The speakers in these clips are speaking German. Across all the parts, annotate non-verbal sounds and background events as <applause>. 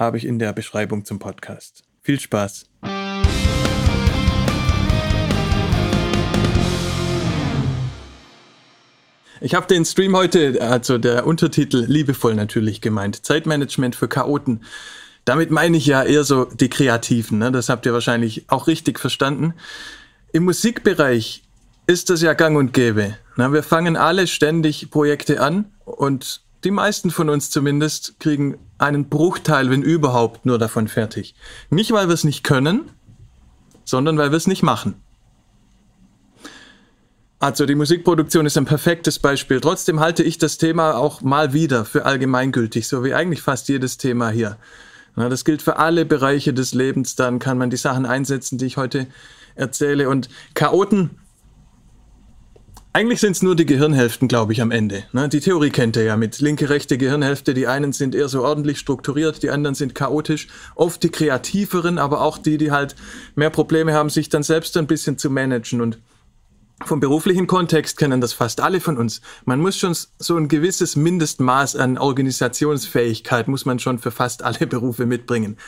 habe ich in der Beschreibung zum Podcast. Viel Spaß! Ich habe den Stream heute, also der Untertitel liebevoll natürlich gemeint, Zeitmanagement für Chaoten. Damit meine ich ja eher so die Kreativen, ne? das habt ihr wahrscheinlich auch richtig verstanden. Im Musikbereich ist das ja gang und gäbe. Na, wir fangen alle ständig Projekte an und die meisten von uns zumindest kriegen einen Bruchteil, wenn überhaupt, nur davon fertig. Nicht, weil wir es nicht können, sondern weil wir es nicht machen. Also die Musikproduktion ist ein perfektes Beispiel. Trotzdem halte ich das Thema auch mal wieder für allgemeingültig, so wie eigentlich fast jedes Thema hier. das gilt für alle Bereiche des Lebens. Dann kann man die Sachen einsetzen, die ich heute erzähle. Und Chaoten eigentlich sind es nur die Gehirnhälften, glaube ich, am Ende. Ne? Die Theorie kennt ihr ja mit linke, rechte Gehirnhälfte. Die einen sind eher so ordentlich strukturiert, die anderen sind chaotisch. Oft die kreativeren, aber auch die, die halt mehr Probleme haben, sich dann selbst ein bisschen zu managen. Und vom beruflichen Kontext kennen das fast alle von uns. Man muss schon so ein gewisses Mindestmaß an Organisationsfähigkeit muss man schon für fast alle Berufe mitbringen.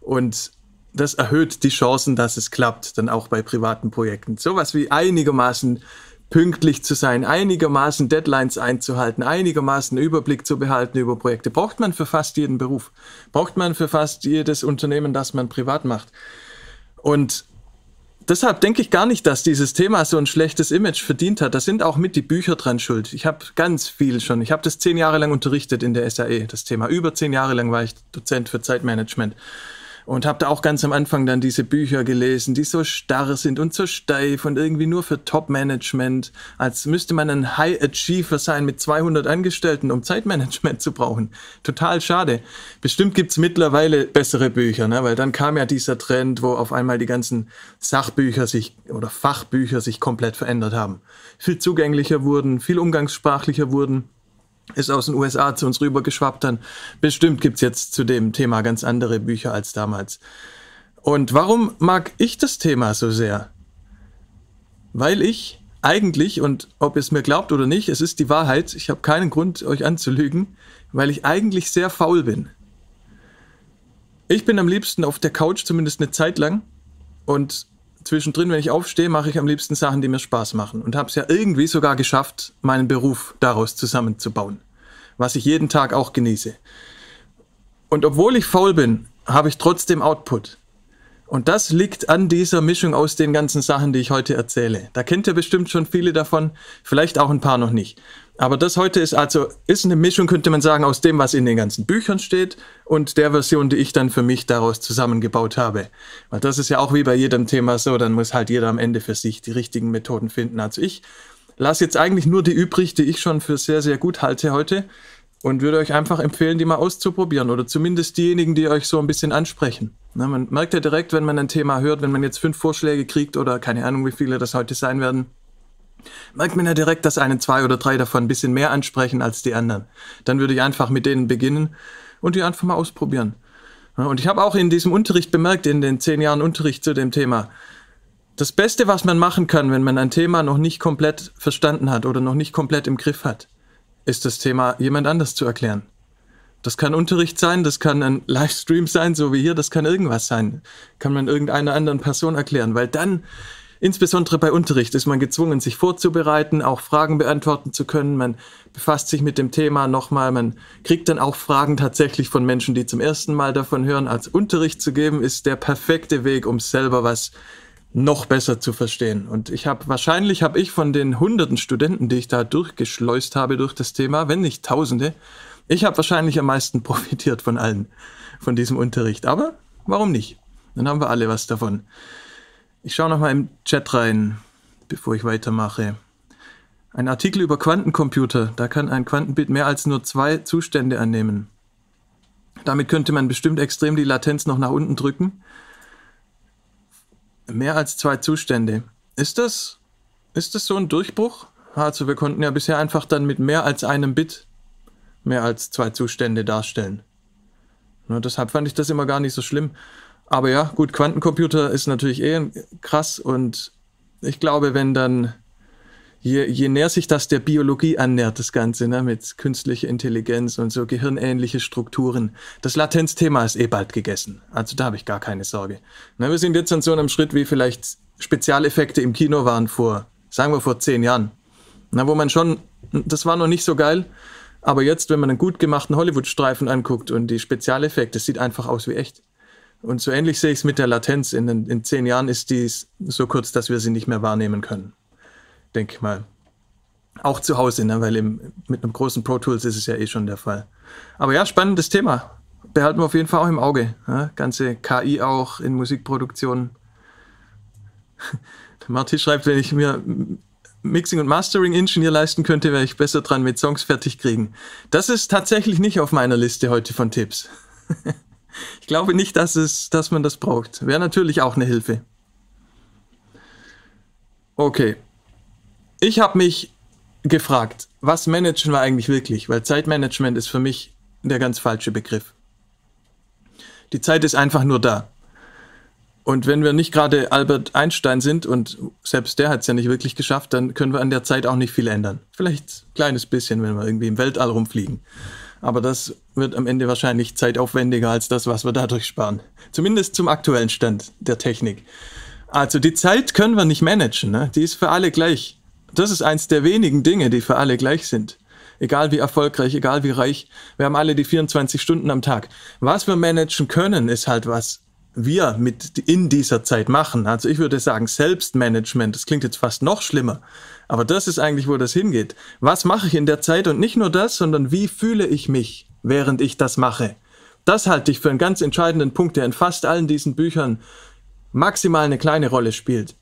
Und das erhöht die Chancen, dass es klappt, dann auch bei privaten Projekten. Sowas wie einigermaßen pünktlich zu sein, einigermaßen Deadlines einzuhalten, einigermaßen Überblick zu behalten über Projekte, braucht man für fast jeden Beruf, braucht man für fast jedes Unternehmen, das man privat macht. Und deshalb denke ich gar nicht, dass dieses Thema so ein schlechtes Image verdient hat. Da sind auch mit die Bücher dran schuld. Ich habe ganz viel schon. Ich habe das zehn Jahre lang unterrichtet in der SAE, das Thema. Über zehn Jahre lang war ich Dozent für Zeitmanagement und habe da auch ganz am Anfang dann diese Bücher gelesen, die so starr sind und so steif und irgendwie nur für Top-Management, als müsste man ein High Achiever sein mit 200 Angestellten, um Zeitmanagement zu brauchen. Total schade. Bestimmt gibt's mittlerweile bessere Bücher, ne? weil dann kam ja dieser Trend, wo auf einmal die ganzen Sachbücher sich oder Fachbücher sich komplett verändert haben. Viel zugänglicher wurden, viel umgangssprachlicher wurden ist aus den USA zu uns rübergeschwappt, dann bestimmt gibt's jetzt zu dem Thema ganz andere Bücher als damals. Und warum mag ich das Thema so sehr? Weil ich eigentlich, und ob ihr es mir glaubt oder nicht, es ist die Wahrheit, ich habe keinen Grund, euch anzulügen, weil ich eigentlich sehr faul bin. Ich bin am liebsten auf der Couch, zumindest eine Zeit lang, und zwischendrin, wenn ich aufstehe, mache ich am liebsten Sachen, die mir Spaß machen. Und habe es ja irgendwie sogar geschafft, meinen Beruf daraus zusammenzubauen. Was ich jeden Tag auch genieße. Und obwohl ich faul bin, habe ich trotzdem Output. Und das liegt an dieser Mischung aus den ganzen Sachen, die ich heute erzähle. Da kennt ihr bestimmt schon viele davon, vielleicht auch ein paar noch nicht. Aber das heute ist also, ist eine Mischung, könnte man sagen, aus dem, was in den ganzen Büchern steht und der Version, die ich dann für mich daraus zusammengebaut habe. Weil das ist ja auch wie bei jedem Thema so, dann muss halt jeder am Ende für sich die richtigen Methoden finden. Also ich lasse jetzt eigentlich nur die übrig, die ich schon für sehr, sehr gut halte heute und würde euch einfach empfehlen, die mal auszuprobieren oder zumindest diejenigen, die euch so ein bisschen ansprechen. Na, man merkt ja direkt, wenn man ein Thema hört, wenn man jetzt fünf Vorschläge kriegt oder keine Ahnung, wie viele das heute sein werden, merkt man ja direkt, dass einen zwei oder drei davon ein bisschen mehr ansprechen als die anderen. Dann würde ich einfach mit denen beginnen und die einfach mal ausprobieren. Und ich habe auch in diesem Unterricht bemerkt, in den zehn Jahren Unterricht zu dem Thema, das Beste, was man machen kann, wenn man ein Thema noch nicht komplett verstanden hat oder noch nicht komplett im Griff hat, ist das Thema jemand anders zu erklären. Das kann Unterricht sein, das kann ein Livestream sein, so wie hier, das kann irgendwas sein. Kann man irgendeiner anderen Person erklären, weil dann Insbesondere bei Unterricht ist man gezwungen, sich vorzubereiten, auch Fragen beantworten zu können. Man befasst sich mit dem Thema nochmal. Man kriegt dann auch Fragen tatsächlich von Menschen, die zum ersten Mal davon hören. Als Unterricht zu geben, ist der perfekte Weg, um selber was noch besser zu verstehen. Und ich habe wahrscheinlich habe ich von den hunderten Studenten, die ich da durchgeschleust habe durch das Thema, wenn nicht Tausende, ich habe wahrscheinlich am meisten <laughs> profitiert von allen von diesem Unterricht. Aber warum nicht? Dann haben wir alle was davon. Ich schaue nochmal im Chat rein, bevor ich weitermache. Ein Artikel über Quantencomputer. Da kann ein Quantenbit mehr als nur zwei Zustände annehmen. Damit könnte man bestimmt extrem die Latenz noch nach unten drücken. Mehr als zwei Zustände. Ist das, ist das so ein Durchbruch? Also wir konnten ja bisher einfach dann mit mehr als einem Bit mehr als zwei Zustände darstellen. Ja, deshalb fand ich das immer gar nicht so schlimm. Aber ja, gut, Quantencomputer ist natürlich eh krass und ich glaube, wenn dann, je, je näher sich das der Biologie annähert, das Ganze, ne, mit künstlicher Intelligenz und so gehirnähnliche Strukturen, das Latenzthema ist eh bald gegessen. Also da habe ich gar keine Sorge. Na, wir sind jetzt an so einem Schritt, wie vielleicht Spezialeffekte im Kino waren vor, sagen wir vor zehn Jahren. Na, wo man schon, das war noch nicht so geil, aber jetzt, wenn man einen gut gemachten Hollywood-Streifen anguckt und die Spezialeffekte, das sieht einfach aus wie echt. Und so ähnlich sehe ich es mit der Latenz. In, in zehn Jahren ist die so kurz, dass wir sie nicht mehr wahrnehmen können. Denke ich mal. Auch zu Hause, ne? weil im, mit einem großen Pro Tools ist es ja eh schon der Fall. Aber ja, spannendes Thema. Behalten wir auf jeden Fall auch im Auge. Ja? Ganze KI auch in Musikproduktionen. <laughs> Martin schreibt, wenn ich mir Mixing und Mastering Engineer leisten könnte, wäre ich besser dran mit Songs fertig kriegen. Das ist tatsächlich nicht auf meiner Liste heute von Tipps. <laughs> ich glaube nicht, dass, es, dass man das braucht. Wäre natürlich auch eine Hilfe. Okay. Ich habe mich gefragt, was managen wir eigentlich wirklich? Weil Zeitmanagement ist für mich der ganz falsche Begriff. Die Zeit ist einfach nur da. Und wenn wir nicht gerade Albert Einstein sind, und selbst der hat es ja nicht wirklich geschafft, dann können wir an der Zeit auch nicht viel ändern. Vielleicht ein kleines bisschen, wenn wir irgendwie im Weltall rumfliegen. Aber das wird am Ende wahrscheinlich zeitaufwendiger als das, was wir dadurch sparen. Zumindest zum aktuellen Stand der Technik. Also die Zeit können wir nicht managen, ne? die ist für alle gleich. Das ist eins der wenigen Dinge, die für alle gleich sind. Egal wie erfolgreich, egal wie reich, wir haben alle die 24 Stunden am Tag. Was wir managen können, ist halt was wir mit in dieser Zeit machen. Also ich würde sagen, Selbstmanagement, das klingt jetzt fast noch schlimmer. Aber das ist eigentlich, wo das hingeht. Was mache ich in der Zeit und nicht nur das, sondern wie fühle ich mich, während ich das mache? Das halte ich für einen ganz entscheidenden Punkt, der in fast allen diesen Büchern maximal eine kleine Rolle spielt.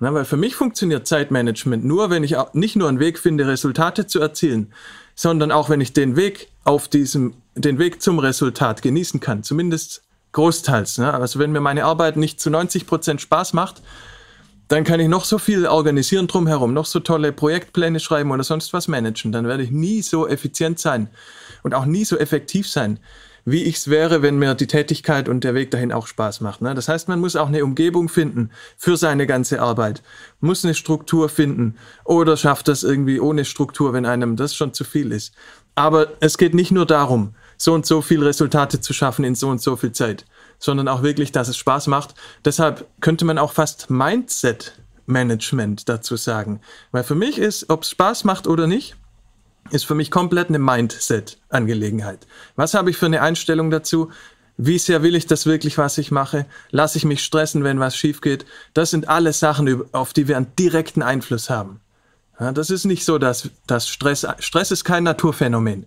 Na, weil für mich funktioniert Zeitmanagement nur, wenn ich nicht nur einen Weg finde, Resultate zu erzielen, sondern auch wenn ich den Weg auf diesem, den Weg zum Resultat genießen kann. Zumindest Großteils. Ne? Also wenn mir meine Arbeit nicht zu 90 Prozent Spaß macht, dann kann ich noch so viel organisieren drumherum, noch so tolle Projektpläne schreiben oder sonst was managen. Dann werde ich nie so effizient sein und auch nie so effektiv sein, wie ich es wäre, wenn mir die Tätigkeit und der Weg dahin auch Spaß macht. Ne? Das heißt, man muss auch eine Umgebung finden für seine ganze Arbeit, muss eine Struktur finden oder schafft das irgendwie ohne Struktur, wenn einem das schon zu viel ist. Aber es geht nicht nur darum, so und so viel Resultate zu schaffen in so und so viel Zeit, sondern auch wirklich, dass es Spaß macht. Deshalb könnte man auch fast Mindset Management dazu sagen. Weil für mich ist, ob es Spaß macht oder nicht, ist für mich komplett eine Mindset-Angelegenheit. Was habe ich für eine Einstellung dazu? Wie sehr will ich das wirklich, was ich mache? Lasse ich mich stressen, wenn was schief geht? Das sind alles Sachen, auf die wir einen direkten Einfluss haben. Ja, das ist nicht so, dass, dass Stress, Stress ist kein Naturphänomen.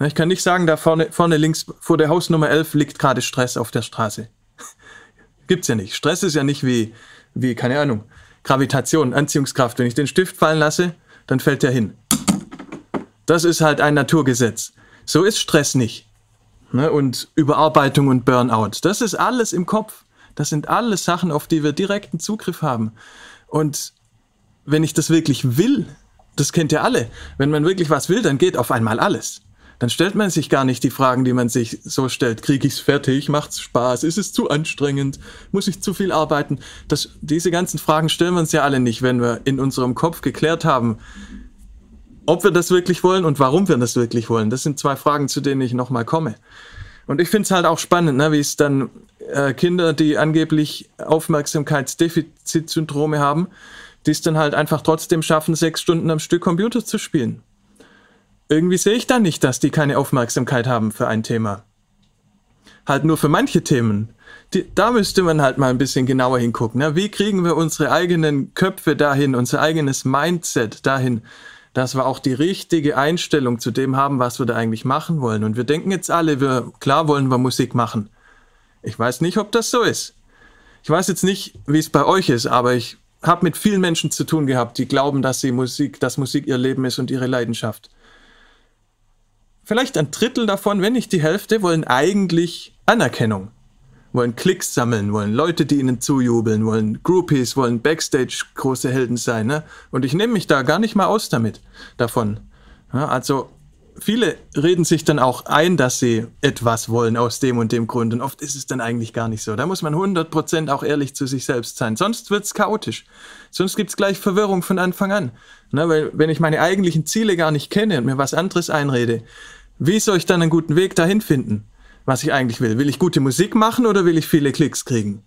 Ich kann nicht sagen, da vorne, vorne links vor der Hausnummer 11 liegt gerade Stress auf der Straße. <laughs> Gibt's ja nicht. Stress ist ja nicht wie, wie, keine Ahnung, Gravitation, Anziehungskraft. Wenn ich den Stift fallen lasse, dann fällt der hin. Das ist halt ein Naturgesetz. So ist Stress nicht. Ne? Und Überarbeitung und Burnout. Das ist alles im Kopf. Das sind alles Sachen, auf die wir direkten Zugriff haben. Und wenn ich das wirklich will, das kennt ihr alle, wenn man wirklich was will, dann geht auf einmal alles dann stellt man sich gar nicht die Fragen, die man sich so stellt. Kriege ich es fertig? Macht's Spaß? Ist es zu anstrengend? Muss ich zu viel arbeiten? Das, diese ganzen Fragen stellen wir uns ja alle nicht, wenn wir in unserem Kopf geklärt haben, ob wir das wirklich wollen und warum wir das wirklich wollen. Das sind zwei Fragen, zu denen ich nochmal komme. Und ich finde es halt auch spannend, ne, wie es dann äh, Kinder, die angeblich Aufmerksamkeitsdefizitsyndrome haben, die es dann halt einfach trotzdem schaffen, sechs Stunden am Stück Computer zu spielen irgendwie sehe ich da nicht, dass die keine Aufmerksamkeit haben für ein Thema. Halt nur für manche Themen. Die, da müsste man halt mal ein bisschen genauer hingucken. Ne? Wie kriegen wir unsere eigenen Köpfe dahin, unser eigenes Mindset dahin, dass wir auch die richtige Einstellung zu dem haben, was wir da eigentlich machen wollen. Und wir denken jetzt alle, wir, klar wollen wir Musik machen. Ich weiß nicht, ob das so ist. Ich weiß jetzt nicht, wie es bei euch ist, aber ich habe mit vielen Menschen zu tun gehabt, die glauben, dass sie Musik, dass Musik ihr Leben ist und ihre Leidenschaft vielleicht ein Drittel davon, wenn nicht die Hälfte, wollen eigentlich Anerkennung. Wollen Klicks sammeln, wollen Leute, die ihnen zujubeln, wollen Groupies, wollen Backstage große Helden sein. Ne? Und ich nehme mich da gar nicht mal aus damit, davon. Ja, also viele reden sich dann auch ein, dass sie etwas wollen aus dem und dem Grund. Und oft ist es dann eigentlich gar nicht so. Da muss man 100% auch ehrlich zu sich selbst sein. Sonst wird es chaotisch. Sonst gibt es gleich Verwirrung von Anfang an. Ne, weil wenn ich meine eigentlichen Ziele gar nicht kenne und mir was anderes einrede, wie soll ich dann einen guten Weg dahin finden, was ich eigentlich will? Will ich gute Musik machen oder will ich viele Klicks kriegen?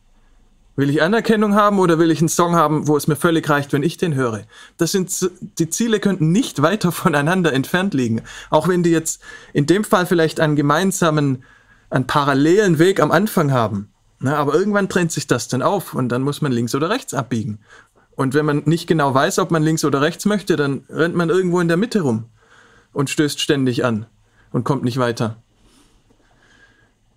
Will ich Anerkennung haben oder will ich einen Song haben, wo es mir völlig reicht, wenn ich den höre? Das sind, die Ziele könnten nicht weiter voneinander entfernt liegen. Auch wenn die jetzt in dem Fall vielleicht einen gemeinsamen, einen parallelen Weg am Anfang haben. Na, aber irgendwann trennt sich das dann auf und dann muss man links oder rechts abbiegen. Und wenn man nicht genau weiß, ob man links oder rechts möchte, dann rennt man irgendwo in der Mitte rum und stößt ständig an und kommt nicht weiter.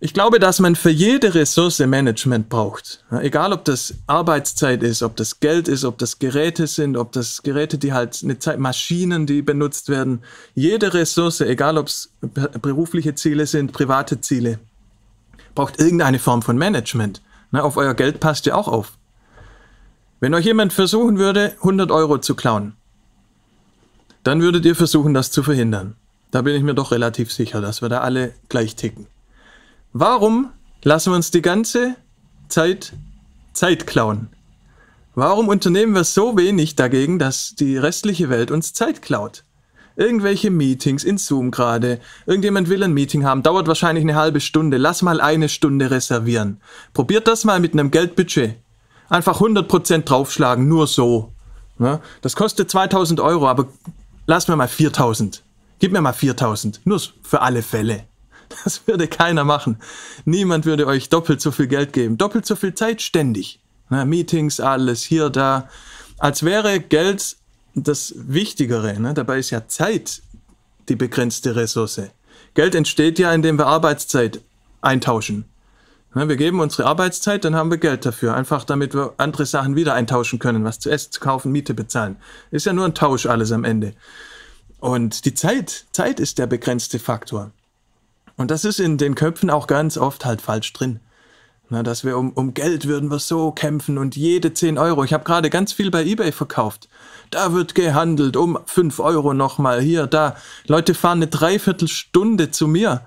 Ich glaube, dass man für jede Ressource Management braucht. egal, ob das Arbeitszeit ist, ob das Geld ist, ob das Geräte sind, ob das Geräte, die halt eine Zeit, Maschinen, die benutzt werden. Jede Ressource, egal ob es berufliche Ziele sind, private Ziele, braucht irgendeine Form von Management. auf euer Geld passt ihr auch auf. Wenn euch jemand versuchen würde, 100 Euro zu klauen, dann würdet ihr versuchen, das zu verhindern. Da bin ich mir doch relativ sicher, dass wir da alle gleich ticken. Warum lassen wir uns die ganze Zeit Zeit klauen? Warum unternehmen wir so wenig dagegen, dass die restliche Welt uns Zeit klaut? Irgendwelche Meetings in Zoom gerade. Irgendjemand will ein Meeting haben, dauert wahrscheinlich eine halbe Stunde. Lass mal eine Stunde reservieren. Probiert das mal mit einem Geldbudget. Einfach 100% draufschlagen, nur so. Ja, das kostet 2000 Euro, aber lass mir mal 4000. Gib mir mal 4000. Nur für alle Fälle. <laughs> Das würde keiner machen. Niemand würde euch doppelt so viel Geld geben. Doppelt so viel Zeit ständig. Na, Meetings, alles, hier, da. Als wäre Geld das Wichtigere. Ne? Dabei ist ja Zeit die begrenzte Ressource. Geld entsteht ja, indem wir Arbeitszeit eintauschen. wir geben unsere Arbeitszeit, dann haben wir Geld dafür. Einfach damit wir andere Sachen wieder eintauschen können, was zu essen, zu kaufen, Miete bezahlen. Ist ja nur ein Tausch alles am Ende. Und die Zeit, Zeit ist der begrenzte Faktor. Und das ist in den Köpfen auch ganz oft halt falsch drin. Na, dass wir um, um Geld würden wir so kämpfen und jede 10 Euro. Ich habe gerade ganz viel bei eBay verkauft. Da wird gehandelt um 5 Euro nochmal hier, da. Leute fahren eine Dreiviertelstunde zu mir,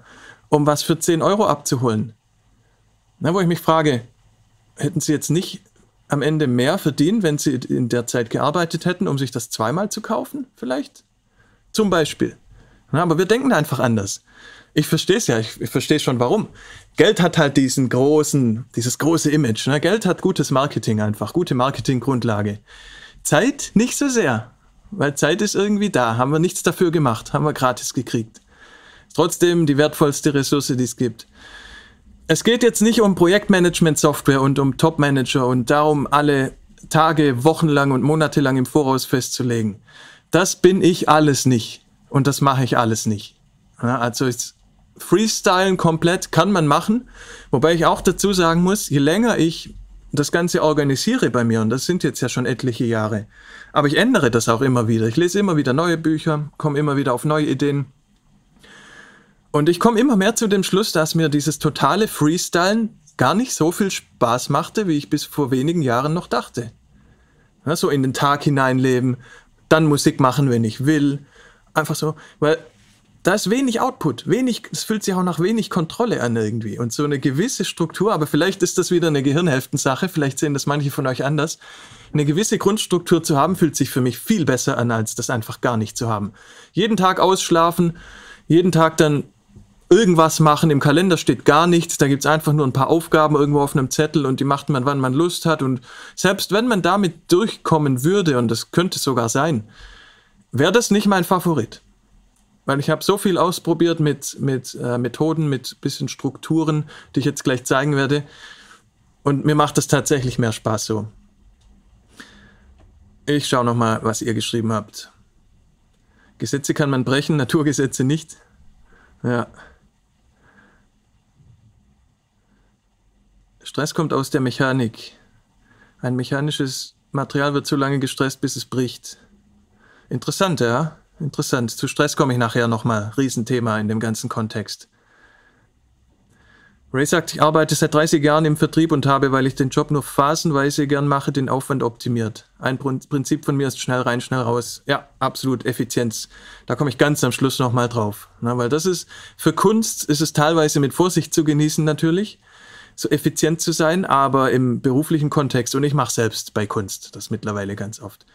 um was für 10 Euro abzuholen. Na, wo ich mich frage, hätten sie jetzt nicht am Ende mehr verdient, wenn sie in der Zeit gearbeitet hätten, um sich das zweimal zu kaufen? Vielleicht? Zum Beispiel. Na, aber wir denken einfach anders. Ich verstehe es ja, ich, ich verstehe schon warum. Geld hat halt diesen großen, dieses große Image. Ne? Geld hat gutes Marketing einfach, gute Marketinggrundlage. Zeit nicht so sehr, weil Zeit ist irgendwie da. Haben wir nichts dafür gemacht, haben wir gratis gekriegt. Trotzdem die wertvollste Ressource, die es gibt. Es geht jetzt nicht um Projektmanagement-Software und um Top-Manager und darum, alle Tage, wochenlang und monatelang im Voraus festzulegen. Das bin ich alles nicht und das mache ich alles nicht. Also ist Freestylen komplett kann man machen, wobei ich auch dazu sagen muss, je länger ich das Ganze organisiere bei mir, und das sind jetzt ja schon etliche Jahre, aber ich ändere das auch immer wieder. Ich lese immer wieder neue Bücher, komme immer wieder auf neue Ideen. Und ich komme immer mehr zu dem Schluss, dass mir dieses totale Freestylen gar nicht so viel Spaß machte, wie ich bis vor wenigen Jahren noch dachte. Ja, so in den Tag hineinleben, dann Musik machen, wenn ich will. Einfach so, weil da ist wenig Output, wenig, es fühlt sich auch nach wenig Kontrolle an irgendwie und so eine gewisse Struktur, aber vielleicht ist das wieder eine Gehirnhälftensache, vielleicht sehen das manche von euch anders. Eine gewisse Grundstruktur zu haben, fühlt sich für mich viel besser an, als das einfach gar nicht zu haben. Jeden Tag ausschlafen, jeden Tag dann irgendwas machen, im Kalender steht gar nichts, da gibt's einfach nur ein paar Aufgaben irgendwo auf einem Zettel und die macht man, wann man Lust hat und selbst wenn man damit durchkommen würde, und das könnte sogar sein, wäre das nicht mein Favorit. Weil ich habe so viel ausprobiert mit, mit äh, Methoden, mit bisschen Strukturen, die ich jetzt gleich zeigen werde. Und mir macht das tatsächlich mehr Spaß so. Ich schaue nochmal, was ihr geschrieben habt. Gesetze kann man brechen, Naturgesetze nicht. Ja. Stress kommt aus der Mechanik. Ein mechanisches Material wird so lange gestresst, bis es bricht. Interessant, ja? Interessant. Zu Stress komme ich nachher nochmal. Riesenthema in dem ganzen Kontext. Ray sagt, ich arbeite seit 30 Jahren im Vertrieb und habe, weil ich den Job nur phasenweise gern mache, den Aufwand optimiert. Ein Prinzip von mir ist schnell rein, schnell raus. Ja, absolut Effizienz. Da komme ich ganz am Schluss nochmal drauf. Na, weil das ist, für Kunst ist es teilweise mit Vorsicht zu genießen natürlich, so effizient zu sein, aber im beruflichen Kontext, und ich mache selbst bei Kunst das mittlerweile ganz oft,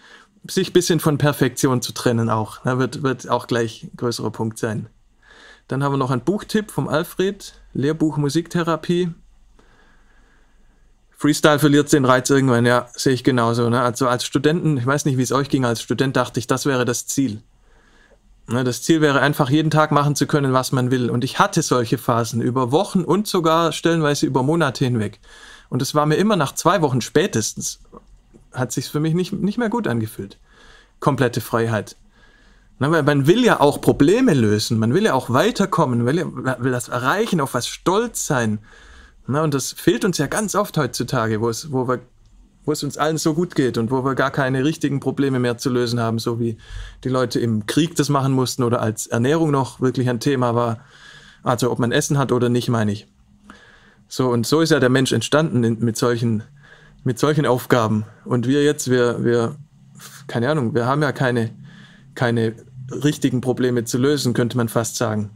sich ein bisschen von Perfektion zu trennen auch, na, wird, wird auch gleich ein größerer Punkt sein. Dann haben wir noch einen Buchtipp vom Alfred, Lehrbuch Musiktherapie. Freestyle verliert den Reiz irgendwann, ja, sehe ich genauso. Ne? Also als Studenten, ich weiß nicht, wie es euch ging, als Student dachte ich, das wäre das Ziel. Ne, das Ziel wäre einfach, jeden Tag machen zu können, was man will. Und ich hatte solche Phasen über Wochen und sogar stellenweise über Monate hinweg. Und es war mir immer nach zwei Wochen spätestens, hat sich für mich nicht, nicht mehr gut angefühlt. Komplette Freiheit. Na, weil man will ja auch Probleme lösen, man will ja auch weiterkommen, will, ja, will das erreichen, auf was stolz sein. Na, und das fehlt uns ja ganz oft heutzutage, wo es, wo wir wo es uns allen so gut geht und wo wir gar keine richtigen Probleme mehr zu lösen haben, so wie die Leute im Krieg das machen mussten oder als Ernährung noch wirklich ein Thema war. Also ob man Essen hat oder nicht, meine ich. So, und so ist ja der Mensch entstanden mit solchen, mit solchen Aufgaben. Und wir jetzt, wir, wir, keine Ahnung, wir haben ja keine, keine richtigen Probleme zu lösen, könnte man fast sagen.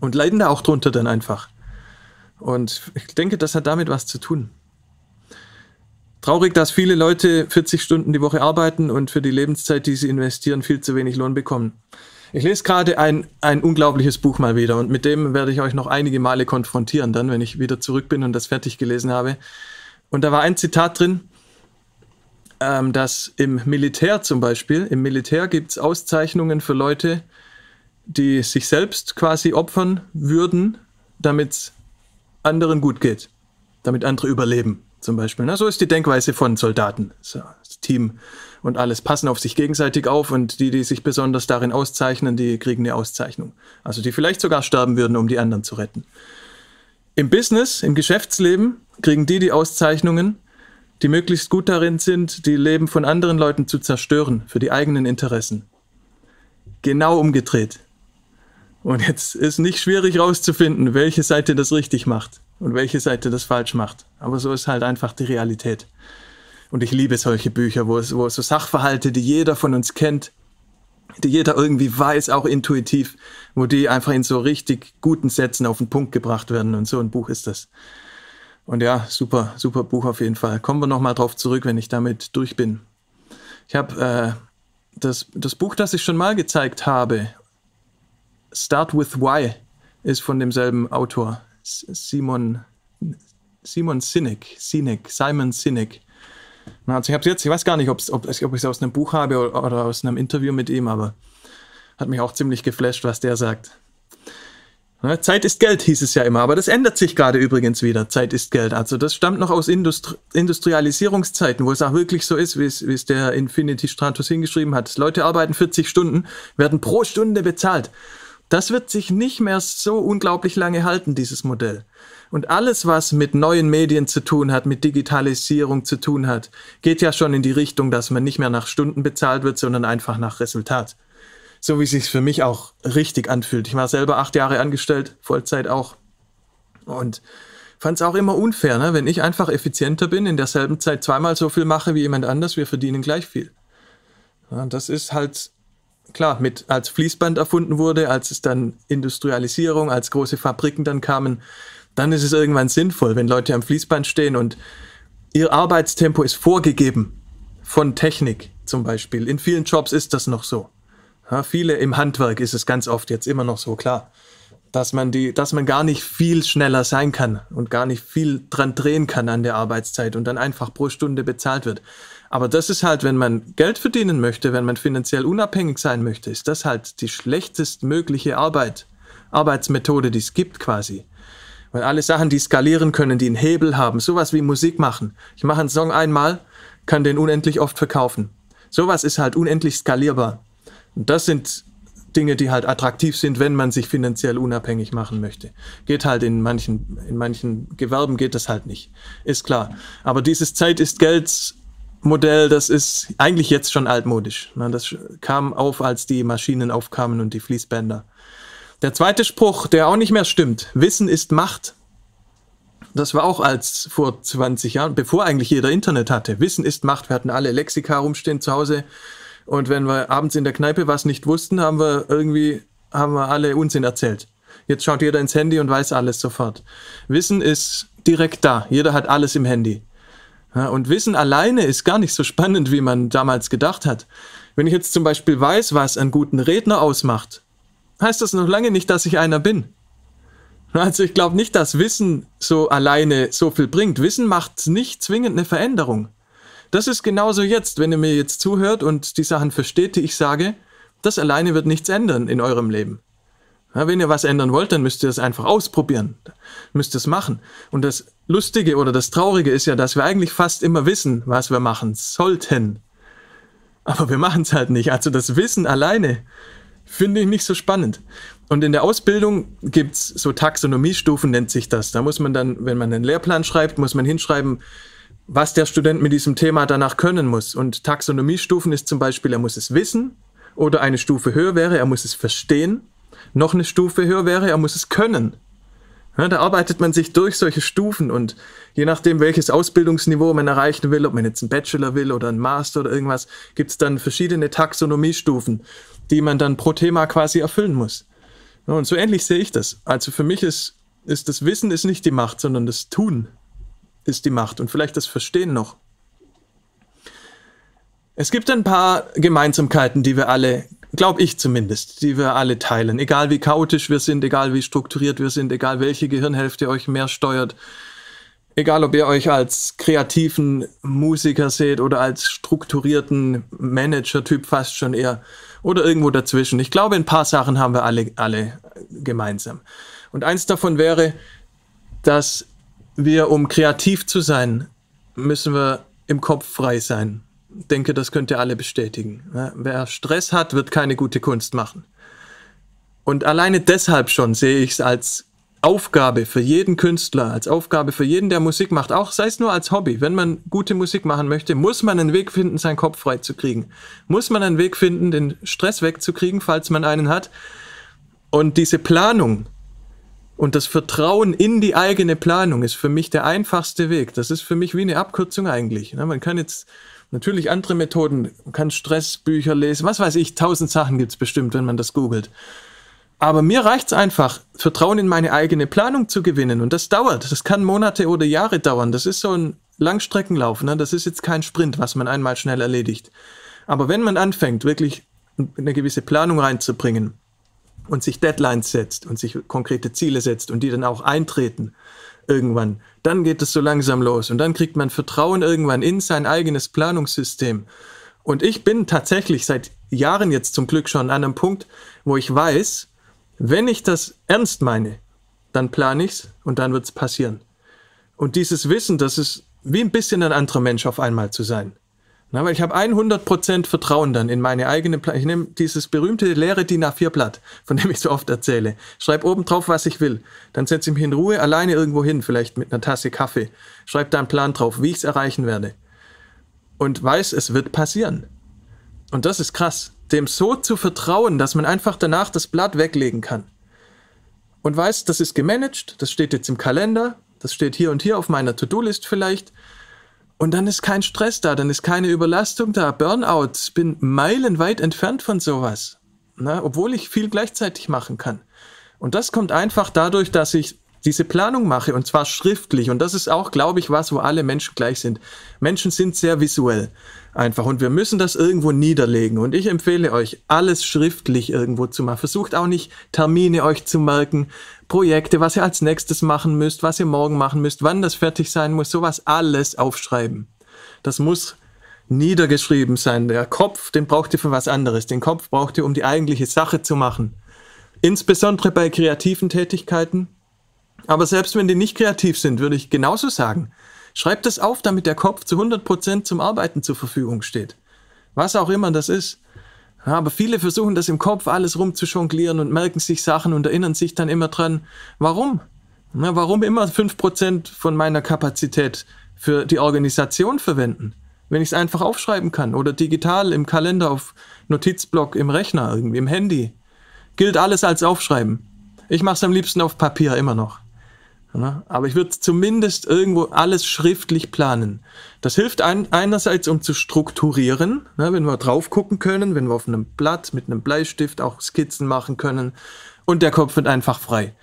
Und leiden da auch drunter dann einfach. Und ich denke, das hat damit was zu tun. Traurig, dass viele Leute 40 Stunden die Woche arbeiten und für die Lebenszeit, die sie investieren, viel zu wenig Lohn bekommen. Ich lese gerade ein, ein unglaubliches Buch mal wieder und mit dem werde ich euch noch einige Male konfrontieren, dann, wenn ich wieder zurück bin und das fertig gelesen habe. Und da war ein Zitat drin, ähm, dass im Militär zum Beispiel, im Militär gibt es Auszeichnungen für Leute, die sich selbst quasi opfern würden, damit es anderen gut geht, damit andere überleben zum Beispiel. Na, so ist die Denkweise von Soldaten. So, das Team und alles passen auf sich gegenseitig auf und die, die sich besonders darin auszeichnen, die kriegen eine Auszeichnung. Also die vielleicht sogar sterben würden, um die anderen zu retten. Im Business, im Geschäftsleben kriegen die die Auszeichnungen, die möglichst gut darin sind, die Leben von anderen Leuten zu zerstören für die eigenen Interessen. Genau umgedreht. Und jetzt ist nicht schwierig herauszufinden, welche Seite das richtig macht und welche Seite das falsch macht. Aber so ist halt einfach die Realität. Und ich liebe solche Bücher, wo es, wo so Sachverhalte, die jeder von uns kennt, die jeder irgendwie weiß, auch intuitiv, wo die einfach in so richtig guten Sätzen auf den Punkt gebracht werden. Und so ein Buch ist das. Und ja, super, super Buch auf jeden Fall. Kommen wir nochmal drauf zurück, wenn ich damit durch bin. Ich habe äh, das, das Buch, das ich schon mal gezeigt habe, Start with Why, ist von demselben Autor. Simon, Simon Sinek, Sinek, Simon Sinek. Also ich habe jetzt, ich weiß gar nicht, ob, ob ich es aus einem Buch habe oder, oder aus einem Interview mit ihm, aber hat mich auch ziemlich geflasht, was der sagt. Zeit ist Geld, hieß es ja immer, aber das ändert sich gerade übrigens wieder. Zeit ist Geld. Also das stammt noch aus Industri Industrialisierungszeiten, wo es auch wirklich so ist, wie es, wie es der Infinity Stratus hingeschrieben hat. Leute arbeiten 40 Stunden, werden pro Stunde bezahlt. Das wird sich nicht mehr so unglaublich lange halten, dieses Modell. Und alles, was mit neuen Medien zu tun hat, mit Digitalisierung zu tun hat, geht ja schon in die Richtung, dass man nicht mehr nach Stunden bezahlt wird, sondern einfach nach Resultat. So wie es sich für mich auch richtig anfühlt. Ich war selber acht Jahre angestellt, Vollzeit auch. Und fand es auch immer unfair, ne? wenn ich einfach effizienter bin, in derselben Zeit zweimal so viel mache wie jemand anders, wir verdienen gleich viel. Ja, das ist halt klar, mit, als Fließband erfunden wurde, als es dann Industrialisierung, als große Fabriken dann kamen, dann ist es irgendwann sinnvoll, wenn Leute am Fließband stehen und ihr Arbeitstempo ist vorgegeben von Technik zum Beispiel. In vielen Jobs ist das noch so. Ja, viele im Handwerk ist es ganz oft jetzt immer noch so klar, dass man die, dass man gar nicht viel schneller sein kann und gar nicht viel dran drehen kann an der Arbeitszeit und dann einfach pro Stunde bezahlt wird. Aber das ist halt, wenn man Geld verdienen möchte, wenn man finanziell unabhängig sein möchte, ist das halt die schlechtest mögliche Arbeit, Arbeitsmethode, die es gibt quasi. Weil alle Sachen, die skalieren können, die einen Hebel haben, sowas wie Musik machen. Ich mache einen Song einmal, kann den unendlich oft verkaufen. Sowas ist halt unendlich skalierbar. Und das sind Dinge, die halt attraktiv sind, wenn man sich finanziell unabhängig machen möchte. Geht halt in manchen, in manchen Gewerben geht das halt nicht. Ist klar. Aber dieses Zeit ist Geld Modell, das ist eigentlich jetzt schon altmodisch. Das kam auf, als die Maschinen aufkamen und die Fließbänder. Der zweite Spruch, der auch nicht mehr stimmt. Wissen ist Macht. Das war auch als vor 20 Jahren, bevor eigentlich jeder Internet hatte. Wissen ist Macht. Wir hatten alle Lexika rumstehen zu Hause. Und wenn wir abends in der Kneipe was nicht wussten, haben wir irgendwie, haben wir alle Unsinn erzählt. Jetzt schaut jeder ins Handy und weiß alles sofort. Wissen ist direkt da. Jeder hat alles im Handy. Ja, und Wissen alleine ist gar nicht so spannend, wie man damals gedacht hat. Wenn ich jetzt zum Beispiel weiß, was einen guten Redner ausmacht, heißt das noch lange nicht, dass ich einer bin. Also ich glaube nicht, dass Wissen so alleine so viel bringt. Wissen macht nicht zwingend eine Veränderung. Das ist genauso jetzt, wenn ihr mir jetzt zuhört und die Sachen versteht, die ich sage, das alleine wird nichts ändern in eurem Leben. Ja, wenn ihr was ändern wollt, dann müsst ihr es einfach ausprobieren. Müsst es machen. Und das Lustige oder das Traurige ist ja, dass wir eigentlich fast immer wissen, was wir machen sollten. Aber wir machen es halt nicht. Also das Wissen alleine finde ich nicht so spannend. Und in der Ausbildung gibt es so Taxonomiestufen, nennt sich das. Da muss man dann, wenn man einen Lehrplan schreibt, muss man hinschreiben, was der Student mit diesem Thema danach können muss. Und Taxonomiestufen ist zum Beispiel, er muss es wissen oder eine Stufe höher wäre, er muss es verstehen noch eine Stufe höher wäre, er muss es können. Ja, da arbeitet man sich durch solche Stufen und je nachdem, welches Ausbildungsniveau man erreichen will, ob man jetzt einen Bachelor will oder einen Master oder irgendwas, gibt es dann verschiedene Taxonomiestufen, die man dann pro Thema quasi erfüllen muss. Ja, und so ähnlich sehe ich das. Also für mich ist, ist das Wissen ist nicht die Macht, sondern das Tun ist die Macht und vielleicht das Verstehen noch. Es gibt ein paar Gemeinsamkeiten, die wir alle Glaube ich zumindest, die wir alle teilen. Egal wie chaotisch wir sind, egal wie strukturiert wir sind, egal welche Gehirnhälfte euch mehr steuert, egal ob ihr euch als kreativen Musiker seht oder als strukturierten Manager-Typ fast schon eher oder irgendwo dazwischen. Ich glaube, ein paar Sachen haben wir alle, alle gemeinsam. Und eins davon wäre, dass wir, um kreativ zu sein, müssen wir im Kopf frei sein denke, das könnt ihr alle bestätigen. Wer Stress hat, wird keine gute Kunst machen. Und alleine deshalb schon sehe ich es als Aufgabe für jeden Künstler, als Aufgabe für jeden, der Musik macht, auch sei es nur als Hobby. Wenn man gute Musik machen möchte, muss man einen Weg finden, seinen Kopf frei zu kriegen. Muss man einen Weg finden, den Stress wegzukriegen, falls man einen hat. Und diese Planung und das Vertrauen in die eigene Planung ist für mich der einfachste Weg. Das ist für mich wie eine Abkürzung eigentlich. Man kann jetzt Natürlich andere Methoden, man kann Stressbücher lesen, was weiß ich, tausend Sachen gibt's bestimmt, wenn man das googelt. Aber mir reicht's einfach, Vertrauen in meine eigene Planung zu gewinnen. Und das dauert. Das kann Monate oder Jahre dauern. Das ist so ein Langstreckenlauf. Ne? Das ist jetzt kein Sprint, was man einmal schnell erledigt. Aber wenn man anfängt, wirklich eine gewisse Planung reinzubringen und sich Deadlines setzt und sich konkrete Ziele setzt und die dann auch eintreten, irgendwann. Dann geht es so langsam los und dann kriegt man Vertrauen irgendwann in sein eigenes Planungssystem. Und ich bin tatsächlich seit Jahren jetzt zum Glück schon an einem Punkt, wo ich weiß, wenn ich das ernst meine, dann plane ich's und dann wird's passieren. Und dieses Wissen, das ist wie ein bisschen ein anderer Mensch auf einmal zu sein. Na, weil ich habe 100% Vertrauen dann in meine eigene Plan. Ich nehme dieses berühmte leere DIN A4-Blatt, von dem ich so oft erzähle. Schreibe oben drauf, was ich will. Dann setze ich mich in Ruhe alleine irgendwo hin, vielleicht mit einer Tasse Kaffee. Schreibe da einen Plan drauf, wie ich es erreichen werde. Und weiß, es wird passieren. Und das ist krass. Dem so zu vertrauen, dass man einfach danach das Blatt weglegen kann. Und weiß, das ist gemanagt, das steht jetzt im Kalender, das steht hier und hier auf meiner To-Do-List vielleicht. Und dann ist kein Stress da, dann ist keine Überlastung da, Burnout. Ich bin meilenweit entfernt von sowas. Na, obwohl ich viel gleichzeitig machen kann. Und das kommt einfach dadurch, dass ich diese Planung mache und zwar schriftlich. Und das ist auch, glaube ich, was, wo alle Menschen gleich sind. Menschen sind sehr visuell einfach und wir müssen das irgendwo niederlegen. Und ich empfehle euch, alles schriftlich irgendwo zu machen. Versucht auch nicht Termine euch zu merken, Projekte, was ihr als nächstes machen müsst, was ihr morgen machen müsst, wann das fertig sein muss, sowas alles aufschreiben. Das muss niedergeschrieben sein. Der Kopf, den braucht ihr für was anderes. Den Kopf braucht ihr, um die eigentliche Sache zu machen. Insbesondere bei kreativen Tätigkeiten. Aber selbst wenn die nicht kreativ sind, würde ich genauso sagen. Schreibt es auf, damit der Kopf zu 100% zum Arbeiten zur Verfügung steht. Was auch immer das ist. Aber viele versuchen das im Kopf alles rumzujonglieren und merken sich Sachen und erinnern sich dann immer dran, warum? Na, warum immer 5% von meiner Kapazität für die Organisation verwenden? wenn ich es einfach aufschreiben kann oder digital im Kalender auf Notizblock im Rechner, irgendwie im Handy. Gilt alles als Aufschreiben. Ich mache es am liebsten auf Papier immer noch. Aber ich würde zumindest irgendwo alles schriftlich planen. Das hilft ein, einerseits, um zu strukturieren, ne, wenn wir drauf gucken können, wenn wir auf einem Blatt mit einem Bleistift auch Skizzen machen können und der Kopf wird einfach frei.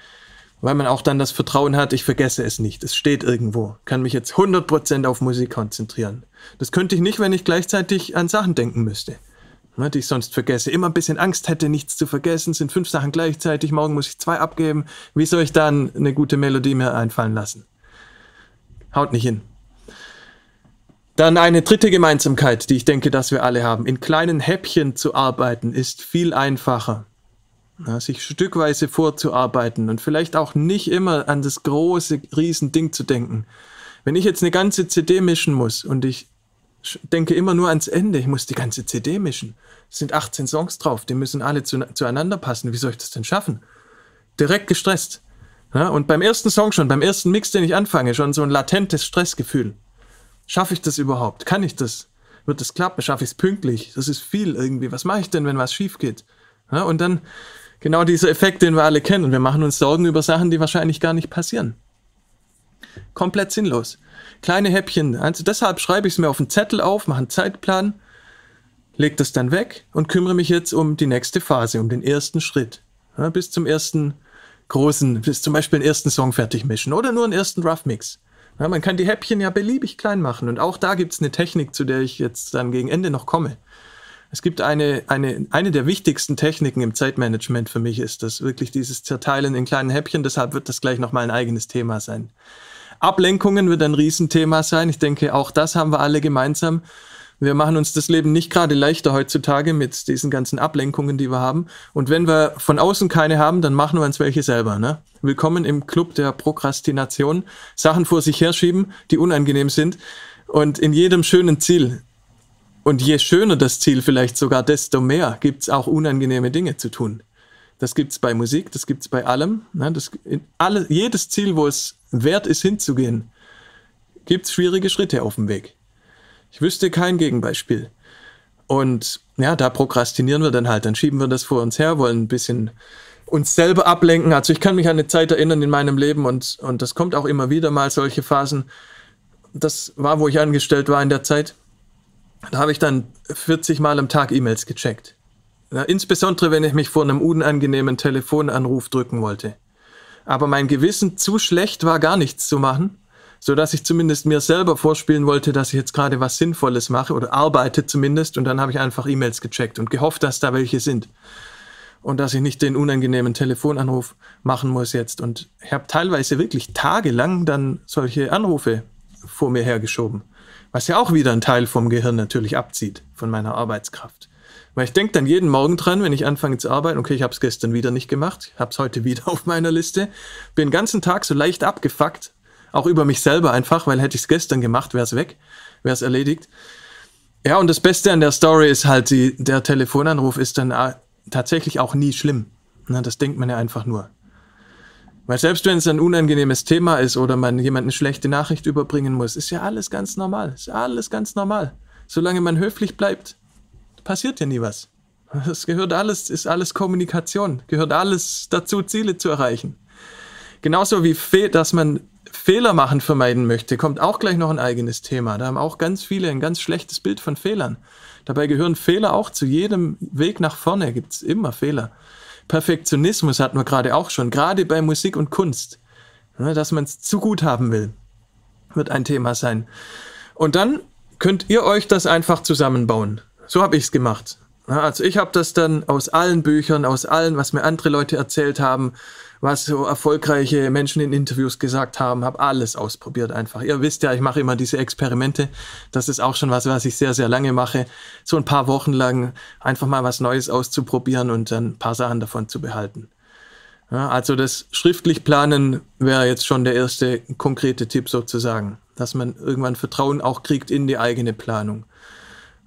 Weil man auch dann das Vertrauen hat, ich vergesse es nicht. Es steht irgendwo. Kann mich jetzt 100% auf Musik konzentrieren. Das könnte ich nicht, wenn ich gleichzeitig an Sachen denken müsste ne, die ich sonst vergesse. Immer ein bisschen Angst hätte, nichts zu vergessen, sind fünf Sachen gleichzeitig, morgen muss ich zwei abgeben. Wie soll ich dann eine gute Melodie mir einfallen lassen? Haut nicht hin. Dann eine dritte Gemeinsamkeit, die ich denke, dass wir alle haben. In kleinen Häppchen zu arbeiten ist viel einfacher. Ja, sich stückweise vorzuarbeiten und vielleicht auch nicht immer an das große Riesending zu denken. Wenn ich jetzt eine ganze CD mischen muss und ich denke immer nur ans Ende. Ich muss die ganze CD mischen. Es sind 18 Songs drauf, die müssen alle zu, zueinander passen. Wie soll ich das denn schaffen? Direkt gestresst. Ja, und beim ersten Song schon, beim ersten Mix, den ich anfange, schon so ein latentes Stressgefühl. Schaffe ich das überhaupt? Kann ich das? Wird das klappen? Schaffe ich es pünktlich? Das ist viel irgendwie. Was mache ich denn, wenn was schief geht? Ja, und dann genau dieser Effekt, den wir alle kennen. Und wir machen uns Sorgen über Sachen, die wahrscheinlich gar nicht passieren. Komplett sinnlos kleine Häppchen. Also deshalb schreibe ich es mir auf einen Zettel auf, mache einen Zeitplan, lege das dann weg und kümmere mich jetzt um die nächste Phase, um den ersten Schritt. Ja, bis zum ersten großen, bis zum Beispiel den ersten Song fertig mischen oder nur einen ersten Rough Mix. Ja, man kann die Häppchen ja beliebig klein machen und auch da gibt es eine Technik, zu der ich jetzt dann gegen Ende noch komme. Es gibt eine, eine, eine der wichtigsten Techniken im Zeitmanagement für mich ist das wirklich dieses Zerteilen in kleinen Häppchen, deshalb wird das gleich nochmal ein eigenes Thema sein. Ablenkungen wird ein Riesenthema sein. Ich denke, auch das haben wir alle gemeinsam. Wir machen uns das Leben nicht gerade leichter heutzutage mit diesen ganzen Ablenkungen, die wir haben. Und wenn wir von außen keine haben, dann machen wir uns welche selber. Ne? Willkommen im Club der Prokrastination. Sachen vor sich herschieben, die unangenehm sind. Und in jedem schönen Ziel, und je schöner das Ziel vielleicht sogar, desto mehr gibt es auch unangenehme Dinge zu tun. Das gibt es bei Musik, das gibt es bei allem. Ne? Das, alle, jedes Ziel, wo es wert ist hinzugehen, gibt es schwierige Schritte auf dem Weg. Ich wüsste kein Gegenbeispiel. Und ja, da prokrastinieren wir dann halt, dann schieben wir das vor uns her, wollen ein bisschen uns selber ablenken. Also ich kann mich an eine Zeit erinnern in meinem Leben und, und das kommt auch immer wieder mal solche Phasen. Das war, wo ich angestellt war in der Zeit. Da habe ich dann 40 Mal am Tag E-Mails gecheckt. Ja, insbesondere, wenn ich mich vor einem unangenehmen Telefonanruf drücken wollte aber mein Gewissen zu schlecht war, gar nichts zu machen, so dass ich zumindest mir selber vorspielen wollte, dass ich jetzt gerade was Sinnvolles mache oder arbeite zumindest. Und dann habe ich einfach E-Mails gecheckt und gehofft, dass da welche sind. Und dass ich nicht den unangenehmen Telefonanruf machen muss jetzt. Und ich habe teilweise wirklich tagelang dann solche Anrufe vor mir hergeschoben. Was ja auch wieder ein Teil vom Gehirn natürlich abzieht, von meiner Arbeitskraft. Weil ich denke dann jeden Morgen dran, wenn ich anfange zu arbeiten, okay, ich habe es gestern wieder nicht gemacht, ich habe es heute wieder <laughs> auf meiner Liste, bin den ganzen Tag so leicht abgefuckt, auch über mich selber einfach, weil hätte ich es gestern gemacht, wäre es weg, wäre es erledigt. Ja, und das Beste an der Story ist halt, die, der Telefonanruf ist dann tatsächlich auch nie schlimm. Na, das denkt man ja einfach nur. Weil selbst wenn es ein unangenehmes Thema ist oder man jemand eine schlechte Nachricht überbringen muss, ist ja alles ganz normal. Ist alles ganz normal. Solange man höflich bleibt, passiert ja nie was. Es gehört alles, ist alles Kommunikation, gehört alles dazu, Ziele zu erreichen. Genauso wie, dass man Fehler machen vermeiden möchte, kommt auch gleich noch ein eigenes Thema. Da haben auch ganz viele ein ganz schlechtes Bild von Fehlern. Dabei gehören Fehler auch zu jedem Weg nach vorne, gibt es immer Fehler. Perfektionismus hatten wir gerade auch schon, gerade bei Musik und Kunst. Dass man es zu gut haben will, wird ein Thema sein. Und dann könnt ihr euch das einfach zusammenbauen. So habe ich es gemacht. Also ich habe das dann aus allen Büchern, aus allen, was mir andere Leute erzählt haben, was so erfolgreiche Menschen in Interviews gesagt haben, habe alles ausprobiert einfach. Ihr wisst ja, ich mache immer diese Experimente. Das ist auch schon was, was ich sehr, sehr lange mache. So ein paar Wochen lang einfach mal was Neues auszuprobieren und dann ein paar Sachen davon zu behalten. Ja, also das schriftlich planen wäre jetzt schon der erste konkrete Tipp sozusagen, dass man irgendwann Vertrauen auch kriegt in die eigene Planung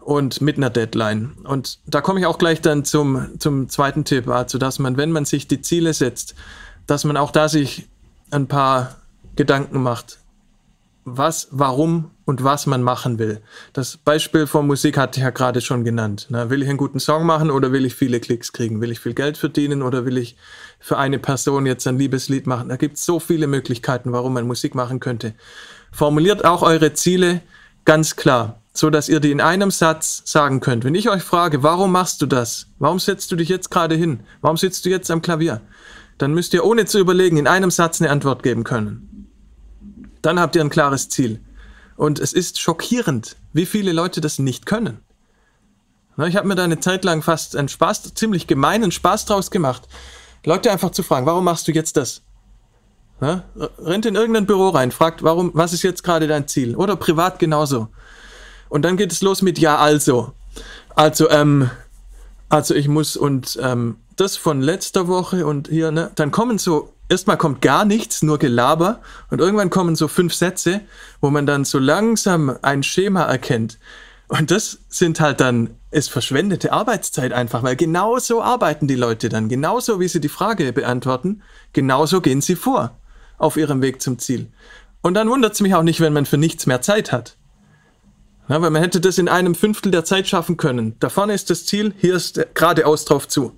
und mit einer Deadline. Und da komme ich auch gleich dann zum, zum zweiten Tipp, also dass man, wenn man sich die Ziele setzt, dass man auch da sich ein paar Gedanken macht. Was, warum und was man machen will. Das Beispiel von Musik hatte ich ja gerade schon genannt. Na, will ich einen guten Song machen oder will ich viele Klicks kriegen? Will ich viel Geld verdienen oder will ich für eine Person jetzt ein Liebeslied machen? Da gibt es so viele Möglichkeiten, warum man Musik machen könnte. Formuliert auch eure Ziele ganz klar, so dass ihr die in einem Satz sagen könnt. Wenn ich euch frage, warum machst du das? Warum setzt du dich jetzt gerade hin? Warum sitzt du jetzt am Klavier? Dann müsst ihr ohne zu überlegen in einem Satz eine Antwort geben können. Dann habt ihr ein klares Ziel. Und es ist schockierend, wie viele Leute das nicht können. Ich habe mir da eine Zeit lang fast einen Spaß, ziemlich gemeinen Spaß draus gemacht, Leute einfach zu fragen, warum machst du jetzt das? Rennt in irgendein Büro rein, fragt, warum, was ist jetzt gerade dein Ziel? Oder privat genauso. Und dann geht es los mit Ja, also. Also, ähm, also ich muss und ähm, das von letzter Woche und hier, ne, dann kommen so erstmal kommt gar nichts, nur Gelaber und irgendwann kommen so fünf Sätze, wo man dann so langsam ein Schema erkennt. Und das sind halt dann, ist verschwendete Arbeitszeit einfach, weil genauso arbeiten die Leute dann, genauso wie sie die Frage beantworten, genauso gehen sie vor auf ihrem Weg zum Ziel. Und dann wundert es mich auch nicht, wenn man für nichts mehr Zeit hat. Ja, weil man hätte das in einem Fünftel der Zeit schaffen können. Da vorne ist das Ziel, hier ist geradeaus drauf zu.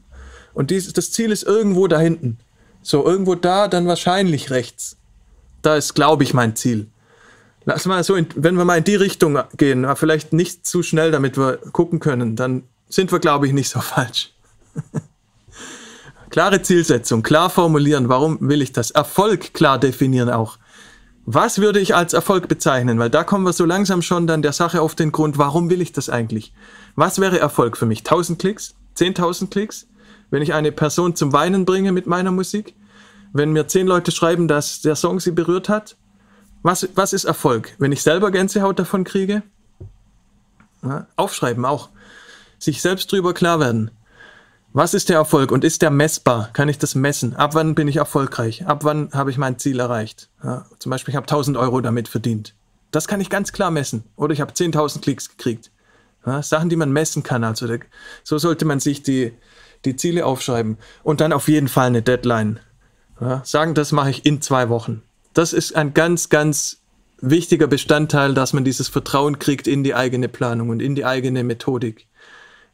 Und dies, das Ziel ist irgendwo da hinten. So, irgendwo da, dann wahrscheinlich rechts. Da ist, glaube ich, mein Ziel. Lass mal so, in, wenn wir mal in die Richtung gehen, vielleicht nicht zu schnell, damit wir gucken können, dann sind wir, glaube ich, nicht so <laughs> falsch. Klare Zielsetzung, klar formulieren, warum will ich das? Erfolg klar definieren auch. Was würde ich als Erfolg bezeichnen? Weil da kommen wir so langsam schon dann der Sache auf den Grund, warum will ich das eigentlich? Was wäre Erfolg für mich? 1000 Klicks? 10.000 Klicks? wenn ich eine Person zum Weinen bringe mit meiner Musik, wenn mir zehn Leute schreiben, dass der Song sie berührt hat, was, was ist Erfolg? Wenn ich selber Gänsehaut davon kriege? Ja, aufschreiben auch. Sich selbst drüber klar werden. Was ist der Erfolg und ist der messbar? Kann ich das messen? Ab wann bin ich erfolgreich? Ab wann habe ich mein Ziel erreicht? Ja, zum Beispiel, ich habe 1000 Euro damit verdient. Das kann ich ganz klar messen. Oder ich habe 10.000 Klicks gekriegt. Ja, Sachen, die man messen kann. Also so sollte man sich die, die Ziele aufschreiben und dann auf jeden Fall eine Deadline. Ja, sagen, das mache ich in zwei Wochen. Das ist ein ganz, ganz wichtiger Bestandteil, dass man dieses Vertrauen kriegt in die eigene Planung und in die eigene Methodik.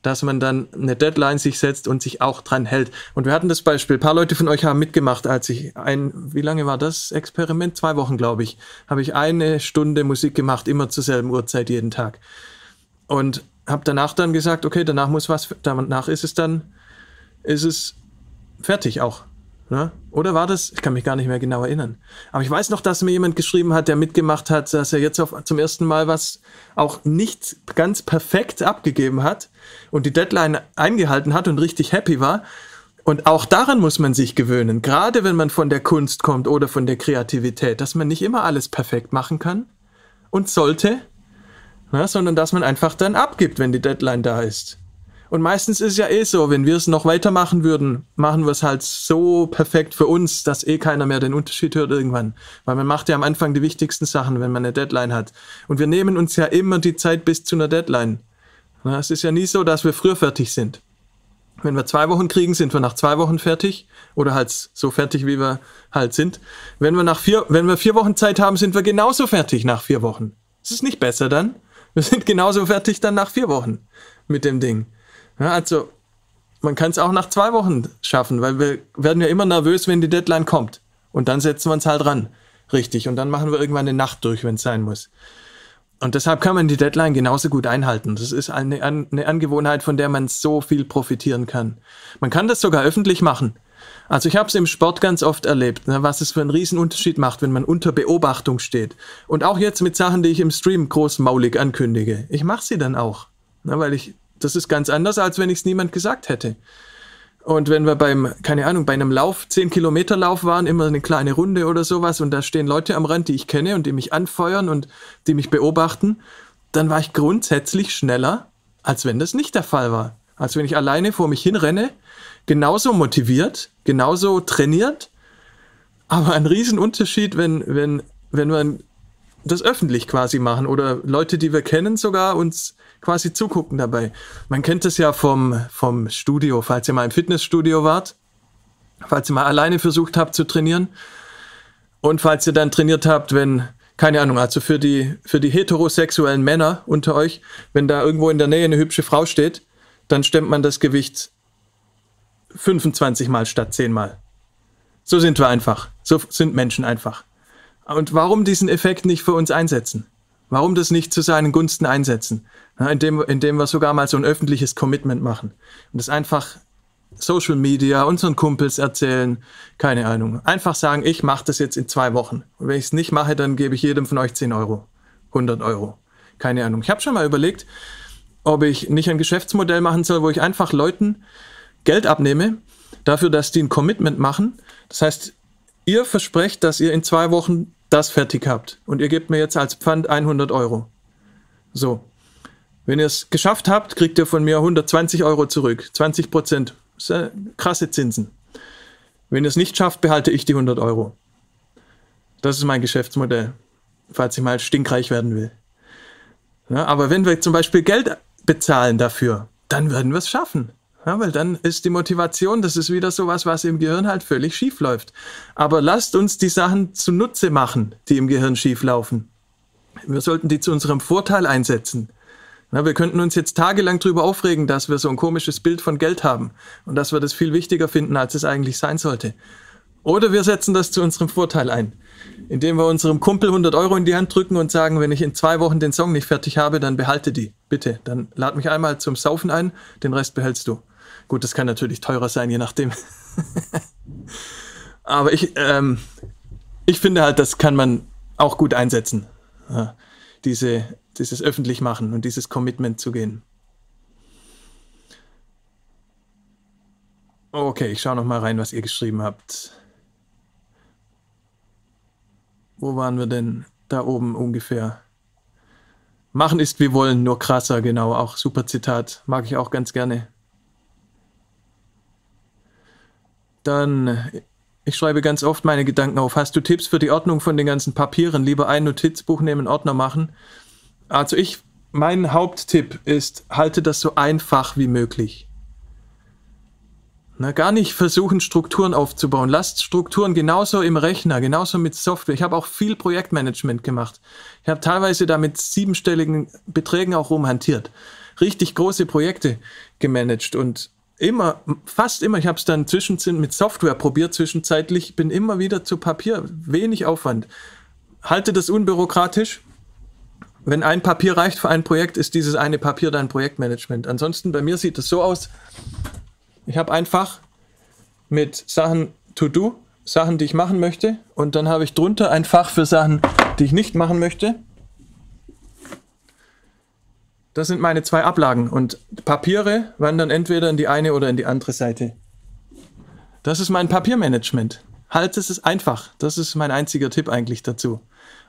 Dass man dann eine Deadline sich setzt und sich auch dran hält. Und wir hatten das Beispiel, ein paar Leute von euch haben mitgemacht, als ich ein, wie lange war das Experiment? Zwei Wochen, glaube ich, habe ich eine Stunde Musik gemacht, immer zur selben Uhrzeit jeden Tag. Und habe danach dann gesagt, okay, danach muss was, danach ist es dann ist es fertig auch. Ne? Oder war das? Ich kann mich gar nicht mehr genau erinnern. Aber ich weiß noch, dass mir jemand geschrieben hat, der mitgemacht hat, dass er jetzt auf, zum ersten Mal was auch nicht ganz perfekt abgegeben hat und die Deadline eingehalten hat und richtig happy war. Und auch daran muss man sich gewöhnen, gerade wenn man von der Kunst kommt oder von der Kreativität, dass man nicht immer alles perfekt machen kann und sollte, ne? sondern dass man einfach dann abgibt, wenn die Deadline da ist. Und meistens ist ja eh so, wenn wir es noch weitermachen würden, machen wir es halt so perfekt für uns, dass eh keiner mehr den Unterschied hört irgendwann. Weil man macht ja am Anfang die wichtigsten Sachen, wenn man eine Deadline hat. Und wir nehmen uns ja immer die Zeit bis zu einer Deadline. es ist ja nie so, dass wir früher fertig sind. Wenn wir zwei Wochen kriegen, sind wir nach zwei Wochen fertig oder halt so fertig, wie wir halt sind. Wenn wir nach vier, wenn wir vier Wochen Zeit haben, sind wir genauso fertig nach vier Wochen. Ist es nicht besser dann? Wir sind genauso fertig dann nach vier Wochen mit dem Ding. Ja, also man kann es auch nach zwei Wochen schaffen, weil wir werden ja immer nervös, wenn die Deadline kommt. Und dann setzen wir uns halt ran. Richtig. Und dann machen wir irgendwann eine Nacht durch, wenn es sein muss. Und deshalb kann man die Deadline genauso gut einhalten. Das ist eine, eine Angewohnheit, von der man so viel profitieren kann. Man kann das sogar öffentlich machen. Also ich habe es im Sport ganz oft erlebt, ne, was es für einen Riesenunterschied macht, wenn man unter Beobachtung steht. Und auch jetzt mit Sachen, die ich im Stream großmaulig ankündige. Ich mache sie dann auch, ne, weil ich das ist ganz anders, als wenn ich es niemand gesagt hätte. Und wenn wir beim, keine Ahnung, bei einem Lauf, 10 Kilometer Lauf waren, immer eine kleine Runde oder sowas und da stehen Leute am Rand, die ich kenne und die mich anfeuern und die mich beobachten, dann war ich grundsätzlich schneller, als wenn das nicht der Fall war. Als wenn ich alleine vor mich hinrenne, genauso motiviert, genauso trainiert, aber ein Riesenunterschied, wenn, wenn, wenn wir das öffentlich quasi machen oder Leute, die wir kennen, sogar uns quasi zugucken dabei. Man kennt es ja vom, vom Studio, falls ihr mal im Fitnessstudio wart, falls ihr mal alleine versucht habt zu trainieren und falls ihr dann trainiert habt, wenn keine Ahnung, also für die, für die heterosexuellen Männer unter euch, wenn da irgendwo in der Nähe eine hübsche Frau steht, dann stemmt man das Gewicht 25 Mal statt 10 Mal. So sind wir einfach. So sind Menschen einfach. Und warum diesen Effekt nicht für uns einsetzen? Warum das nicht zu seinen Gunsten einsetzen? Indem, indem wir sogar mal so ein öffentliches Commitment machen. Und das einfach Social Media, unseren Kumpels erzählen, keine Ahnung. Einfach sagen, ich mache das jetzt in zwei Wochen. Und wenn ich es nicht mache, dann gebe ich jedem von euch 10 Euro, 100 Euro. Keine Ahnung. Ich habe schon mal überlegt, ob ich nicht ein Geschäftsmodell machen soll, wo ich einfach Leuten Geld abnehme, dafür, dass die ein Commitment machen. Das heißt, ihr versprecht, dass ihr in zwei Wochen das fertig habt. Und ihr gebt mir jetzt als Pfand 100 Euro. So. Wenn ihr es geschafft habt, kriegt ihr von mir 120 Euro zurück. 20 Prozent. Krasse Zinsen. Wenn ihr es nicht schafft, behalte ich die 100 Euro. Das ist mein Geschäftsmodell, falls ich mal stinkreich werden will. Ja, aber wenn wir zum Beispiel Geld bezahlen dafür, dann werden wir es schaffen. Ja, weil dann ist die Motivation, das ist wieder sowas, was im Gehirn halt völlig schief läuft. Aber lasst uns die Sachen zunutze machen, die im Gehirn schief laufen. Wir sollten die zu unserem Vorteil einsetzen. Na, wir könnten uns jetzt tagelang darüber aufregen, dass wir so ein komisches Bild von Geld haben und dass wir das viel wichtiger finden, als es eigentlich sein sollte. Oder wir setzen das zu unserem Vorteil ein, indem wir unserem Kumpel 100 Euro in die Hand drücken und sagen, wenn ich in zwei Wochen den Song nicht fertig habe, dann behalte die, bitte. Dann lad mich einmal zum Saufen ein, den Rest behältst du. Gut, das kann natürlich teurer sein, je nachdem. <laughs> Aber ich, ähm, ich finde halt, das kann man auch gut einsetzen. Ja, diese, dieses öffentlich machen und dieses Commitment zu gehen. Okay, ich schaue noch mal rein, was ihr geschrieben habt. Wo waren wir denn? Da oben ungefähr. Machen ist wie wollen, nur krasser, genau. Auch super Zitat. Mag ich auch ganz gerne. Dann, ich schreibe ganz oft meine Gedanken auf. Hast du Tipps für die Ordnung von den ganzen Papieren? Lieber ein Notizbuch nehmen, Ordner machen. Also ich, mein Haupttipp ist, halte das so einfach wie möglich. Na, gar nicht versuchen, Strukturen aufzubauen. Lasst Strukturen genauso im Rechner, genauso mit Software. Ich habe auch viel Projektmanagement gemacht. Ich habe teilweise da mit siebenstelligen Beträgen auch rumhantiert. Richtig große Projekte gemanagt und immer, fast immer, ich habe es dann zwischendrin mit Software probiert, zwischenzeitlich, bin immer wieder zu Papier, wenig Aufwand. Halte das unbürokratisch. Wenn ein Papier reicht für ein Projekt, ist dieses eine Papier dein Projektmanagement. Ansonsten, bei mir sieht es so aus, ich habe einfach mit Sachen To-Do, Sachen, die ich machen möchte, und dann habe ich drunter ein Fach für Sachen, die ich nicht machen möchte. Das sind meine zwei Ablagen und Papiere wandern entweder in die eine oder in die andere Seite. Das ist mein Papiermanagement. Halt, es ist einfach. Das ist mein einziger Tipp eigentlich dazu.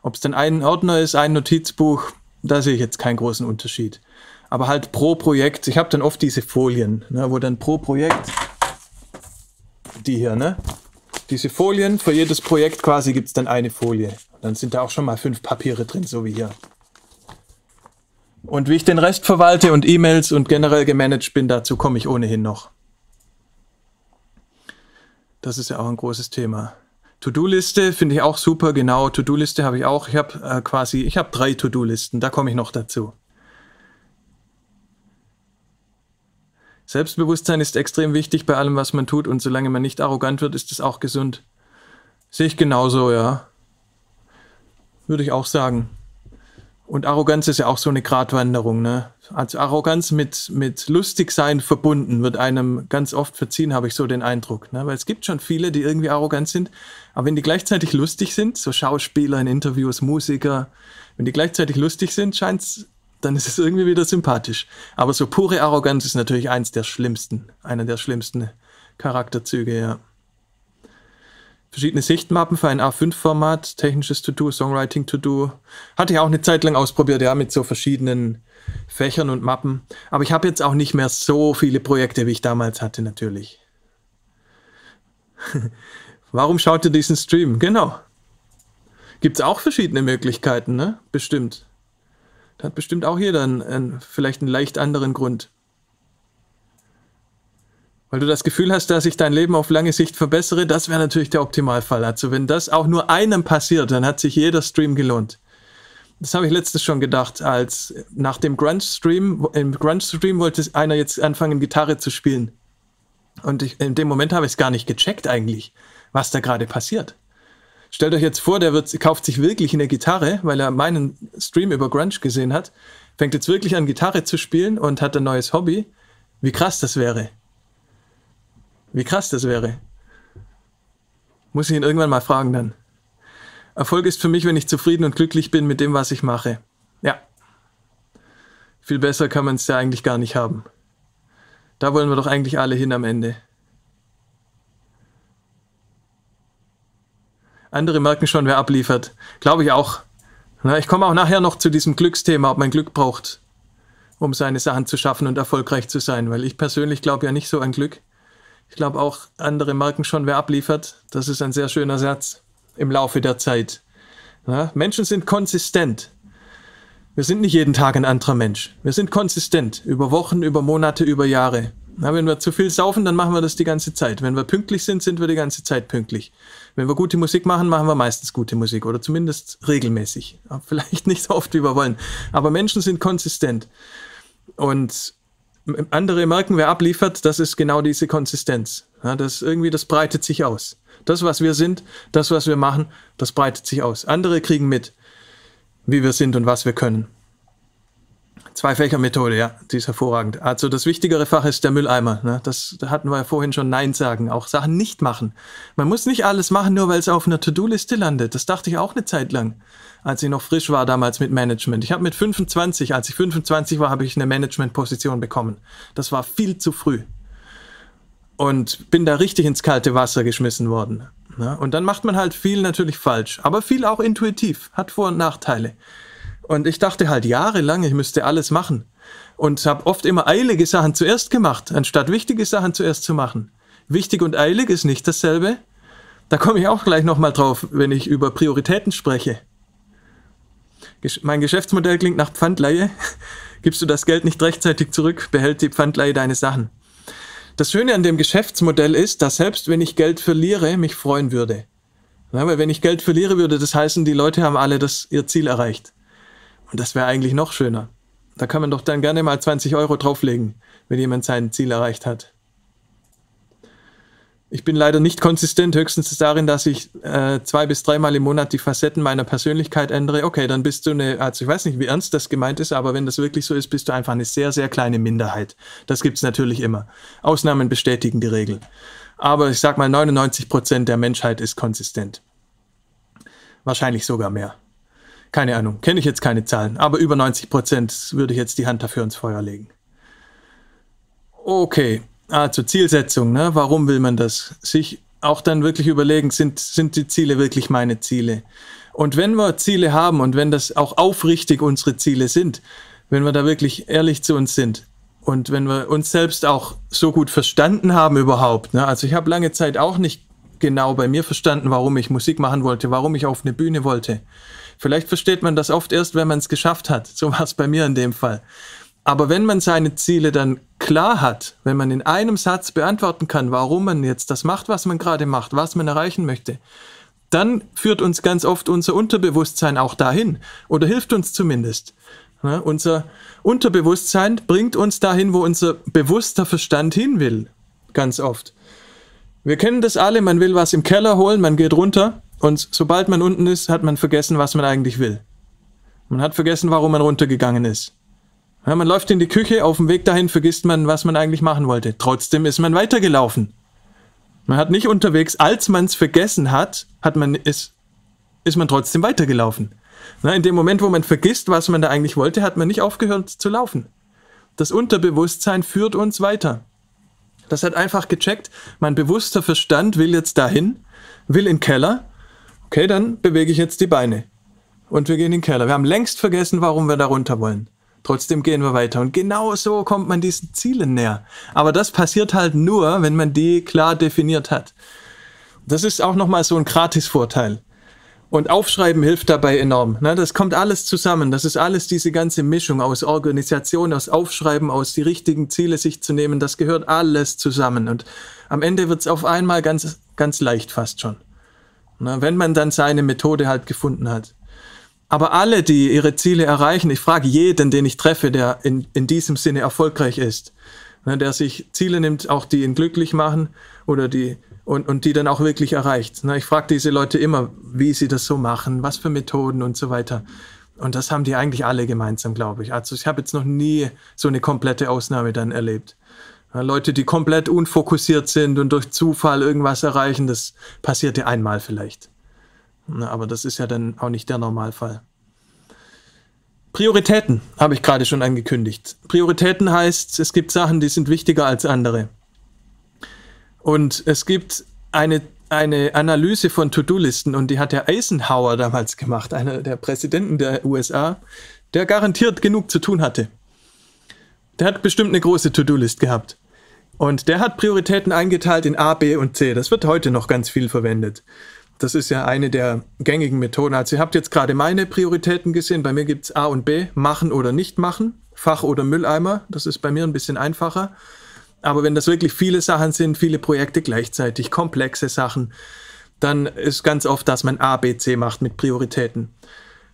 Ob es denn ein Ordner ist, ein Notizbuch, da sehe ich jetzt keinen großen Unterschied. Aber halt pro Projekt, ich habe dann oft diese Folien, ne, wo dann pro Projekt, die hier, ne? Diese Folien, für jedes Projekt quasi gibt es dann eine Folie. Dann sind da auch schon mal fünf Papiere drin, so wie hier. Und wie ich den Rest verwalte und E-Mails und generell gemanagt bin, dazu komme ich ohnehin noch. Das ist ja auch ein großes Thema. To-Do-Liste finde ich auch super, genau. To-Do-Liste habe ich auch. Ich habe äh, quasi, ich habe drei To-Do-Listen, da komme ich noch dazu. Selbstbewusstsein ist extrem wichtig bei allem, was man tut und solange man nicht arrogant wird, ist es auch gesund. Sehe ich genauso, ja. Würde ich auch sagen. Und Arroganz ist ja auch so eine Gratwanderung, ne? Also Arroganz mit, mit Lustigsein verbunden wird einem ganz oft verziehen, habe ich so den Eindruck. Ne? Weil es gibt schon viele, die irgendwie arrogant sind, aber wenn die gleichzeitig lustig sind, so Schauspieler in Interviews, Musiker, wenn die gleichzeitig lustig sind, scheint's, dann ist es irgendwie wieder sympathisch. Aber so pure Arroganz ist natürlich eins der schlimmsten, einer der schlimmsten Charakterzüge, ja verschiedene Sichtmappen für ein A5-Format, technisches To-Do, Songwriting To-Do. Hatte ich auch eine Zeit lang ausprobiert, ja, mit so verschiedenen Fächern und Mappen. Aber ich habe jetzt auch nicht mehr so viele Projekte, wie ich damals hatte, natürlich. <laughs> Warum schaut ihr diesen Stream? Genau. Gibt es auch verschiedene Möglichkeiten, ne? Bestimmt. Da hat bestimmt auch jeder einen, einen, vielleicht einen leicht anderen Grund. Weil du das Gefühl hast, dass ich dein Leben auf lange Sicht verbessere, das wäre natürlich der Optimalfall. Also wenn das auch nur einem passiert, dann hat sich jeder Stream gelohnt. Das habe ich letztes schon gedacht, als nach dem Grunge-Stream, im Grunge-Stream wollte einer jetzt anfangen, Gitarre zu spielen. Und ich, in dem Moment habe ich es gar nicht gecheckt eigentlich, was da gerade passiert. Stellt euch jetzt vor, der wird, kauft sich wirklich eine Gitarre, weil er meinen Stream über Grunge gesehen hat, fängt jetzt wirklich an, Gitarre zu spielen und hat ein neues Hobby. Wie krass das wäre. Wie krass das wäre. Muss ich ihn irgendwann mal fragen dann. Erfolg ist für mich, wenn ich zufrieden und glücklich bin mit dem, was ich mache. Ja. Viel besser kann man es ja eigentlich gar nicht haben. Da wollen wir doch eigentlich alle hin am Ende. Andere merken schon, wer abliefert. Glaube ich auch. Na, ich komme auch nachher noch zu diesem Glücksthema, ob man Glück braucht, um seine Sachen zu schaffen und erfolgreich zu sein. Weil ich persönlich glaube ja nicht so an Glück. Ich glaube auch, andere merken schon, wer abliefert. Das ist ein sehr schöner Satz im Laufe der Zeit. Na, Menschen sind konsistent. Wir sind nicht jeden Tag ein anderer Mensch. Wir sind konsistent über Wochen, über Monate, über Jahre. Na, wenn wir zu viel saufen, dann machen wir das die ganze Zeit. Wenn wir pünktlich sind, sind wir die ganze Zeit pünktlich. Wenn wir gute Musik machen, machen wir meistens gute Musik oder zumindest regelmäßig. Vielleicht <laughs> nicht so oft, wie wir wollen. Aber Menschen sind konsistent. Und andere merken, wer abliefert, das ist genau diese Konsistenz. Ja, das irgendwie, das breitet sich aus. Das, was wir sind, das, was wir machen, das breitet sich aus. Andere kriegen mit, wie wir sind und was wir können. Zwei-Fächer-Methode, ja, die ist hervorragend. Also das wichtigere Fach ist der Mülleimer. Ne? Das da hatten wir ja vorhin schon Nein sagen, auch Sachen nicht machen. Man muss nicht alles machen, nur weil es auf einer To-Do-Liste landet. Das dachte ich auch eine Zeit lang, als ich noch frisch war damals mit Management. Ich habe mit 25, als ich 25 war, habe ich eine Management-Position bekommen. Das war viel zu früh. Und bin da richtig ins kalte Wasser geschmissen worden. Ne? Und dann macht man halt viel natürlich falsch, aber viel auch intuitiv, hat Vor- und Nachteile. Und ich dachte halt jahrelang, ich müsste alles machen. Und habe oft immer eilige Sachen zuerst gemacht, anstatt wichtige Sachen zuerst zu machen. Wichtig und eilig ist nicht dasselbe. Da komme ich auch gleich nochmal drauf, wenn ich über Prioritäten spreche. Mein Geschäftsmodell klingt nach Pfandleihe. <laughs> Gibst du das Geld nicht rechtzeitig zurück, behält die Pfandleihe deine Sachen. Das Schöne an dem Geschäftsmodell ist, dass selbst wenn ich Geld verliere, mich freuen würde. Ja, weil wenn ich Geld verliere, würde das heißen, die Leute haben alle das, ihr Ziel erreicht. Und das wäre eigentlich noch schöner. Da kann man doch dann gerne mal 20 Euro drauflegen, wenn jemand sein Ziel erreicht hat. Ich bin leider nicht konsistent, höchstens darin, dass ich äh, zwei bis dreimal im Monat die Facetten meiner Persönlichkeit ändere. Okay, dann bist du eine, also ich weiß nicht, wie ernst das gemeint ist, aber wenn das wirklich so ist, bist du einfach eine sehr, sehr kleine Minderheit. Das gibt's natürlich immer. Ausnahmen bestätigen die Regel. Aber ich sag mal, 99 Prozent der Menschheit ist konsistent. Wahrscheinlich sogar mehr. Keine Ahnung, kenne ich jetzt keine Zahlen, aber über 90 Prozent würde ich jetzt die Hand dafür ins Feuer legen. Okay, also Zielsetzung, ne? warum will man das? Sich auch dann wirklich überlegen, sind, sind die Ziele wirklich meine Ziele? Und wenn wir Ziele haben und wenn das auch aufrichtig unsere Ziele sind, wenn wir da wirklich ehrlich zu uns sind und wenn wir uns selbst auch so gut verstanden haben überhaupt, ne? also ich habe lange Zeit auch nicht genau bei mir verstanden, warum ich Musik machen wollte, warum ich auf eine Bühne wollte. Vielleicht versteht man das oft erst, wenn man es geschafft hat. So war es bei mir in dem Fall. Aber wenn man seine Ziele dann klar hat, wenn man in einem Satz beantworten kann, warum man jetzt das macht, was man gerade macht, was man erreichen möchte, dann führt uns ganz oft unser Unterbewusstsein auch dahin oder hilft uns zumindest. Ja, unser Unterbewusstsein bringt uns dahin, wo unser bewusster Verstand hin will. Ganz oft. Wir kennen das alle, man will was im Keller holen, man geht runter und sobald man unten ist, hat man vergessen, was man eigentlich will. Man hat vergessen, warum man runtergegangen ist. Ja, man läuft in die Küche, auf dem Weg dahin vergisst man, was man eigentlich machen wollte. Trotzdem ist man weitergelaufen. Man hat nicht unterwegs, als man es vergessen hat, hat man ist, ist man trotzdem weitergelaufen. Na, in dem Moment, wo man vergisst, was man da eigentlich wollte, hat man nicht aufgehört zu laufen. Das Unterbewusstsein führt uns weiter. Das hat einfach gecheckt, mein bewusster Verstand will jetzt dahin, will in den Keller Okay, dann bewege ich jetzt die Beine. Und wir gehen in den Keller. Wir haben längst vergessen, warum wir da runter wollen. Trotzdem gehen wir weiter. Und genau so kommt man diesen Zielen näher. Aber das passiert halt nur, wenn man die klar definiert hat. Das ist auch nochmal so ein Gratis-Vorteil. Und Aufschreiben hilft dabei enorm. Ne? Das kommt alles zusammen. Das ist alles diese ganze Mischung aus Organisation, aus Aufschreiben, aus die richtigen Ziele sich zu nehmen. Das gehört alles zusammen. Und am Ende wird es auf einmal ganz, ganz leicht fast schon. Ne? Wenn man dann seine Methode halt gefunden hat. Aber alle, die ihre Ziele erreichen, ich frage jeden, den ich treffe, der in, in diesem Sinne erfolgreich ist, ne, der sich Ziele nimmt, auch die ihn glücklich machen oder die und, und die dann auch wirklich erreicht. Ne, ich frage diese Leute immer, wie sie das so machen, was für Methoden und so weiter. Und das haben die eigentlich alle gemeinsam, glaube ich. Also ich habe jetzt noch nie so eine komplette Ausnahme dann erlebt. Leute, die komplett unfokussiert sind und durch Zufall irgendwas erreichen, das passiert ja einmal vielleicht. Aber das ist ja dann auch nicht der Normalfall. Prioritäten habe ich gerade schon angekündigt. Prioritäten heißt, es gibt Sachen, die sind wichtiger als andere. Und es gibt eine, eine Analyse von To-Do-Listen und die hat der Eisenhower damals gemacht, einer der Präsidenten der USA, der garantiert genug zu tun hatte. Der hat bestimmt eine große To-Do-List gehabt. Und der hat Prioritäten eingeteilt in A, B und C. Das wird heute noch ganz viel verwendet. Das ist ja eine der gängigen Methoden. Also ihr habt jetzt gerade meine Prioritäten gesehen. Bei mir gibt es A und B, machen oder nicht machen, Fach oder Mülleimer. Das ist bei mir ein bisschen einfacher. Aber wenn das wirklich viele Sachen sind, viele Projekte gleichzeitig, komplexe Sachen, dann ist ganz oft, dass man A, B, C macht mit Prioritäten.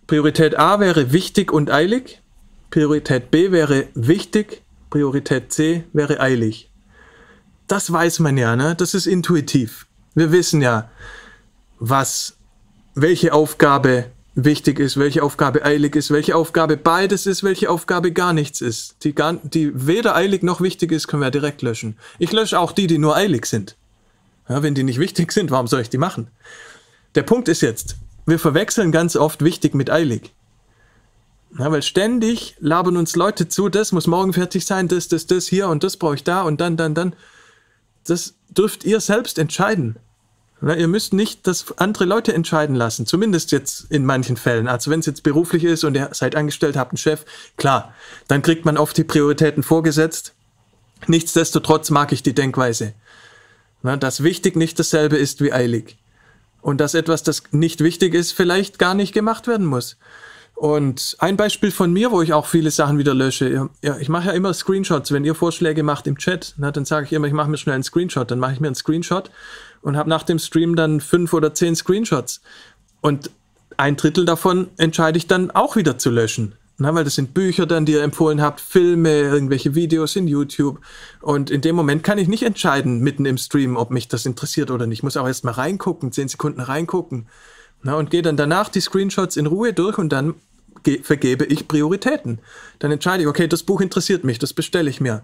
Priorität A wäre wichtig und eilig. Priorität B wäre wichtig. Priorität C wäre eilig. Das weiß man ja, ne? Das ist intuitiv. Wir wissen ja, was, welche Aufgabe wichtig ist, welche Aufgabe eilig ist, welche Aufgabe beides ist, welche Aufgabe gar nichts ist. Die, gar, die weder eilig noch wichtig ist, können wir direkt löschen. Ich lösche auch die, die nur eilig sind. Ja, wenn die nicht wichtig sind, warum soll ich die machen? Der Punkt ist jetzt, wir verwechseln ganz oft wichtig mit eilig. Ja, weil ständig labern uns Leute zu, das muss morgen fertig sein, das, das, das hier und das brauche ich da und dann, dann, dann. Das dürft ihr selbst entscheiden. Na, ihr müsst nicht das andere Leute entscheiden lassen, zumindest jetzt in manchen Fällen. Also wenn es jetzt beruflich ist und ihr seid angestellt, habt einen Chef, klar, dann kriegt man oft die Prioritäten vorgesetzt. Nichtsdestotrotz mag ich die Denkweise. Na, dass wichtig nicht dasselbe ist wie eilig. Und dass etwas, das nicht wichtig ist, vielleicht gar nicht gemacht werden muss. Und ein Beispiel von mir, wo ich auch viele Sachen wieder lösche. Ja, ich mache ja immer Screenshots. Wenn ihr Vorschläge macht im Chat, na, dann sage ich immer, ich mache mir schnell einen Screenshot. Dann mache ich mir einen Screenshot und habe nach dem Stream dann fünf oder zehn Screenshots. Und ein Drittel davon entscheide ich dann auch wieder zu löschen. Na, weil das sind Bücher dann, die ihr empfohlen habt, Filme, irgendwelche Videos in YouTube. Und in dem Moment kann ich nicht entscheiden, mitten im Stream, ob mich das interessiert oder nicht. Ich muss auch erst mal reingucken, zehn Sekunden reingucken. Na, und gehe dann danach die Screenshots in Ruhe durch und dann vergebe ich Prioritäten. Dann entscheide ich, okay, das Buch interessiert mich, das bestelle ich mir.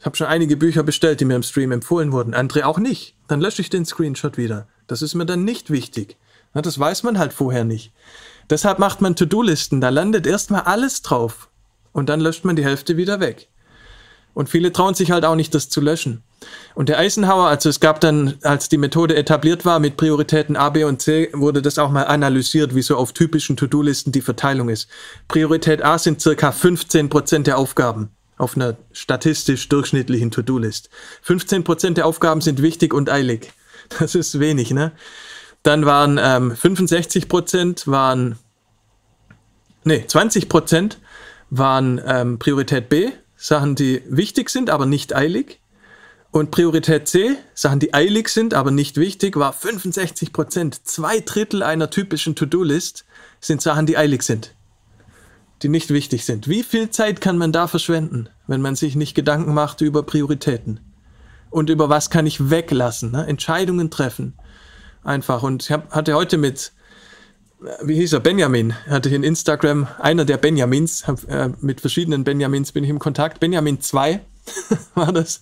Ich habe schon einige Bücher bestellt, die mir im Stream empfohlen wurden, andere auch nicht. Dann lösche ich den Screenshot wieder. Das ist mir dann nicht wichtig. Na, das weiß man halt vorher nicht. Deshalb macht man To-Do-Listen, da landet erstmal alles drauf und dann löscht man die Hälfte wieder weg. Und viele trauen sich halt auch nicht, das zu löschen. Und der Eisenhower, also es gab dann, als die Methode etabliert war mit Prioritäten A, B und C, wurde das auch mal analysiert, wie so auf typischen To-Do-Listen die Verteilung ist. Priorität A sind circa 15 Prozent der Aufgaben auf einer statistisch durchschnittlichen To-Do-List. 15% der Aufgaben sind wichtig und eilig. Das ist wenig, ne? Dann waren ähm, 65% waren, nee, 20% waren ähm, Priorität B, Sachen, die wichtig sind, aber nicht eilig. Und Priorität C, Sachen, die eilig sind, aber nicht wichtig, war 65% Zwei Drittel einer typischen To-Do-List sind Sachen, die eilig sind die nicht wichtig sind. Wie viel Zeit kann man da verschwenden, wenn man sich nicht Gedanken macht über Prioritäten? Und über was kann ich weglassen? Ne? Entscheidungen treffen. Einfach. Und ich hab, hatte heute mit, wie hieß er, Benjamin, hatte ich in Instagram, einer der Benjamins, hab, äh, mit verschiedenen Benjamins bin ich im Kontakt. Benjamin 2 <laughs> war das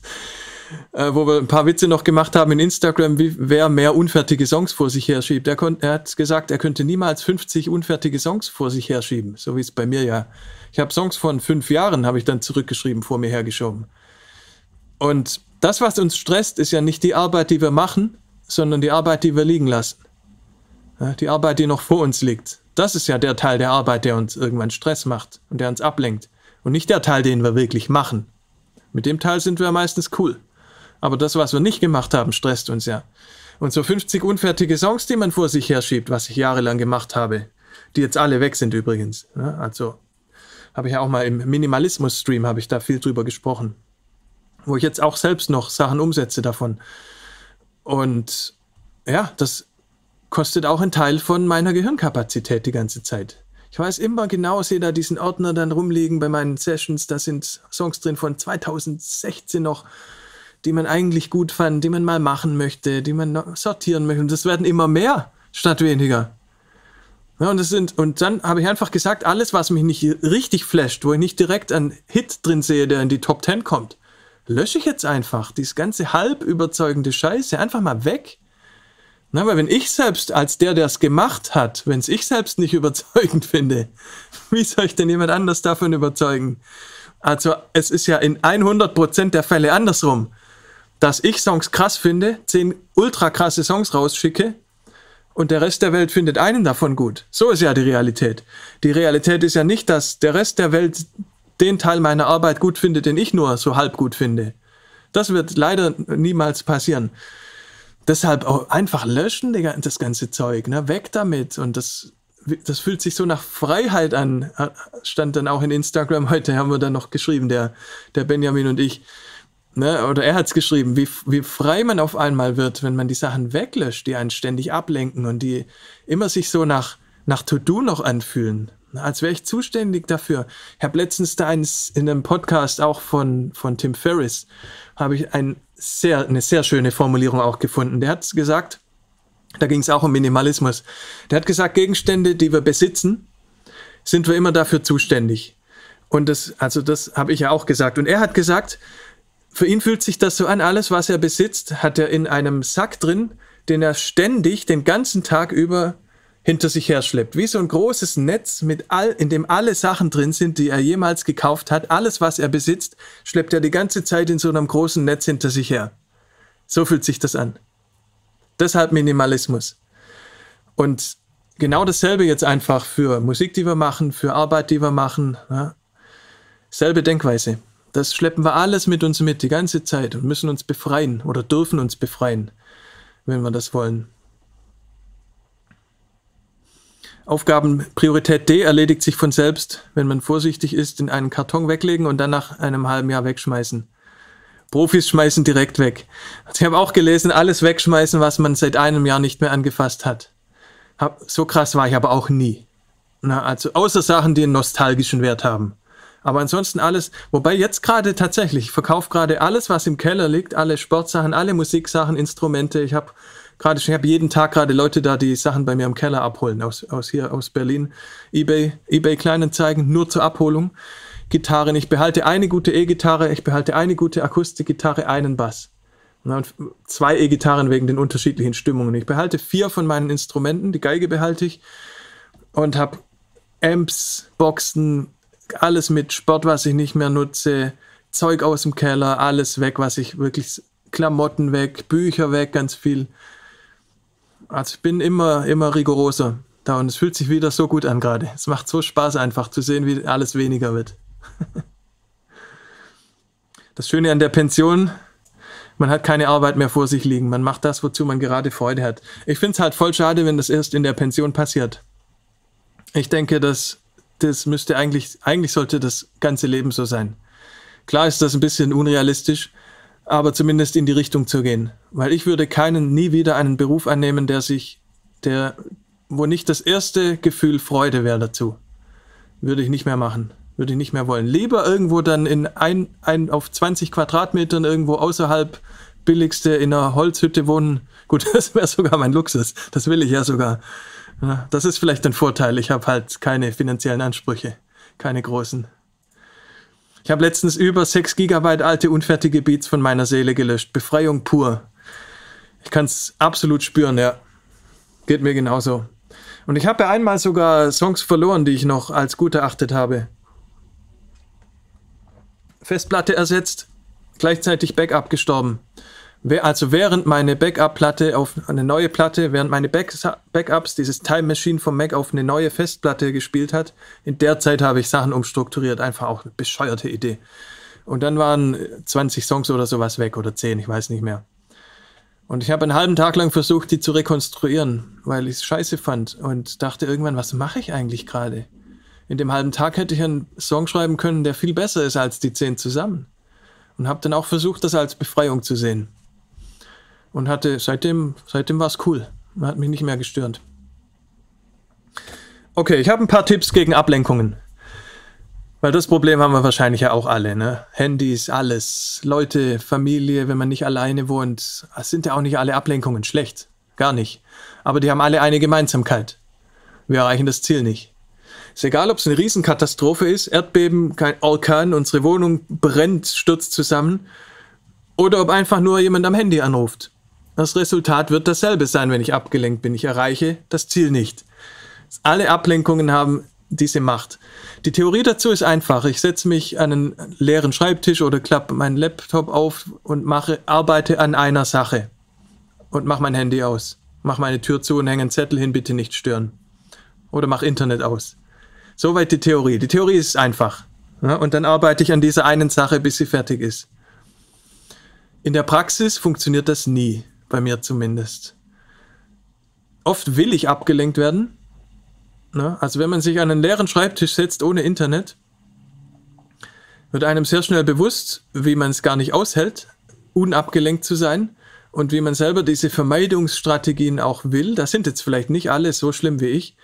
äh, wo wir ein paar Witze noch gemacht haben in Instagram, wie wer mehr unfertige Songs vor sich herschiebt. Er, er hat gesagt, er könnte niemals 50 unfertige Songs vor sich herschieben, so wie es bei mir ja. Ich habe Songs von fünf Jahren, habe ich dann zurückgeschrieben, vor mir hergeschoben. Und das, was uns stresst, ist ja nicht die Arbeit, die wir machen, sondern die Arbeit, die wir liegen lassen. Ja, die Arbeit, die noch vor uns liegt. Das ist ja der Teil der Arbeit, der uns irgendwann Stress macht und der uns ablenkt. Und nicht der Teil, den wir wirklich machen. Mit dem Teil sind wir meistens cool. Aber das, was wir nicht gemacht haben, stresst uns ja. Und so 50 unfertige Songs, die man vor sich herschiebt, was ich jahrelang gemacht habe, die jetzt alle weg sind übrigens. Ja, also habe ich ja auch mal im Minimalismus-Stream, habe ich da viel drüber gesprochen. Wo ich jetzt auch selbst noch Sachen umsetze davon. Und ja, das kostet auch einen Teil von meiner Gehirnkapazität die ganze Zeit. Ich weiß immer genau, sehe da diesen Ordner dann rumliegen bei meinen Sessions. Da sind Songs drin von 2016 noch, die man eigentlich gut fand, die man mal machen möchte, die man sortieren möchte. Und das werden immer mehr statt weniger. Ja, und, das sind, und dann habe ich einfach gesagt, alles, was mich nicht richtig flasht, wo ich nicht direkt einen Hit drin sehe, der in die Top 10 kommt, lösche ich jetzt einfach. Dieses ganze halb überzeugende Scheiße einfach mal weg. Na, weil wenn ich selbst als der, der es gemacht hat, wenn es ich selbst nicht <laughs> überzeugend finde, wie soll ich denn jemand anders davon überzeugen? Also es ist ja in 100% der Fälle andersrum, dass ich Songs krass finde, zehn ultra krasse Songs rausschicke und der Rest der Welt findet einen davon gut. So ist ja die Realität. Die Realität ist ja nicht, dass der Rest der Welt den Teil meiner Arbeit gut findet, den ich nur so halb gut finde. Das wird leider niemals passieren. Deshalb auch einfach löschen, das ganze Zeug, ne? weg damit. Und das, das fühlt sich so nach Freiheit an. Stand dann auch in Instagram heute, haben wir dann noch geschrieben, der, der Benjamin und ich. Ne? Oder er hat es geschrieben, wie, wie frei man auf einmal wird, wenn man die Sachen weglöscht, die einen ständig ablenken und die immer sich so nach, nach To-Do noch anfühlen. Als wäre ich zuständig dafür. Ich habe letztens da eins in einem Podcast auch von, von Tim Ferriss, habe ich ein sehr, eine sehr schöne Formulierung auch gefunden. Der hat gesagt, da ging es auch um Minimalismus. Der hat gesagt, Gegenstände, die wir besitzen, sind wir immer dafür zuständig. Und das, also das habe ich ja auch gesagt. Und er hat gesagt, für ihn fühlt sich das so an, alles, was er besitzt, hat er in einem Sack drin, den er ständig den ganzen Tag über hinter sich her schleppt. Wie so ein großes Netz, mit all, in dem alle Sachen drin sind, die er jemals gekauft hat. Alles, was er besitzt, schleppt er die ganze Zeit in so einem großen Netz hinter sich her. So fühlt sich das an. Deshalb Minimalismus. Und genau dasselbe jetzt einfach für Musik, die wir machen, für Arbeit, die wir machen. Ja. Selbe Denkweise. Das schleppen wir alles mit uns mit die ganze Zeit und müssen uns befreien oder dürfen uns befreien, wenn wir das wollen. Aufgabenpriorität D erledigt sich von selbst, wenn man vorsichtig ist, in einen Karton weglegen und dann nach einem halben Jahr wegschmeißen. Profis schmeißen direkt weg. Also ich habe auch gelesen, alles wegschmeißen, was man seit einem Jahr nicht mehr angefasst hat. Hab, so krass war ich aber auch nie. Na, also außer Sachen, die einen nostalgischen Wert haben. Aber ansonsten alles, wobei jetzt gerade tatsächlich, ich verkaufe gerade alles, was im Keller liegt, alle Sportsachen, alle Musiksachen, Instrumente. Ich habe gerade ich habe jeden Tag gerade Leute da, die Sachen bei mir im Keller abholen, aus, aus hier, aus Berlin. Ebay, Ebay Kleinanzeigen, nur zur Abholung. Gitarren, ich behalte eine gute E-Gitarre, ich behalte eine gute Akustikgitarre, einen Bass. Und zwei E-Gitarren wegen den unterschiedlichen Stimmungen. Ich behalte vier von meinen Instrumenten, die Geige behalte ich und habe Amps, Boxen, alles mit Sport, was ich nicht mehr nutze, Zeug aus dem Keller, alles weg, was ich wirklich, Klamotten weg, Bücher weg, ganz viel. Also ich bin immer, immer rigoroser da und es fühlt sich wieder so gut an gerade. Es macht so Spaß einfach zu sehen, wie alles weniger wird. <laughs> Das Schöne an der Pension, man hat keine Arbeit mehr vor sich liegen. Man macht das, wozu man gerade Freude hat. Ich finde es halt voll schade, wenn das erst in der Pension passiert. Ich denke, dass das müsste eigentlich, eigentlich sollte das ganze Leben so sein. Klar ist das ein bisschen unrealistisch, aber zumindest in die Richtung zu gehen. Weil ich würde keinen, nie wieder einen Beruf annehmen, der sich, der, wo nicht das erste Gefühl Freude wäre dazu. Würde ich nicht mehr machen. Würde ich nicht mehr wollen. Lieber irgendwo dann in ein, ein auf 20 Quadratmetern irgendwo außerhalb billigste in einer Holzhütte wohnen. Gut, <laughs> das wäre sogar mein Luxus. Das will ich ja sogar. Ja, das ist vielleicht ein Vorteil. Ich habe halt keine finanziellen Ansprüche. Keine großen. Ich habe letztens über 6 Gigabyte alte unfertige Beats von meiner Seele gelöscht. Befreiung pur. Ich kann es absolut spüren, ja. Geht mir genauso. Und ich habe einmal sogar Songs verloren, die ich noch als gut erachtet habe. Festplatte ersetzt, gleichzeitig Backup gestorben. Also während meine Backup-Platte auf eine neue Platte, während meine Backups dieses Time Machine vom Mac auf eine neue Festplatte gespielt hat, in der Zeit habe ich Sachen umstrukturiert. Einfach auch eine bescheuerte Idee. Und dann waren 20 Songs oder sowas weg oder 10, ich weiß nicht mehr. Und ich habe einen halben Tag lang versucht, die zu rekonstruieren, weil ich es scheiße fand und dachte irgendwann, was mache ich eigentlich gerade? In dem halben Tag hätte ich einen Song schreiben können, der viel besser ist als die zehn zusammen. Und habe dann auch versucht, das als Befreiung zu sehen. Und hatte seitdem, seitdem war es cool. Man hat mich nicht mehr gestört. Okay, ich habe ein paar Tipps gegen Ablenkungen. Weil das Problem haben wir wahrscheinlich ja auch alle, ne? Handys, alles, Leute, Familie, wenn man nicht alleine wohnt, es sind ja auch nicht alle Ablenkungen schlecht. Gar nicht. Aber die haben alle eine Gemeinsamkeit. Wir erreichen das Ziel nicht. Ist egal, ob es eine Riesenkatastrophe ist, Erdbeben, kein Orkan, unsere Wohnung brennt, stürzt zusammen, oder ob einfach nur jemand am Handy anruft. Das Resultat wird dasselbe sein, wenn ich abgelenkt bin. Ich erreiche das Ziel nicht. Alle Ablenkungen haben diese Macht. Die Theorie dazu ist einfach. Ich setze mich an einen leeren Schreibtisch oder klappe meinen Laptop auf und mache, arbeite an einer Sache und mache mein Handy aus. Mach meine Tür zu und hänge einen Zettel hin, bitte nicht stören. Oder mach Internet aus. Soweit die Theorie. Die Theorie ist einfach. Ja, und dann arbeite ich an dieser einen Sache, bis sie fertig ist. In der Praxis funktioniert das nie, bei mir zumindest. Oft will ich abgelenkt werden, Ne? Also wenn man sich an einen leeren Schreibtisch setzt ohne Internet, wird einem sehr schnell bewusst, wie man es gar nicht aushält, unabgelenkt zu sein und wie man selber diese Vermeidungsstrategien auch will. Das sind jetzt vielleicht nicht alle so schlimm wie ich,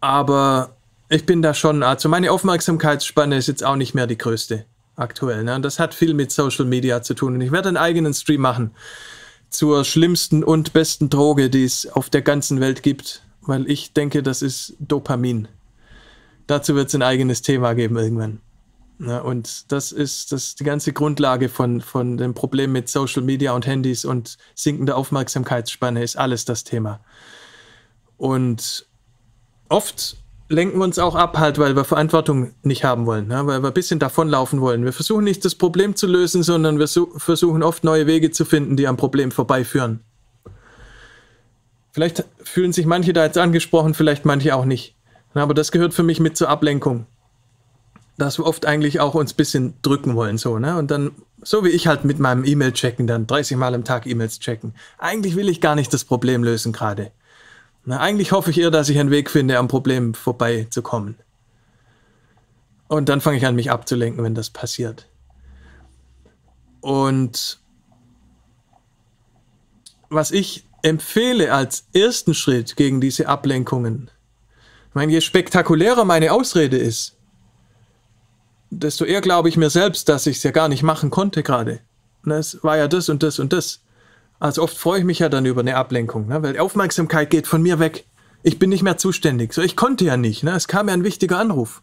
aber ich bin da schon, also meine Aufmerksamkeitsspanne ist jetzt auch nicht mehr die größte aktuell. Ne? Und das hat viel mit Social Media zu tun. Und ich werde einen eigenen Stream machen zur schlimmsten und besten Droge, die es auf der ganzen Welt gibt weil ich denke, das ist Dopamin. Dazu wird es ein eigenes Thema geben irgendwann. Ja, und das ist, das die ganze Grundlage von, von dem Problem mit Social Media und Handys und sinkender Aufmerksamkeitsspanne ist alles das Thema. Und oft lenken wir uns auch ab, halt, weil wir Verantwortung nicht haben wollen, ne? weil wir ein bisschen davonlaufen wollen. Wir versuchen nicht das Problem zu lösen, sondern wir versuchen oft neue Wege zu finden, die am Problem vorbeiführen. Vielleicht fühlen sich manche da jetzt angesprochen, vielleicht manche auch nicht. Aber das gehört für mich mit zur Ablenkung. Dass wir oft eigentlich auch uns ein bisschen drücken wollen, so, ne? Und dann, so wie ich halt mit meinem E-Mail checken, dann 30 Mal am Tag E-Mails checken. Eigentlich will ich gar nicht das Problem lösen gerade. Eigentlich hoffe ich eher, dass ich einen Weg finde, am Problem vorbeizukommen. Und dann fange ich an, mich abzulenken, wenn das passiert. Und was ich empfehle als ersten Schritt gegen diese Ablenkungen, ich meine, je spektakulärer meine Ausrede ist, desto eher glaube ich mir selbst, dass ich es ja gar nicht machen konnte gerade. Ne, es war ja das und das und das. Also oft freue ich mich ja dann über eine Ablenkung, ne? weil Aufmerksamkeit geht von mir weg. Ich bin nicht mehr zuständig. So, ich konnte ja nicht. Ne? Es kam ja ein wichtiger Anruf.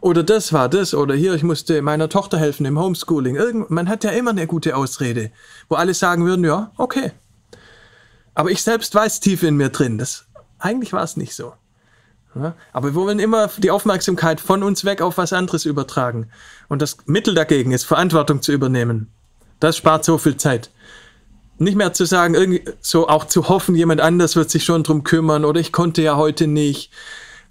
Oder das war das. Oder hier, ich musste meiner Tochter helfen im Homeschooling. Irgend, man hat ja immer eine gute Ausrede, wo alle sagen würden, ja, okay, aber ich selbst weiß tief in mir drin, das, eigentlich war es nicht so. Ja, aber wir wollen immer die Aufmerksamkeit von uns weg auf was anderes übertragen. Und das Mittel dagegen ist, Verantwortung zu übernehmen. Das spart so viel Zeit. Nicht mehr zu sagen, irgendwie so auch zu hoffen, jemand anders wird sich schon drum kümmern oder ich konnte ja heute nicht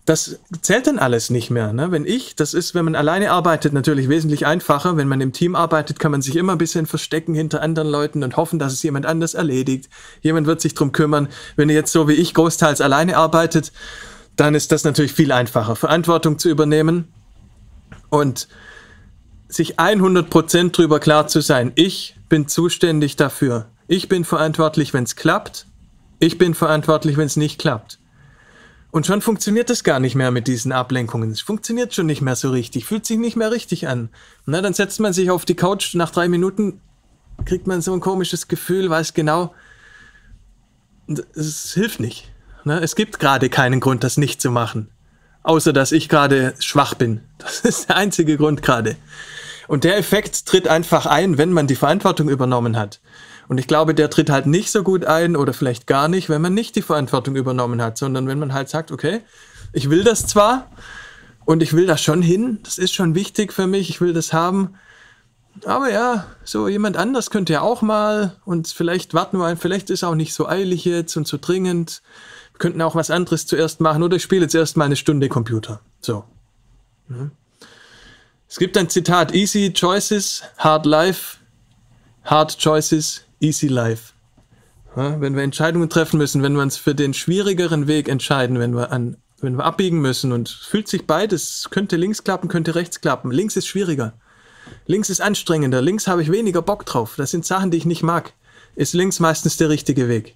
das zählt dann alles nicht mehr. Ne? Wenn ich, das ist, wenn man alleine arbeitet, natürlich wesentlich einfacher. Wenn man im Team arbeitet, kann man sich immer ein bisschen verstecken hinter anderen Leuten und hoffen, dass es jemand anders erledigt. Jemand wird sich drum kümmern. Wenn ihr jetzt so wie ich großteils alleine arbeitet, dann ist das natürlich viel einfacher, Verantwortung zu übernehmen und sich 100% drüber klar zu sein. Ich bin zuständig dafür. Ich bin verantwortlich, wenn es klappt. Ich bin verantwortlich, wenn es nicht klappt. Und schon funktioniert es gar nicht mehr mit diesen Ablenkungen. Es funktioniert schon nicht mehr so richtig, fühlt sich nicht mehr richtig an. Na, dann setzt man sich auf die Couch, nach drei Minuten kriegt man so ein komisches Gefühl, weiß genau, es hilft nicht. Na, es gibt gerade keinen Grund, das nicht zu machen. Außer dass ich gerade schwach bin. Das ist der einzige Grund gerade. Und der Effekt tritt einfach ein, wenn man die Verantwortung übernommen hat. Und ich glaube, der tritt halt nicht so gut ein oder vielleicht gar nicht, wenn man nicht die Verantwortung übernommen hat, sondern wenn man halt sagt, okay, ich will das zwar und ich will das schon hin, das ist schon wichtig für mich, ich will das haben. Aber ja, so jemand anders könnte ja auch mal und vielleicht warten wir, vielleicht ist auch nicht so eilig jetzt und so dringend. Wir könnten auch was anderes zuerst machen oder ich spiele jetzt erst mal eine Stunde Computer. So. Es gibt ein Zitat, Easy Choices, Hard Life, Hard Choices, Easy Life. Ja, wenn wir Entscheidungen treffen müssen, wenn wir uns für den schwierigeren Weg entscheiden, wenn wir an, wenn wir abbiegen müssen und fühlt sich beides, könnte links klappen, könnte rechts klappen. Links ist schwieriger. Links ist anstrengender. Links habe ich weniger Bock drauf. Das sind Sachen, die ich nicht mag. Ist links meistens der richtige Weg.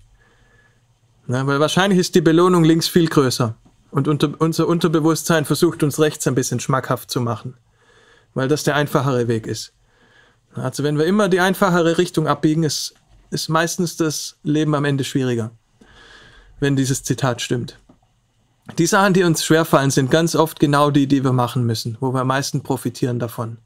Ja, weil wahrscheinlich ist die Belohnung links viel größer. Und unter, unser Unterbewusstsein versucht uns rechts ein bisschen schmackhaft zu machen. Weil das der einfachere Weg ist. Also wenn wir immer die einfachere Richtung abbiegen, ist, ist meistens das Leben am Ende schwieriger. Wenn dieses Zitat stimmt. Die Sachen, die uns schwerfallen, sind ganz oft genau die, die wir machen müssen, wo wir am meisten profitieren davon.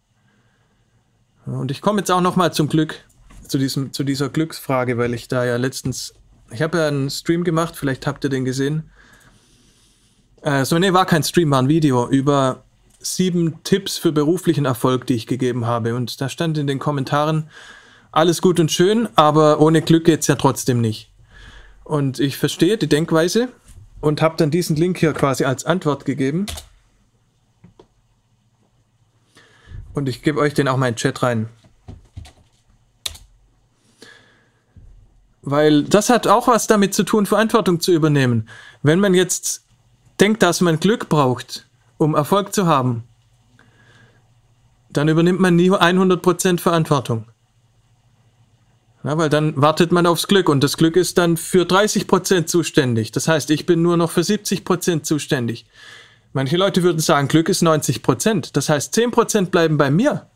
Und ich komme jetzt auch nochmal zum Glück, zu, diesem, zu dieser Glücksfrage, weil ich da ja letztens, ich habe ja einen Stream gemacht, vielleicht habt ihr den gesehen. Äh, so, nee, war kein Stream, war ein Video über sieben Tipps für beruflichen Erfolg, die ich gegeben habe. Und da stand in den Kommentaren, alles gut und schön, aber ohne Glück geht's ja trotzdem nicht. Und ich verstehe die Denkweise und habe dann diesen Link hier quasi als Antwort gegeben. Und ich gebe euch den auch mal in den Chat rein. Weil das hat auch was damit zu tun, Verantwortung zu übernehmen. Wenn man jetzt denkt, dass man Glück braucht, um Erfolg zu haben, dann übernimmt man nie 100% Verantwortung. Ja, weil dann wartet man aufs Glück und das Glück ist dann für 30% zuständig. Das heißt, ich bin nur noch für 70% zuständig. Manche Leute würden sagen, Glück ist 90%. Das heißt, 10% bleiben bei mir.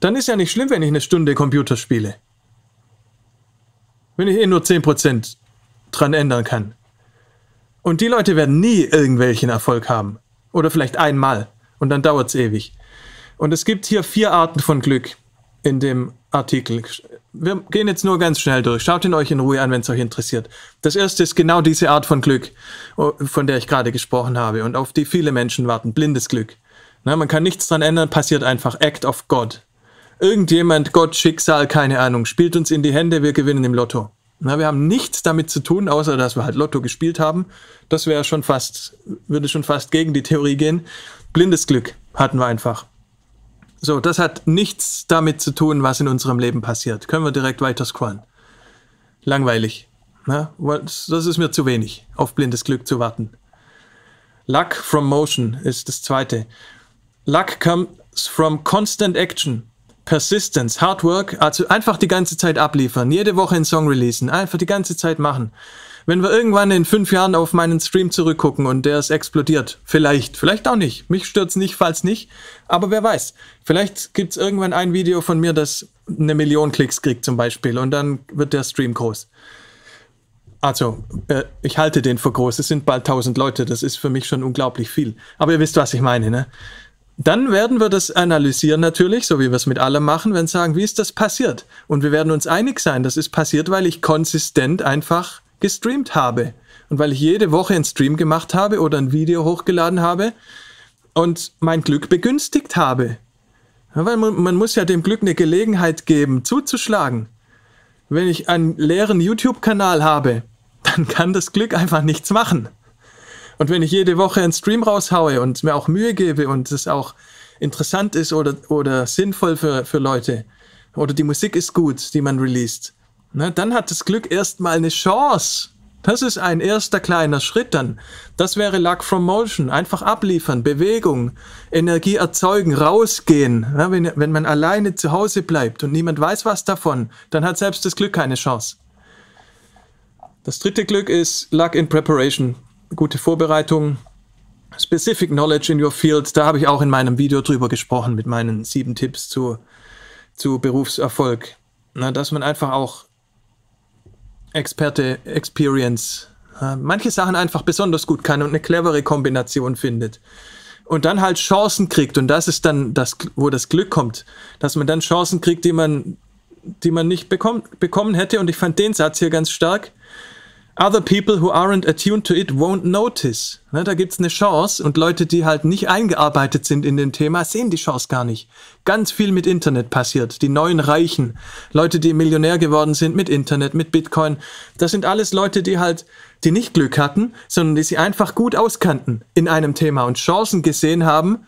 Dann ist ja nicht schlimm, wenn ich eine Stunde Computer spiele. Wenn ich eh nur 10% dran ändern kann. Und die Leute werden nie irgendwelchen Erfolg haben. Oder vielleicht einmal. Und dann dauert es ewig. Und es gibt hier vier Arten von Glück in dem Artikel. Wir gehen jetzt nur ganz schnell durch. Schaut ihn euch in Ruhe an, wenn es euch interessiert. Das erste ist genau diese Art von Glück, oh, von der ich gerade gesprochen habe und auf die viele Menschen warten. Blindes Glück. Na, man kann nichts dran ändern, passiert einfach. Act of God. Irgendjemand, Gott, Schicksal, keine Ahnung, spielt uns in die Hände, wir gewinnen im Lotto. Na, wir haben nichts damit zu tun, außer dass wir halt Lotto gespielt haben. Das wäre schon fast, würde schon fast gegen die Theorie gehen. Blindes Glück hatten wir einfach. So, das hat nichts damit zu tun, was in unserem Leben passiert. Können wir direkt weiter scrollen. Langweilig. Na, das ist mir zu wenig, auf blindes Glück zu warten. Luck from motion ist das zweite. Luck comes from constant action. Persistence, Hard Work, also einfach die ganze Zeit abliefern, jede Woche einen Song releasen, einfach die ganze Zeit machen. Wenn wir irgendwann in fünf Jahren auf meinen Stream zurückgucken und der ist explodiert, vielleicht, vielleicht auch nicht. Mich stört's nicht, falls nicht. Aber wer weiß. Vielleicht gibt's irgendwann ein Video von mir, das eine Million Klicks kriegt zum Beispiel und dann wird der Stream groß. Also, äh, ich halte den für groß. Es sind bald tausend Leute. Das ist für mich schon unglaublich viel. Aber ihr wisst, was ich meine, ne? Dann werden wir das analysieren natürlich, so wie wir es mit allem machen, wenn sagen, wie ist das passiert? Und wir werden uns einig sein, das ist passiert, weil ich konsistent einfach gestreamt habe. Und weil ich jede Woche einen Stream gemacht habe oder ein Video hochgeladen habe und mein Glück begünstigt habe. Ja, weil man, man muss ja dem Glück eine Gelegenheit geben, zuzuschlagen. Wenn ich einen leeren YouTube-Kanal habe, <laughs> dann kann das Glück einfach nichts machen. Und wenn ich jede Woche einen Stream raushaue und mir auch Mühe gebe und es auch interessant ist oder, oder sinnvoll für, für Leute oder die Musik ist gut, die man released, ne, dann hat das Glück erstmal eine Chance. Das ist ein erster kleiner Schritt dann. Das wäre Luck from Motion. Einfach abliefern, Bewegung, Energie erzeugen, rausgehen. Ja, wenn, wenn man alleine zu Hause bleibt und niemand weiß was davon, dann hat selbst das Glück keine Chance. Das dritte Glück ist Luck in Preparation gute Vorbereitung, Specific Knowledge in your field, da habe ich auch in meinem Video drüber gesprochen mit meinen sieben Tipps zu, zu Berufserfolg. Na, dass man einfach auch Experte, Experience, manche Sachen einfach besonders gut kann und eine clevere Kombination findet. Und dann halt Chancen kriegt und das ist dann das, wo das Glück kommt, dass man dann Chancen kriegt, die man, die man nicht bekommen, bekommen hätte. Und ich fand den Satz hier ganz stark Other people who aren't attuned to it won't notice. Ne, da gibt's eine Chance und Leute, die halt nicht eingearbeitet sind in den Thema, sehen die Chance gar nicht. Ganz viel mit Internet passiert. Die neuen Reichen, Leute, die Millionär geworden sind mit Internet, mit Bitcoin. Das sind alles Leute, die halt, die nicht Glück hatten, sondern die sie einfach gut auskannten in einem Thema und Chancen gesehen haben,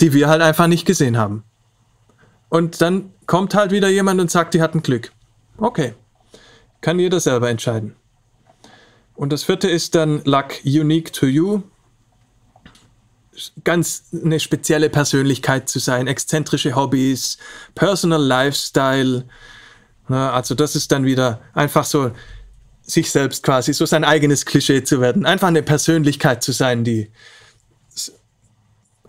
die wir halt einfach nicht gesehen haben. Und dann kommt halt wieder jemand und sagt, die hatten Glück. Okay. Kann jeder selber entscheiden. Und das vierte ist dann Luck Unique to You. Ganz eine spezielle Persönlichkeit zu sein, exzentrische Hobbys, Personal Lifestyle. Also das ist dann wieder einfach so sich selbst quasi, so sein eigenes Klischee zu werden. Einfach eine Persönlichkeit zu sein, die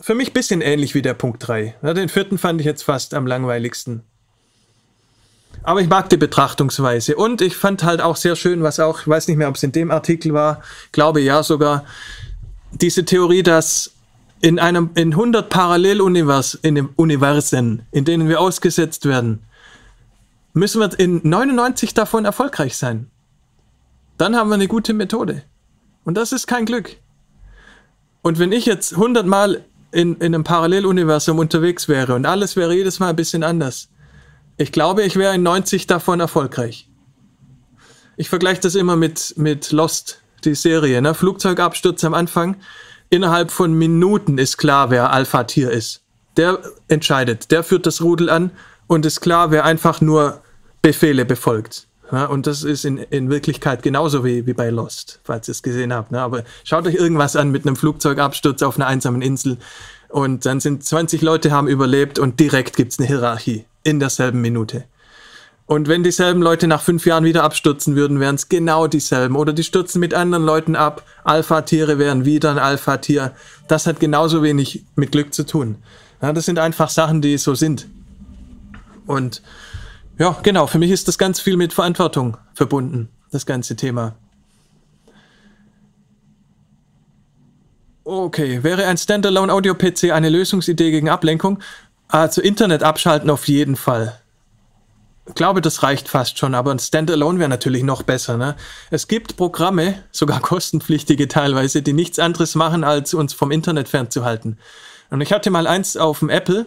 für mich ein bisschen ähnlich wie der Punkt 3. den vierten fand ich jetzt fast am langweiligsten. Aber ich mag die Betrachtungsweise. Und ich fand halt auch sehr schön, was auch, ich weiß nicht mehr, ob es in dem Artikel war, glaube ja sogar, diese Theorie, dass in einem, in 100 Paralleluniversen, in Universen, in denen wir ausgesetzt werden, müssen wir in 99 davon erfolgreich sein. Dann haben wir eine gute Methode. Und das ist kein Glück. Und wenn ich jetzt 100 Mal in, in einem Paralleluniversum unterwegs wäre und alles wäre jedes Mal ein bisschen anders, ich glaube, ich wäre in 90 davon erfolgreich. Ich vergleiche das immer mit, mit Lost, die Serie. Ne? Flugzeugabsturz am Anfang. Innerhalb von Minuten ist klar, wer Alpha-Tier ist. Der entscheidet, der führt das Rudel an und ist klar, wer einfach nur Befehle befolgt. Ja, und das ist in, in Wirklichkeit genauso wie, wie bei Lost, falls ihr es gesehen habt. Ne? Aber schaut euch irgendwas an mit einem Flugzeugabsturz auf einer einsamen Insel und dann sind 20 Leute haben überlebt und direkt gibt es eine Hierarchie in derselben Minute. Und wenn dieselben Leute nach fünf Jahren wieder abstürzen würden, wären es genau dieselben. Oder die stürzen mit anderen Leuten ab. Alpha-Tiere wären wieder ein Alpha-Tier. Das hat genauso wenig mit Glück zu tun. Ja, das sind einfach Sachen, die so sind. Und ja, genau, für mich ist das ganz viel mit Verantwortung verbunden, das ganze Thema. Okay, wäre ein Standalone Audio PC eine Lösungsidee gegen Ablenkung? Also Internet abschalten auf jeden Fall. Ich glaube, das reicht fast schon, aber ein Standalone wäre natürlich noch besser. Ne? Es gibt Programme, sogar <laughs> kostenpflichtige teilweise, die nichts anderes machen, als uns vom Internet fernzuhalten. Und ich hatte mal eins auf dem Apple,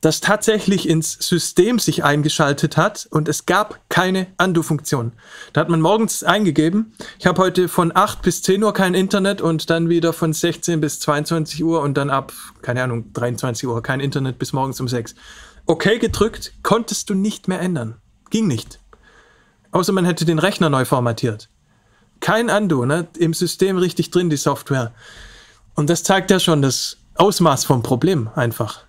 das tatsächlich ins System sich eingeschaltet hat und es gab keine Undo-Funktion. Da hat man morgens eingegeben, ich habe heute von 8 bis 10 Uhr kein Internet und dann wieder von 16 bis 22 Uhr und dann ab, keine Ahnung, 23 Uhr kein Internet bis morgens um 6. Okay gedrückt, konntest du nicht mehr ändern. Ging nicht. Außer man hätte den Rechner neu formatiert. Kein Undo, ne? Im System richtig drin, die Software. Und das zeigt ja schon das Ausmaß vom Problem einfach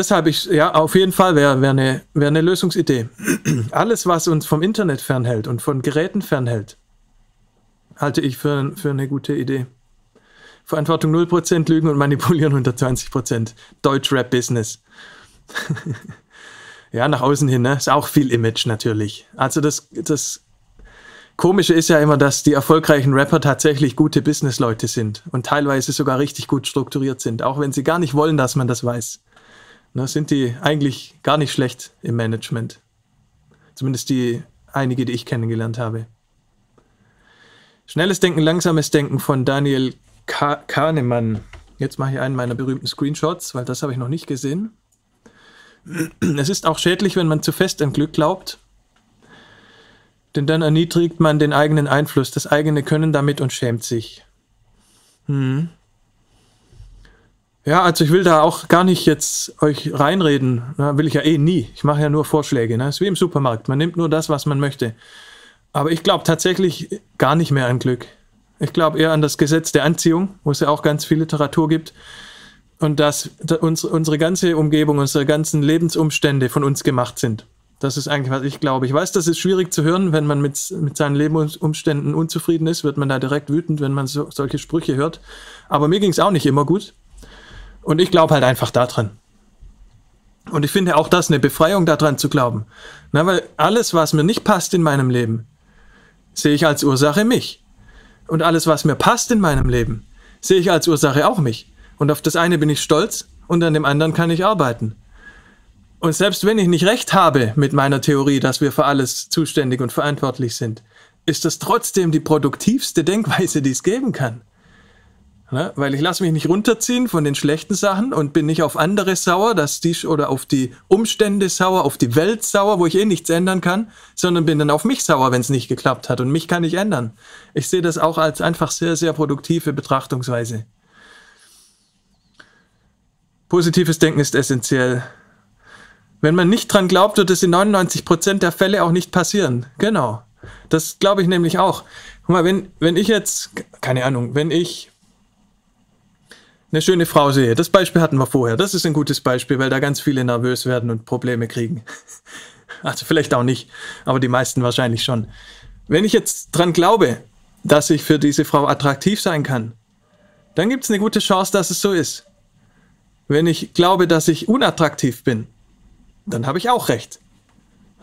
deshalb, ich, ja, auf jeden Fall wäre wär eine wär ne Lösungsidee. <clears throat> Alles, was uns vom Internet fernhält und von Geräten fernhält, halte ich für, für eine gute Idee. Verantwortung 0%, Lügen und Manipulieren 120%. Deutsch-Rap-Business. <laughs> ja, nach außen hin, ne? Ist auch viel Image natürlich. Also das, das Komische ist ja immer, dass die erfolgreichen Rapper tatsächlich gute Businessleute sind und teilweise sogar richtig gut strukturiert sind, auch wenn sie gar nicht wollen, dass man das weiß ne, sind die eigentlich gar nicht schlecht im Management. Zumindest die einige, die ich kennengelernt habe. Schnelles Denken, langsames Denken von Daniel Kahnemann. Jetzt mache ich einen meiner berühmten Screenshots, weil das habe ich noch nicht gesehen. Es ist auch schädlich, wenn man zu fest an Glück glaubt, denn dann erniedrigt man den eigenen Einfluss, das eigene Können damit und schämt sich. Hm. Ja, also ich will da auch gar nicht jetzt euch reinreden. Na, will ich ja eh nie. Ich mache ja nur Vorschläge. Ne? Ist wie im Supermarkt. Man nimmt nur das, was man möchte. Aber ich glaube tatsächlich gar nicht mehr an Glück. Ich glaube eher an das Gesetz der Anziehung, wo es ja auch ganz viel Literatur gibt. Und dass uns, unsere ganze Umgebung, unsere ganzen Lebensumstände von uns gemacht sind. Das ist eigentlich, was ich glaube. Ich weiß, das ist schwierig zu hören, wenn man mit, mit seinen Lebensumständen unzufrieden ist, wird man da direkt wütend, wenn man so, solche Sprüche hört. Aber mir ging es auch nicht immer gut. Und ich glaube halt einfach daran. Und ich finde auch das eine Befreiung daran zu glauben. Na, weil alles, was mir nicht passt in meinem Leben, sehe ich als Ursache mich. Und alles, was mir passt in meinem Leben, sehe ich als Ursache auch mich. Und auf das eine bin ich stolz und an dem anderen kann ich arbeiten. Und selbst wenn ich nicht recht habe mit meiner Theorie, dass wir für alles zuständig und verantwortlich sind, ist das trotzdem die produktivste Denkweise, die es geben kann. Ne? Weil ich lasse mich nicht runterziehen von den schlechten Sachen und bin nicht auf andere sauer, dass die oder auf die Umstände sauer, auf die Welt sauer, wo ich eh nichts ändern kann, sondern bin dann auf mich sauer, wenn es nicht geklappt hat und mich kann ich ändern. Ich sehe das auch als einfach sehr, sehr produktive Betrachtungsweise. Positives Denken ist essentiell. Wenn man nicht dran glaubt, wird es in 99 Prozent der Fälle auch nicht passieren. Genau. Das glaube ich nämlich auch. Guck mal, wenn, wenn ich jetzt, keine Ahnung, wenn ich eine schöne Frau sehe, das Beispiel hatten wir vorher, das ist ein gutes Beispiel, weil da ganz viele nervös werden und Probleme kriegen. <laughs> Also vielleicht auch nicht, aber die meisten wahrscheinlich schon. Wenn ich jetzt dran glaube, dass ich für diese Frau attraktiv sein kann, dann gibt es eine gute Chance, dass es so ist. Wenn ich glaube, dass ich unattraktiv bin, dann habe ich auch recht.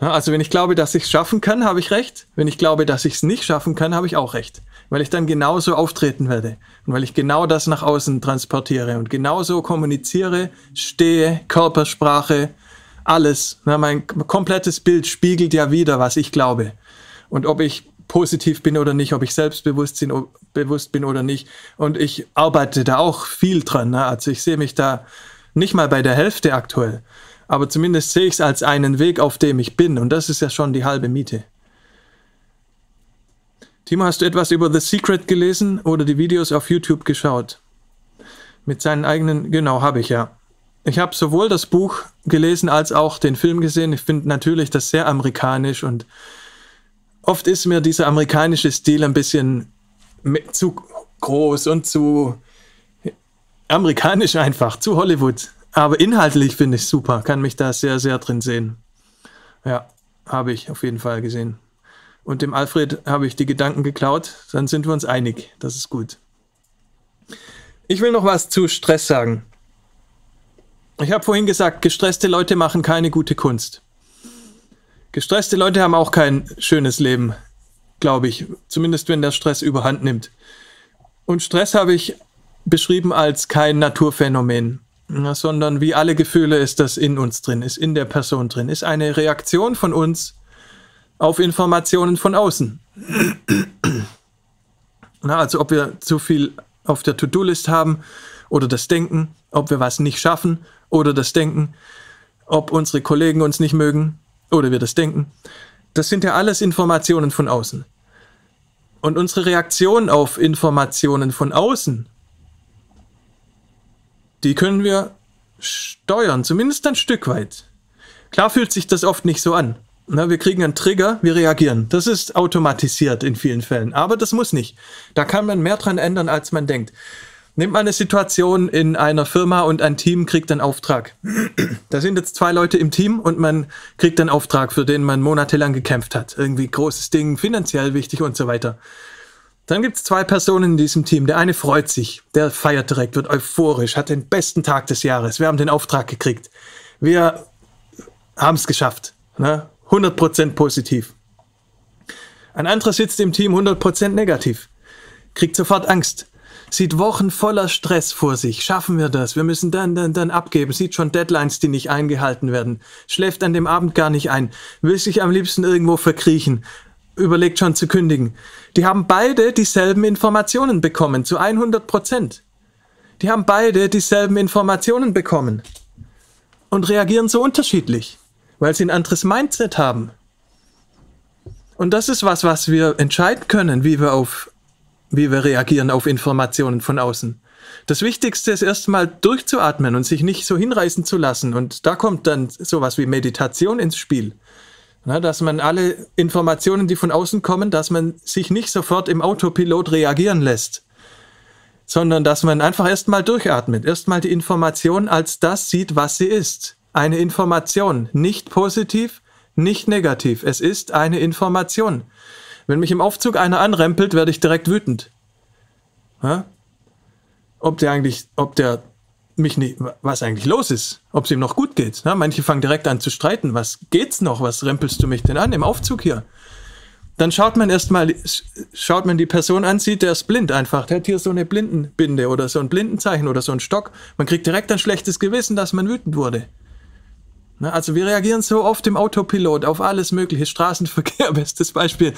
Also wenn ich glaube, dass ich es schaffen kann, habe ich recht. Wenn ich glaube, dass ich es nicht schaffen kann, habe ich auch recht. Weil ich dann genauso auftreten werde. Und weil ich genau das nach außen transportiere und genauso kommuniziere, stehe, Körpersprache, alles. Ja, mein komplettes Bild spiegelt ja wieder, was ich glaube. Und ob ich positiv bin oder nicht, ob ich selbstbewusst bin, bewusst bin oder nicht. Und ich arbeite da auch viel dran. Ne? Also ich sehe mich da nicht mal bei der Hälfte aktuell aber zumindest sehe ich es als einen Weg, auf dem ich bin. Und das ist ja schon die halbe Miete. Timo, hast du etwas über The Secret gelesen oder die Videos auf YouTube geschaut? Mit seinen eigenen, genau, habe ich ja. Ich habe sowohl das Buch gelesen als auch den Film gesehen. Ich finde natürlich das sehr amerikanisch und oft ist mir dieser amerikanische Stil ein bisschen zu groß und zu amerikanisch einfach, zu Hollywood. Aber inhaltlich finde ich super, kann mich da sehr, sehr drin sehen. Ja, habe ich auf jeden Fall gesehen. Und dem Alfred habe ich die Gedanken geklaut, dann sind wir uns einig. Das ist gut. Ich will noch was zu Stress sagen. Ich habe vorhin gesagt, gestresste Leute machen keine gute Kunst. Gestresste Leute haben auch kein schönes Leben, glaube ich. Zumindest wenn der Stress überhand nimmt. Und Stress habe ich beschrieben als kein Naturphänomen sondern wie alle Gefühle ist das in uns drin, ist in der Person drin, ist eine Reaktion von uns auf Informationen von außen. <clears throat> Na, also ob wir zu viel auf der To-Do-List haben oder das Denken, ob wir was nicht schaffen oder das Denken, ob unsere Kollegen uns nicht mögen oder wir das Denken. Das sind ja alles Informationen von außen. Und unsere Reaktion auf Informationen von außen die können wir steuern, zumindest ein Stück weit. Klar fühlt sich das oft nicht so an. Na, wir kriegen einen Trigger, wir reagieren. Das ist automatisiert in vielen Fällen. Aber das muss nicht. Da kann man mehr dran ändern, als man denkt. Nehmt mal eine Situation in einer Firma und ein Team kriegt einen Auftrag. Da sind jetzt zwei Leute im Team und man kriegt einen Auftrag, für den man monatelang gekämpft hat. Irgendwie großes Ding, finanziell wichtig und so weiter. Dann gibt es zwei Personen in diesem Team. Der eine freut sich, der feiert direkt, wird euphorisch, hat den besten Tag des Jahres. Wir haben den Auftrag gekriegt. Wir haben es geschafft. Ne? 100% positiv. Ein anderer sitzt im Team 100% negativ. Kriegt sofort Angst. Sieht Wochen voller Stress vor sich. Schaffen wir das? Wir müssen dann, dann, dann abgeben. Sieht schon Deadlines, die nicht eingehalten werden. Schläft an dem Abend gar nicht ein. Will sich am liebsten irgendwo verkriechen überlegt schon zu kündigen. Die haben beide dieselben Informationen bekommen, zu 100 Prozent. Die haben beide dieselben Informationen bekommen und reagieren so unterschiedlich, weil sie ein anderes Mindset haben. Und das ist was, was wir entscheiden können, wie wir auf, wie wir reagieren auf Informationen von außen. Das Wichtigste ist erstmal durchzuatmen und sich nicht so hinreißen zu lassen. Und da kommt dann sowas wie Meditation ins Spiel. Na, dass man alle Informationen, die von außen kommen, dass man sich nicht sofort im Autopilot reagieren lässt, sondern dass man einfach erstmal durchatmet, erstmal die Information als das sieht, was sie ist. Eine Information, nicht positiv, nicht negativ. Es ist eine Information. Wenn mich im Aufzug einer anrempelt, werde ich direkt wütend. Ja? Ob der eigentlich, ob der mich nicht, was eigentlich los ist, ob es ihm noch gut geht. Ja, manche fangen direkt an zu streiten. Was geht's noch? Was rempelst du mich denn an im Aufzug hier? Dann schaut man erstmal, schaut man die Person an, sieht, der ist blind einfach. Der hat hier so eine Blindenbinde oder so ein Blindenzeichen oder so ein Stock. Man kriegt direkt ein schlechtes Gewissen, dass man wütend wurde. Na, also wir reagieren so oft im Autopilot auf alles mögliche. Straßenverkehr, <laughs> bestes Beispiel.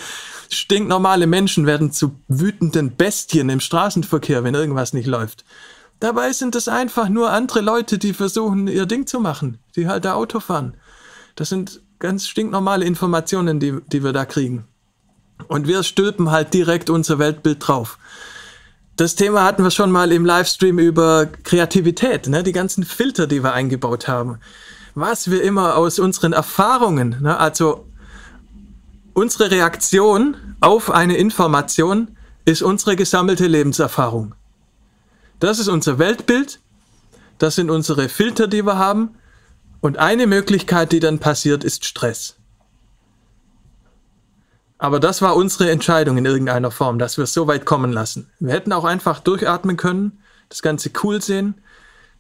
Stinknormale Menschen werden zu wütenden Bestien im Straßenverkehr, wenn irgendwas nicht läuft. Dabei sind es einfach nur andere Leute, die versuchen, ihr Ding zu machen, die halt da Auto fahren. Das sind ganz stinknormale Informationen, die, die wir da kriegen. Und wir stülpen halt direkt unser Weltbild drauf. Das Thema hatten wir schon mal im Livestream über Kreativität, ne? die ganzen Filter, die wir eingebaut haben. Was wir immer aus unseren Erfahrungen, ne? also unsere Reaktion auf eine Information ist unsere gesammelte Lebenserfahrung. Das ist unser Weltbild, das sind unsere Filter, die wir haben. Und eine Möglichkeit, die dann passiert, ist Stress. Aber das war unsere Entscheidung in irgendeiner Form, dass wir es so weit kommen lassen. Wir hätten auch einfach durchatmen können, das Ganze cool sehen.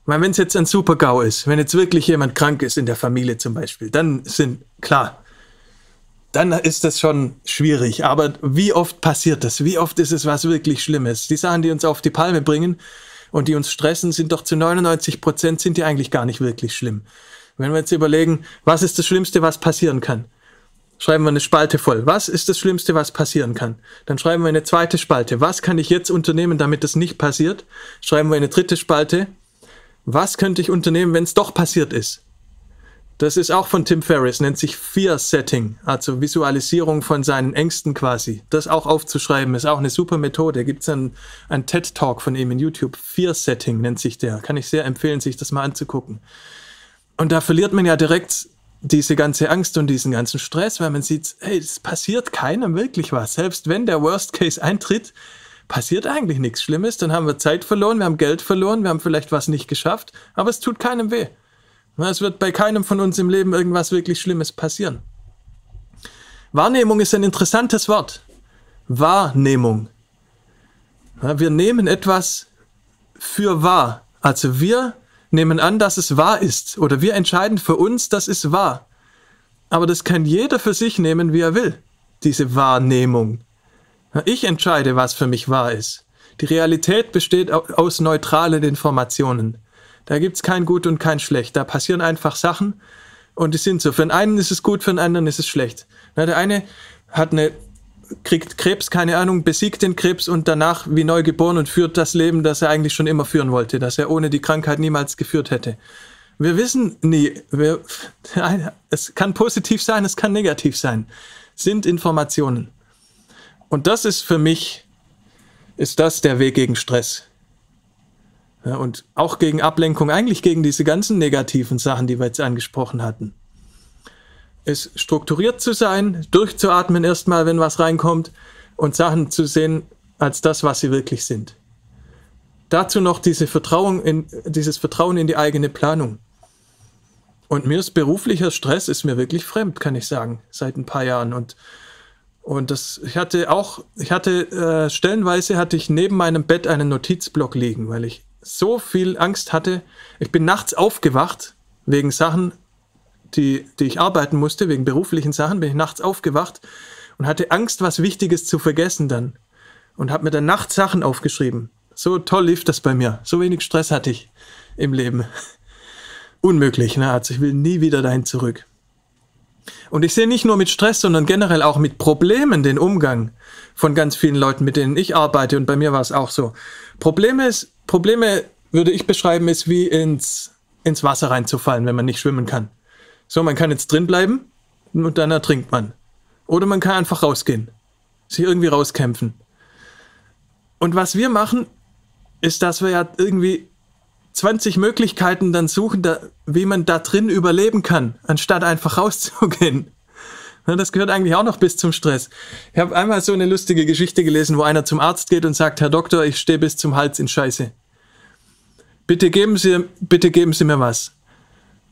Weil wenn es jetzt ein Super-GAU ist, wenn jetzt wirklich jemand krank ist in der Familie zum Beispiel, dann sind, klar, dann ist das schon schwierig. Aber wie oft passiert das? Wie oft ist es was wirklich Schlimmes? Die Sachen, die uns auf die Palme bringen und die uns stressen, sind doch zu 99 Prozent sind die eigentlich gar nicht wirklich schlimm. Wenn wir jetzt überlegen, was ist das Schlimmste, was passieren kann? Schreiben wir eine Spalte voll. Was ist das Schlimmste, was passieren kann? Dann schreiben wir eine zweite Spalte. Was kann ich jetzt unternehmen, damit das nicht passiert? Schreiben wir eine dritte Spalte. Was könnte ich unternehmen, wenn es doch passiert ist? Das ist auch von Tim Ferriss, nennt sich Fear Setting, also Visualisierung von seinen Ängsten quasi. Das auch aufzuschreiben, ist auch eine super Methode. Gibt es einen, einen TED-Talk von ihm in YouTube. Fear Setting nennt sich der. Kann ich sehr empfehlen, sich das mal anzugucken. Und da verliert man ja direkt diese ganze Angst und diesen ganzen Stress, weil man sieht, hey, es passiert keinem wirklich was. Selbst wenn der Worst Case eintritt, passiert eigentlich nichts Schlimmes. Dann haben wir Zeit verloren, wir haben Geld verloren, wir haben vielleicht was nicht geschafft, aber es tut keinem weh. Es wird bei keinem von uns im Leben irgendwas wirklich Schlimmes passieren. Wahrnehmung ist ein interessantes Wort. Wahrnehmung. Wir nehmen etwas für wahr. Also wir nehmen an, dass es wahr ist. Oder wir entscheiden für uns, dass es wahr. Aber das kann jeder für sich nehmen, wie er will. Diese Wahrnehmung. Ich entscheide, was für mich wahr ist. Die Realität besteht aus neutralen Informationen. Da gibt es kein Gut und kein Schlecht. Da passieren einfach Sachen und die sind so. Für den einen ist es gut, für den anderen ist es schlecht. Na, der eine hat eine, kriegt Krebs, keine Ahnung, besiegt den Krebs und danach wie neu geboren und führt das Leben, das er eigentlich schon immer führen wollte, das er ohne die Krankheit niemals geführt hätte. Wir wissen nie, wir, <laughs> es kann positiv sein, es kann negativ sein. Sind Informationen. Und das ist für mich, ist das der Weg gegen Stress. Ja, und auch gegen Ablenkung, eigentlich gegen diese ganzen negativen Sachen, die wir jetzt angesprochen hatten. Es strukturiert zu sein, durchzuatmen erstmal, wenn was reinkommt und Sachen zu sehen als das, was sie wirklich sind. Dazu noch diese Vertrauen in, dieses Vertrauen in die eigene Planung. Und mir ist beruflicher Stress ist mir wirklich fremd, kann ich sagen, seit ein paar Jahren. Und, und das, ich hatte auch, ich hatte, äh, stellenweise hatte ich neben meinem Bett einen Notizblock liegen, weil ich so viel Angst hatte. Ich bin nachts aufgewacht wegen Sachen, die, die ich arbeiten musste, wegen beruflichen Sachen, bin ich nachts aufgewacht und hatte Angst, was Wichtiges zu vergessen dann. Und habe mir dann nachts Sachen aufgeschrieben. So toll lief das bei mir. So wenig Stress hatte ich im Leben. <laughs> Unmöglich, ne? Also ich will nie wieder dahin zurück. Und ich sehe nicht nur mit Stress, sondern generell auch mit Problemen den Umgang von ganz vielen Leuten, mit denen ich arbeite. Und bei mir war es auch so. Probleme ist, Probleme würde ich beschreiben, ist wie ins, ins Wasser reinzufallen, wenn man nicht schwimmen kann. So, man kann jetzt drin bleiben und dann ertrinkt man. Oder man kann einfach rausgehen, sich irgendwie rauskämpfen. Und was wir machen, ist, dass wir ja irgendwie 20 Möglichkeiten dann suchen, da, wie man da drin überleben kann, anstatt einfach rauszugehen. Das gehört eigentlich auch noch bis zum Stress. Ich habe einmal so eine lustige Geschichte gelesen, wo einer zum Arzt geht und sagt, Herr Doktor, ich stehe bis zum Hals in Scheiße. Bitte geben Sie, bitte geben Sie mir was.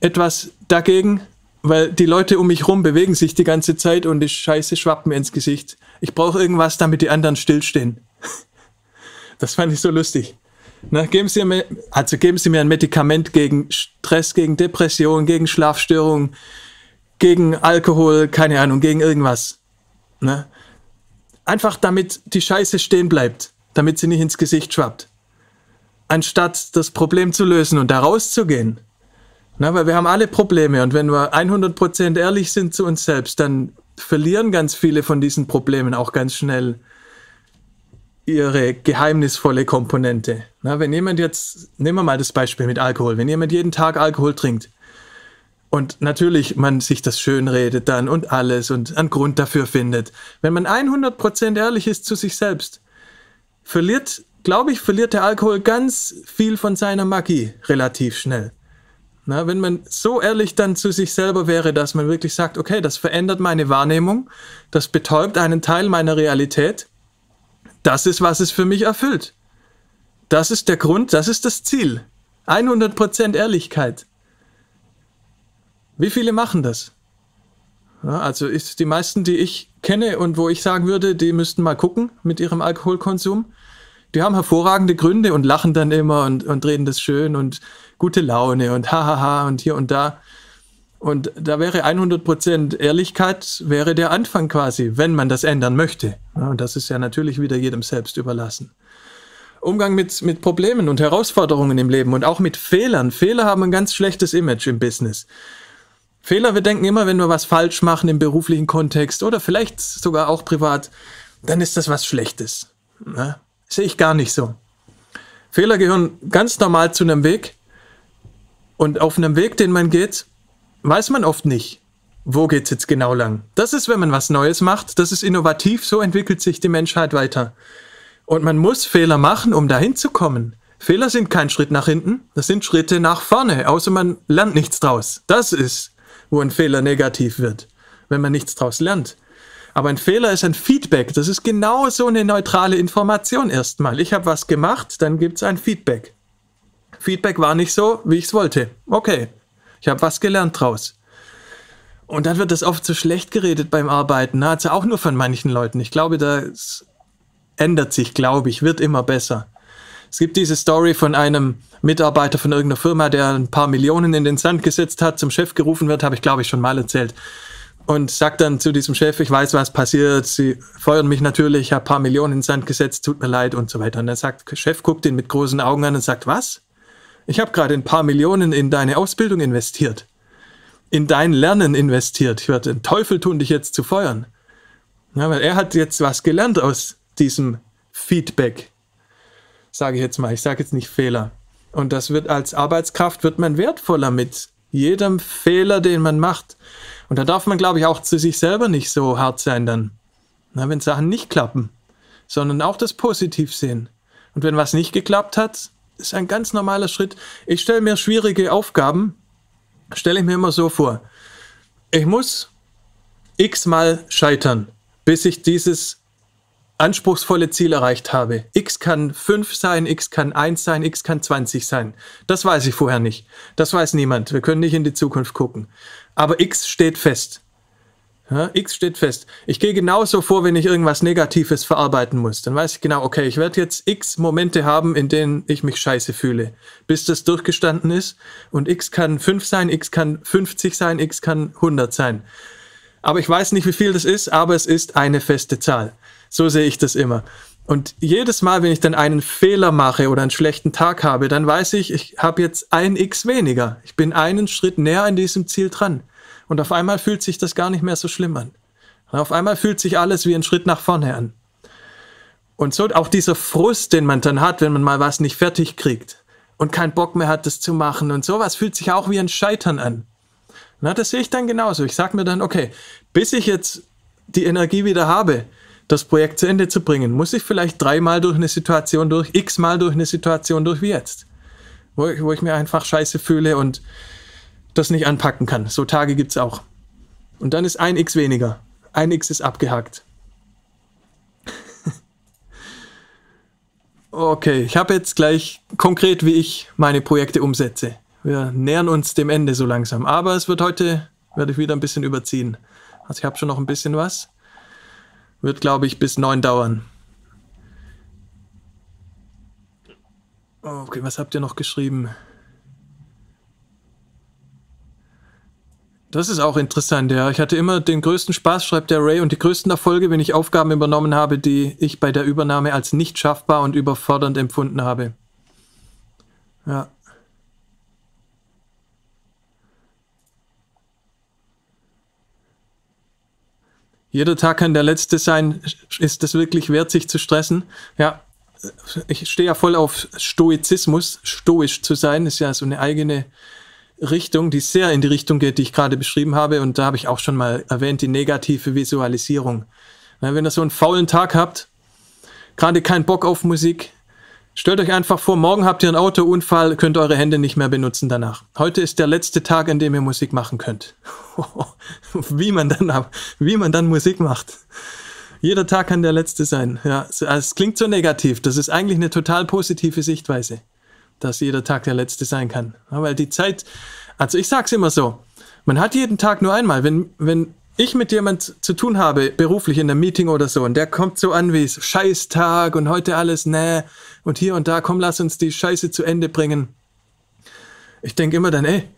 Etwas dagegen, weil die Leute um mich rum bewegen sich die ganze Zeit und die Scheiße schwappt mir ins Gesicht. Ich brauche irgendwas, damit die anderen stillstehen. <laughs> Das fand ich so lustig. Na, geben Sie mir, also geben Sie mir ein Medikament gegen Stress, gegen Depression, gegen Schlafstörungen, gegen Alkohol, keine Ahnung, gegen irgendwas. Ne? Einfach damit die Scheiße stehen bleibt, damit sie nicht ins Gesicht schwappt anstatt das Problem zu lösen und da rauszugehen. Na, weil wir haben alle Probleme und wenn wir 100% ehrlich sind zu uns selbst, dann verlieren ganz viele von diesen Problemen auch ganz schnell ihre geheimnisvolle Komponente. Na, wenn jemand jetzt, nehmen wir mal das Beispiel mit Alkohol, wenn jemand jeden Tag Alkohol trinkt und natürlich man sich das schön redet dann und alles und einen Grund dafür findet, wenn man 100% ehrlich ist zu sich selbst, verliert glaube ich, verliert der Alkohol ganz viel von seiner Magie relativ schnell. Na, wenn man so ehrlich dann zu sich selber wäre, dass man wirklich sagt, okay, das verändert meine Wahrnehmung, das betäubt einen Teil meiner Realität, das ist, was es für mich erfüllt. Das ist der Grund, das ist das Ziel. 100% Ehrlichkeit. Wie viele machen das? Ja, also ist die meisten, die ich kenne und wo ich sagen würde, die müssten mal gucken mit ihrem Alkoholkonsum. Die haben hervorragende Gründe und lachen dann immer und, und reden das schön und gute Laune und hahaha und hier und da. Und da wäre 100% Ehrlichkeit, wäre der Anfang quasi, wenn man das ändern möchte. Und das ist ja natürlich wieder jedem selbst überlassen. Umgang mit, mit Problemen und Herausforderungen im Leben und auch mit Fehlern. Fehler haben ein ganz schlechtes Image im Business. Fehler, wir denken immer, wenn wir was falsch machen im beruflichen Kontext oder vielleicht sogar auch privat, dann ist das was Schlechtes. Ne? Sehe ich gar nicht so. Fehler gehören ganz normal zu einem Weg. Und auf einem Weg, den man geht, weiß man oft nicht, wo geht es jetzt genau lang. Das ist, wenn man was Neues macht, das ist innovativ, so entwickelt sich die Menschheit weiter. Und man muss Fehler machen, um dahin zu kommen. Fehler sind kein Schritt nach hinten, das sind Schritte nach vorne, außer man lernt nichts draus. Das ist wo ein Fehler negativ wird, wenn man nichts daraus lernt. Aber ein Fehler ist ein Feedback. Das ist genau so eine neutrale Information erstmal. Ich habe was gemacht, dann gibt es ein Feedback. Feedback war nicht so, wie ich es wollte. Okay, ich habe was gelernt draus. Und dann wird das oft so schlecht geredet beim Arbeiten. Also auch nur von manchen Leuten. Ich glaube, das ändert sich, glaube ich, wird immer besser. Es gibt diese Story von einem Mitarbeiter von irgendeiner Firma, der ein paar Millionen in den Sand gesetzt hat, zum Chef gerufen wird, habe ich glaube ich schon mal erzählt. Und sagt dann zu diesem Chef, ich weiß, was passiert, sie feuern mich natürlich, ich habe ein paar Millionen in den Sand gesetzt, tut mir leid und so weiter. Und dann sagt, Chef guckt ihn mit großen Augen an und sagt, was? Ich habe gerade ein paar Millionen in deine Ausbildung investiert, in dein Lernen investiert. Ich werde den Teufel tun, dich jetzt zu feuern. Ja, weil er hat jetzt was gelernt aus diesem Feedback, sage ich jetzt mal. Ich sage jetzt nicht Fehler. Und das wird als Arbeitskraft wird man wertvoller mit jedem Fehler, den man macht. Und da darf man, glaube ich, auch zu sich selber nicht so hart sein dann. Na, wenn Sachen nicht klappen, sondern auch das Positiv sehen. Und wenn was nicht geklappt hat, ist ein ganz normaler Schritt. Ich stelle mir schwierige Aufgaben, stelle ich mir immer so vor. Ich muss x-mal scheitern, bis ich dieses anspruchsvolle Ziel erreicht habe. X kann 5 sein, X kann 1 sein, X kann 20 sein. Das weiß ich vorher nicht. Das weiß niemand. Wir können nicht in die Zukunft gucken. Aber X steht fest. Ja, X steht fest. Ich gehe genauso vor, wenn ich irgendwas Negatives verarbeiten muss. Dann weiß ich genau, okay, ich werde jetzt X Momente haben, in denen ich mich scheiße fühle, bis das durchgestanden ist. Und X kann 5 sein, X kann 50 sein, X kann 100 sein. Aber ich weiß nicht, wie viel das ist, aber es ist eine feste Zahl. So sehe ich das immer. Und jedes Mal, wenn ich dann einen Fehler mache oder einen schlechten Tag habe, dann weiß ich, ich habe jetzt ein X weniger. Ich bin einen Schritt näher an diesem Ziel dran. Und auf einmal fühlt sich das gar nicht mehr so schlimm an. Und auf einmal fühlt sich alles wie ein Schritt nach vorne an. Und so auch dieser Frust, den man dann hat, wenn man mal was nicht fertig kriegt und keinen Bock mehr hat, das zu machen und sowas, fühlt sich auch wie ein Scheitern an. Na, das sehe ich dann genauso. Ich sage mir dann, okay, bis ich jetzt die Energie wieder habe, das Projekt zu Ende zu bringen, muss ich vielleicht dreimal durch eine Situation durch, x-mal durch eine Situation durch wie jetzt. Wo ich, wo ich mir einfach scheiße fühle und das nicht anpacken kann. So Tage gibt es auch. Und dann ist ein x weniger. Ein x ist abgehakt. <laughs> okay, ich habe jetzt gleich konkret, wie ich meine Projekte umsetze. Wir nähern uns dem Ende so langsam. Aber es wird heute, werde ich wieder ein bisschen überziehen. Also ich habe schon noch ein bisschen was. Wird, glaube ich, bis neun dauern. Okay, was habt ihr noch geschrieben? Das ist auch interessant, ja. Ich hatte immer den größten Spaß, schreibt der Ray, und die größten Erfolge, wenn ich Aufgaben übernommen habe, die ich bei der Übernahme als nicht schaffbar und überfordernd empfunden habe. Ja. Jeder Tag kann der letzte sein. Ist es wirklich wert, sich zu stressen? Ja, ich stehe ja voll auf Stoizismus. Stoisch zu sein ist ja so eine eigene Richtung, die sehr in die Richtung geht, die ich gerade beschrieben habe. Und da habe ich auch schon mal erwähnt, die negative Visualisierung. Wenn ihr so einen faulen Tag habt, gerade keinen Bock auf Musik, Stellt euch einfach vor, morgen habt ihr einen Autounfall, könnt eure Hände nicht mehr benutzen danach. Heute ist der letzte Tag, an dem ihr Musik machen könnt. <laughs> wie, man dann, wie man dann Musik macht. Jeder Tag kann der letzte sein. Ja, es klingt so negativ. Das ist eigentlich eine total positive Sichtweise, dass jeder Tag der letzte sein kann. Ja, weil die Zeit, also ich sag's immer so, man hat jeden Tag nur einmal. Wenn, wenn ich mit jemand zu tun habe, beruflich in einem Meeting oder so, und der kommt so an wie Scheißtag und heute alles, ne, und hier und da, komm, lass uns die Scheiße zu Ende bringen. Ich denke immer dann, ey,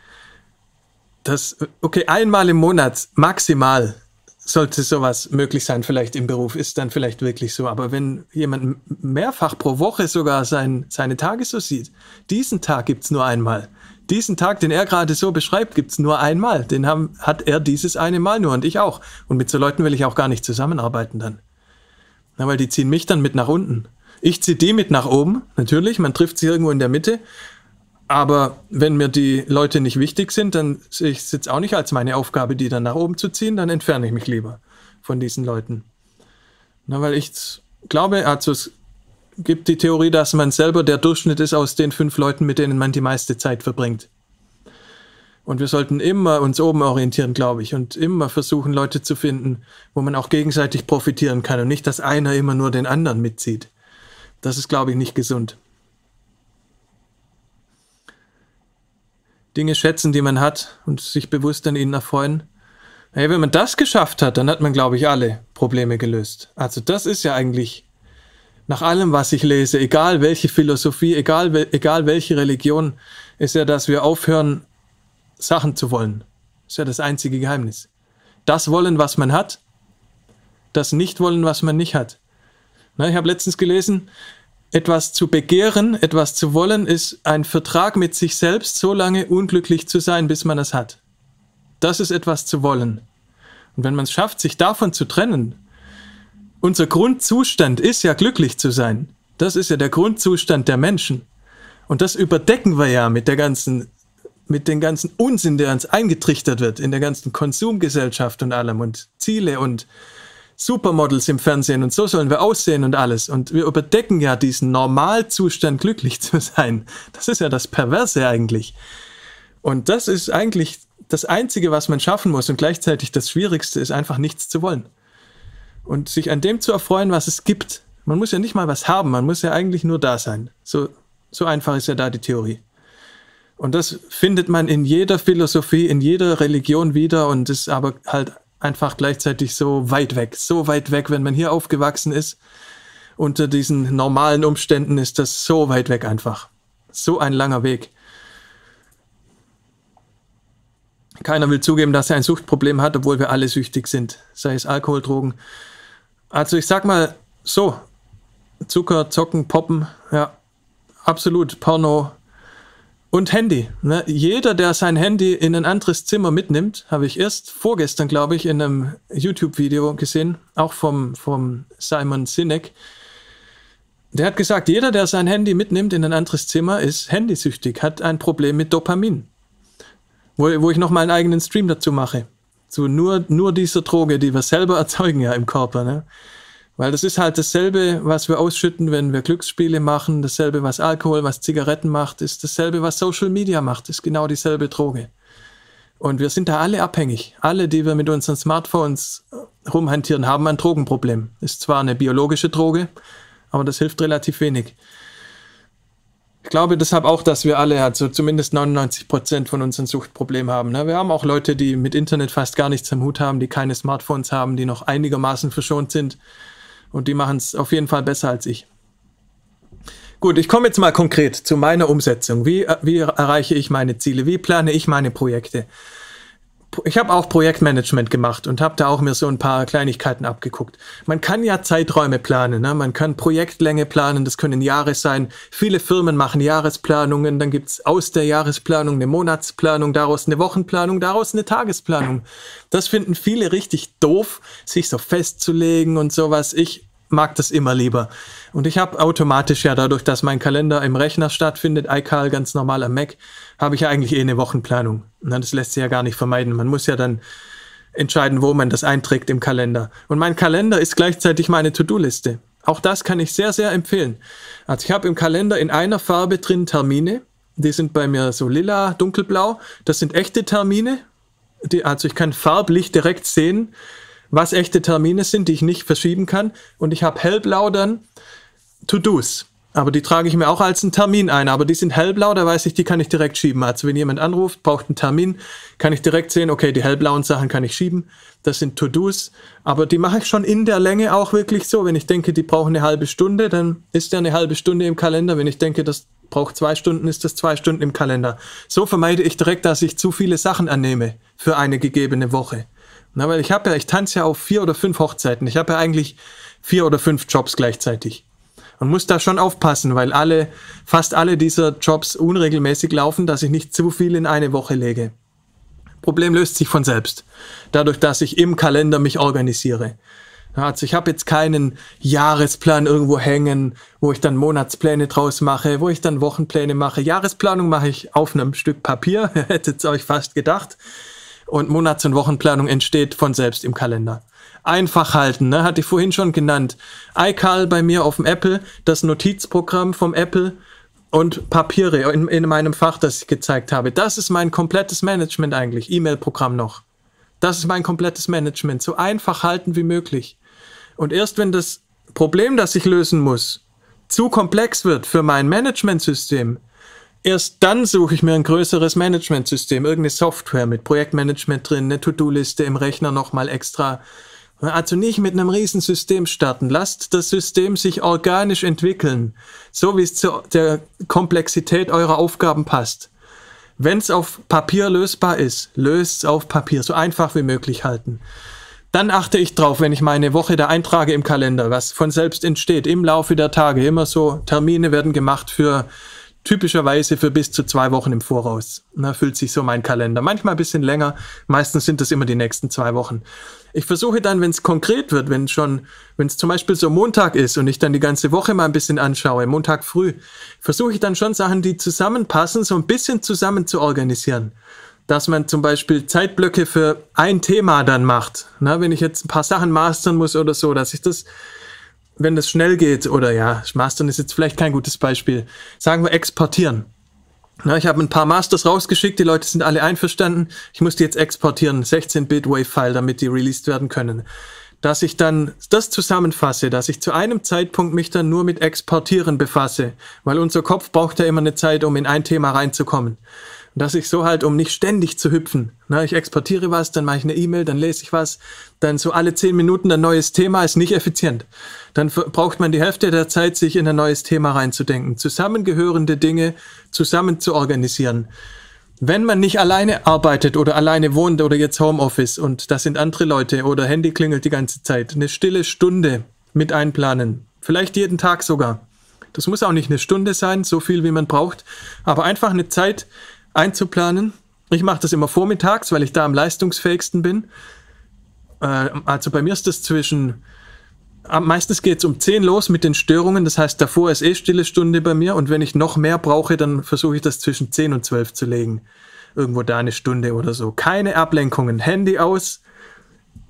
das, okay, einmal im Monat maximal sollte sowas möglich sein, vielleicht im Beruf, ist dann vielleicht wirklich so. Aber wenn jemand mehrfach pro Woche sogar sein, seine Tage so sieht, diesen Tag gibt's nur einmal diesen Tag, den er gerade so beschreibt, gibt's nur einmal. Den haben, hat er dieses eine Mal nur und ich auch. Und mit so Leuten will ich auch gar nicht zusammenarbeiten dann. Na, weil die ziehen mich dann mit nach unten. Ich ziehe die mit nach oben, natürlich, man trifft sie irgendwo in der Mitte. Aber wenn mir die Leute nicht wichtig sind, dann sehe ich es jetzt auch nicht als meine Aufgabe, die dann nach oben zu ziehen, dann entferne ich mich lieber von diesen Leuten. Na, weil ich glaube, also es gibt die Theorie, dass man selber der Durchschnitt ist aus den fünf Leuten, mit denen man die meiste Zeit verbringt. Und wir sollten immer uns oben orientieren, glaube ich, und immer versuchen, Leute zu finden, wo man auch gegenseitig profitieren kann und nicht, dass einer immer nur den anderen mitzieht. Das ist, glaube ich, nicht gesund. Dinge schätzen, die man hat und sich bewusst an ihnen erfreuen. Hey, wenn man das geschafft hat, dann hat man, glaube ich, alle Probleme gelöst. Also das ist ja eigentlich nach allem, was ich lese, egal welche Philosophie, egal, egal welche Religion, ist ja, dass wir aufhören, Sachen zu wollen. ist ja das einzige Geheimnis. Das wollen, was man hat, das nicht wollen, was man nicht hat. Na, ich habe letztens gelesen, etwas zu begehren, etwas zu wollen, ist ein Vertrag mit sich selbst, so lange unglücklich zu sein, bis man es hat. Das ist etwas zu wollen. Und wenn man es schafft, sich davon zu trennen, unser Grundzustand ist ja glücklich zu sein. Das ist ja der Grundzustand der Menschen. Und das überdecken wir ja mit der ganzen, mit dem ganzen Unsinn, der uns eingetrichtert wird in der ganzen Konsumgesellschaft und allem und Ziele und Supermodels im Fernsehen und so sollen wir aussehen und alles. Und wir überdecken ja diesen Normalzustand, glücklich <laughs> zu sein. Das ist ja das Perverse eigentlich. Und das ist eigentlich das Einzige, was man schaffen muss und gleichzeitig das Schwierigste ist einfach nichts zu wollen und sich an dem zu erfreuen, was es gibt. Man muss ja nicht mal was haben, man muss ja eigentlich nur da sein. So, so einfach ist ja da die Theorie. Und das findet man in jeder Philosophie, in jeder Religion wieder und ist aber halt einfach gleichzeitig so weit weg, so weit weg, wenn man hier aufgewachsen ist. Unter diesen normalen Umständen ist das so weit weg einfach. So ein langer Weg. Keiner will zugeben, dass er ein Suchtproblem hat, obwohl wir alle süchtig sind. Sei es Alkohol, Drogen, also ich sag mal so, Zucker, Zocken, Poppen, ja, absolut, Porno und Handy. Ne? Jeder, der sein Handy in ein anderes Zimmer mitnimmt, habe ich erst vorgestern, glaube ich, in einem YouTube-Video gesehen, auch vom, vom Simon Sinek. Der hat gesagt, jeder, der sein Handy mitnimmt in ein anderes Zimmer, ist handysüchtig, hat ein Problem mit Dopamin. Wo, wo ich nochmal einen eigenen Stream dazu mache. So nur, nur diese Droge, die wir selber <laughs> erzeugen ja im Körper, ne? Weil das ist halt dasselbe, was wir ausschütten, wenn wir Glücksspiele machen, dasselbe, was Alkohol, was Zigaretten macht, ist dasselbe, was Social Media macht, ist genau dieselbe Droge. Und wir sind da alle abhängig. Alle, die wir mit unseren Smartphones rumhantieren, haben ein Drogenproblem. Ist zwar eine biologische Droge, aber das hilft relativ wenig. Ich glaube deshalb auch, dass wir alle, also zumindest 99 Prozent von uns ein Suchtproblem haben. Ne? Wir haben auch Leute, die mit Internet fast gar nichts am Hut haben, die keine Smartphones haben, die noch einigermaßen verschont sind. Und die machen es auf jeden Fall besser als ich. Gut, ich komme jetzt mal konkret zu meiner Umsetzung. Wie, wie erreiche ich meine Ziele? Wie plane ich meine Projekte? Ich habe auch Projektmanagement gemacht und habe da auch mir so ein paar Kleinigkeiten abgeguckt. Man kann ja Zeiträume planen, ne? man kann Projektlänge planen, das können Jahre sein. Viele Firmen machen Jahresplanungen, dann gibt's aus der Jahresplanung eine Monatsplanung, daraus eine Wochenplanung, daraus eine Tagesplanung. Das finden viele richtig doof, sich so festzulegen und sowas. Ich mag das immer lieber. Und ich habe automatisch ja dadurch, dass mein Kalender im Rechner stattfindet, iCal ganz normal am Mac, habe ich ja eigentlich eh eine Wochenplanung. Das lässt sich ja gar nicht vermeiden. Man muss ja dann entscheiden, wo man das einträgt im Kalender. Und mein Kalender ist gleichzeitig meine To-Do-Liste. Auch das kann ich sehr, sehr empfehlen. Also ich habe im Kalender in einer Farbe drin Termine. Die sind bei mir so lila, dunkelblau. Das sind echte Termine. Die, also ich kann farblich direkt sehen, was echte Termine sind, die ich nicht verschieben kann. Und ich habe hellblau dann To-Dos. Aber die trage ich mir auch als einen Termin ein. Aber die sind hellblau, da weiß ich, die kann ich direkt schieben. Also wenn jemand anruft, braucht einen Termin, kann ich direkt sehen, okay, die hellblauen Sachen kann ich schieben. Das sind To-Dos. Aber die mache ich schon in der Länge auch wirklich so. Wenn ich denke, die brauchen eine halbe Stunde, dann ist der eine halbe Stunde im Kalender. Wenn ich denke, das braucht zwei Stunden, ist das zwei Stunden im Kalender. So vermeide ich direkt, dass ich zu viele Sachen annehme für eine gegebene Woche. Na, weil ich habe ja, ich tanze ja auf vier oder fünf Hochzeiten. Ich habe ja eigentlich vier oder fünf Jobs gleichzeitig. Und muss da schon aufpassen, weil alle, fast alle dieser Jobs unregelmäßig laufen, dass ich nicht zu viel in eine Woche lege. Problem löst sich von selbst. Dadurch, dass ich im Kalender mich organisiere. Also ich habe jetzt keinen Jahresplan irgendwo hängen, wo ich dann Monatspläne draus mache, wo ich dann Wochenpläne mache. Jahresplanung mache ich auf einem Stück Papier, <laughs> hättet ihr euch fast gedacht und Monats- und Wochenplanung entsteht von selbst im Kalender. Einfach halten, ne? hatte ich vorhin schon genannt. iCal bei mir auf dem Apple, das Notizprogramm vom Apple und Papiere in, in meinem Fach, das ich gezeigt habe. Das ist mein komplettes Management eigentlich. E-Mail-Programm noch. Das ist mein komplettes Management. So einfach halten wie möglich. Und erst wenn das Problem, das ich lösen muss, zu komplex wird für mein Managementsystem, Erst dann suche ich mir ein größeres Managementsystem, irgendeine Software mit Projektmanagement drin, eine To-Do-Liste im Rechner nochmal extra. Also nicht mit einem Riesensystem starten. Lasst das System sich organisch entwickeln, so wie es zu der Komplexität eurer Aufgaben passt. Wenn es auf Papier lösbar ist, löst es auf Papier, so einfach wie möglich halten. Dann achte ich drauf, wenn ich meine Woche da eintrage im Kalender, was von selbst entsteht, im Laufe der Tage. Immer so Termine werden gemacht für typischerweise für bis zu zwei Wochen im Voraus. Na, füllt sich so mein Kalender. Manchmal ein bisschen länger, meistens sind das immer die nächsten zwei Wochen. Ich versuche dann, wenn es konkret wird, wenn schon, wenn es zum Beispiel so Montag ist und ich dann die ganze Woche mal ein bisschen anschaue, Montag früh, versuche ich dann schon Sachen, die zusammenpassen, so ein bisschen zusammen zu organisieren. Dass man zum Beispiel Zeitblöcke für ein Thema dann macht. Na, wenn ich jetzt ein paar Sachen mastern muss oder so, dass ich das wenn das schnell geht, oder ja, Mastern ist jetzt vielleicht kein gutes Beispiel, sagen wir exportieren. Na, ich habe ein paar Masters rausgeschickt, die Leute sind alle einverstanden. Ich muss die jetzt exportieren, 16-Bit Wave-File, damit die released werden können. Dass ich dann das zusammenfasse, dass ich zu einem Zeitpunkt mich dann nur mit Exportieren befasse, weil unser Kopf braucht ja immer eine Zeit, um in ein Thema reinzukommen dass ich so halt, um nicht ständig zu hüpfen, ne, ich exportiere was, dann mache ich eine E-Mail, dann lese ich was, dann so alle zehn Minuten ein neues Thema ist nicht effizient. Dann braucht man die Hälfte der Zeit, sich in ein neues Thema reinzudenken, zusammengehörende Dinge zusammen zu organisieren. Wenn man nicht alleine arbeitet oder alleine wohnt oder jetzt Homeoffice und das sind andere Leute oder Handy klingelt die ganze Zeit, eine stille Stunde mit einplanen, vielleicht jeden Tag sogar. Das muss auch nicht eine Stunde sein, so viel wie man braucht, aber einfach eine Zeit, einzuplanen. Ich mache das immer vormittags, weil ich da am leistungsfähigsten bin. Äh, also bei mir ist das zwischen, meistens geht es um 10 los mit den Störungen, das heißt davor ist eh stille Stunde bei mir und wenn ich noch mehr brauche, dann versuche ich das zwischen 10 und 12 zu legen. Irgendwo da eine Stunde oder so. Keine Ablenkungen, Handy aus,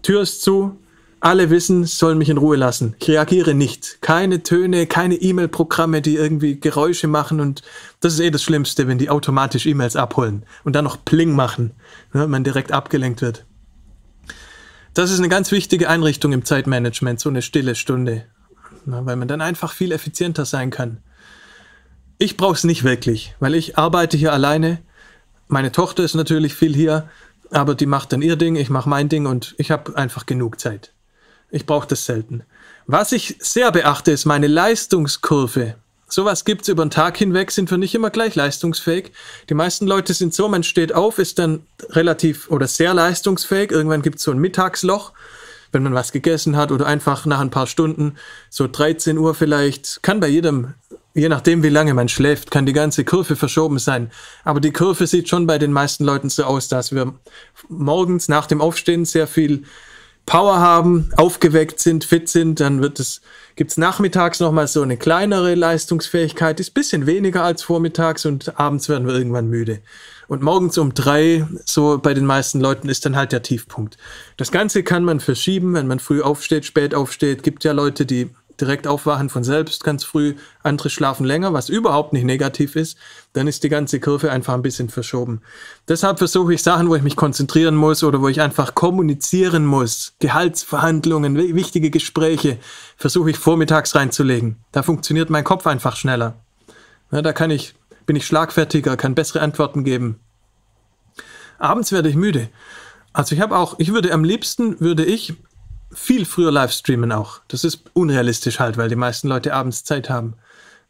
Tür ist zu, alle wissen, sollen mich in Ruhe lassen. Ich reagiere nicht. Keine Töne, keine E-Mail-Programme, die irgendwie Geräusche machen und das ist eh das Schlimmste, wenn die automatisch E-Mails abholen und dann noch Pling machen, ne, man direkt abgelenkt wird. Das ist eine ganz wichtige Einrichtung im Zeitmanagement, so eine stille Stunde, ne, weil man dann einfach viel effizienter sein kann. Ich brauche es nicht wirklich, weil ich arbeite hier alleine. Meine Tochter ist natürlich viel hier, aber die macht dann ihr Ding, ich mache mein Ding und ich habe einfach genug Zeit. Ich brauche das selten. Was ich sehr beachte, ist meine Leistungskurve. Sowas gibt's über den Tag hinweg, sind wir nicht immer gleich leistungsfähig. Die meisten Leute sind so, man steht auf, ist dann relativ oder sehr leistungsfähig. Irgendwann gibt's so ein Mittagsloch, wenn man was gegessen hat oder einfach nach ein paar Stunden, so 13 Uhr vielleicht, kann bei jedem, je nachdem wie lange man schläft, kann die ganze Kurve verschoben sein. Aber die Kurve sieht schon bei den meisten Leuten so aus, dass wir morgens nach dem Aufstehen sehr viel Power haben, aufgeweckt sind, fit sind, dann wird es, gibt's nachmittags nochmal so eine kleinere Leistungsfähigkeit, ist bisschen weniger als vormittags und abends werden wir irgendwann müde. Und morgens um drei, so bei den meisten Leuten, ist dann halt der Tiefpunkt. Das Ganze kann man verschieben, wenn man früh aufsteht, spät aufsteht. Gibt ja Leute, die direkt aufwachen von selbst ganz früh, andere schlafen länger, was überhaupt nicht negativ ist, dann ist die ganze Kurve einfach ein bisschen verschoben. Deshalb versuche ich Sachen, wo ich mich konzentrieren muss oder wo ich einfach kommunizieren muss, Gehaltsverhandlungen, wichtige Gespräche, versuche ich vormittags reinzulegen. Da funktioniert mein Kopf einfach schneller. Ja, da kann ich, bin ich schlagfertiger, kann bessere Antworten geben. Abends werde ich müde. Also ich habe auch, ich würde am liebsten, würde ich viel früher live streamen auch. Das ist unrealistisch halt, weil die meisten Leute abends Zeit haben.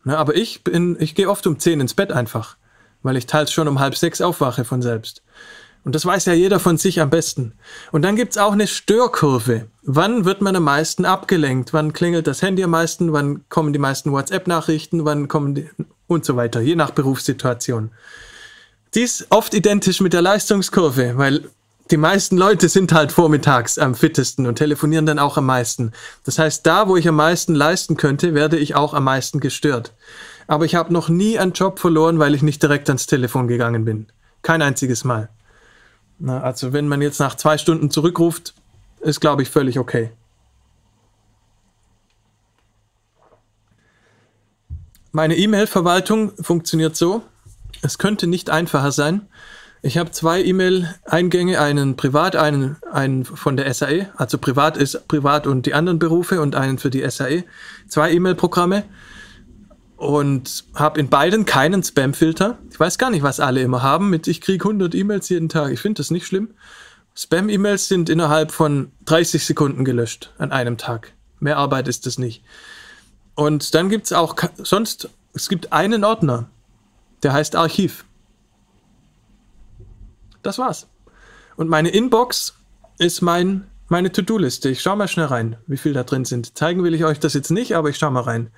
Na, aber ich bin, ich gehe oft um 10 ins Bett einfach, weil ich teils schon um halb sechs aufwache von selbst. Und das weiß ja jeder von sich am besten. Und dann gibt's auch eine Störkurve. Wann wird man am meisten abgelenkt? Wann klingelt das Handy am meisten? Wann kommen die meisten WhatsApp-Nachrichten? Wann kommen die und so weiter, je nach Berufssituation. Dies oft identisch mit der Leistungskurve, weil die meisten Leute sind halt vormittags am fittesten und telefonieren dann auch am meisten. Das heißt, da, wo ich am meisten leisten könnte, werde ich auch am meisten gestört. Aber ich habe noch nie einen Job verloren, weil ich nicht direkt ans Telefon gegangen bin. Kein einziges Mal. Na, also wenn man jetzt nach zwei Stunden zurückruft, ist, glaube ich, völlig okay. Meine E-Mail-Verwaltung funktioniert so. Es könnte nicht einfacher sein. Ich habe zwei E-Mail-Eingänge, einen privat, einen, einen von der SAE, also privat ist privat und die anderen Berufe und einen für die SAE. Zwei E-Mail-Programme und habe in beiden keinen Spam-Filter. Ich weiß gar nicht, was alle immer haben mit ich kriege 100 E-Mails jeden Tag. Ich finde das nicht schlimm. Spam-E-Mails sind innerhalb von 30 Sekunden gelöscht an einem Tag. Mehr Arbeit ist das nicht. Und dann gibt es auch sonst, es gibt einen Ordner, der heißt Archiv. Das war's. Und meine Inbox ist mein, meine To-Do-Liste. Ich schaue mal schnell rein, wie viel da drin sind. Zeigen will ich euch das jetzt nicht, aber ich schaue mal rein.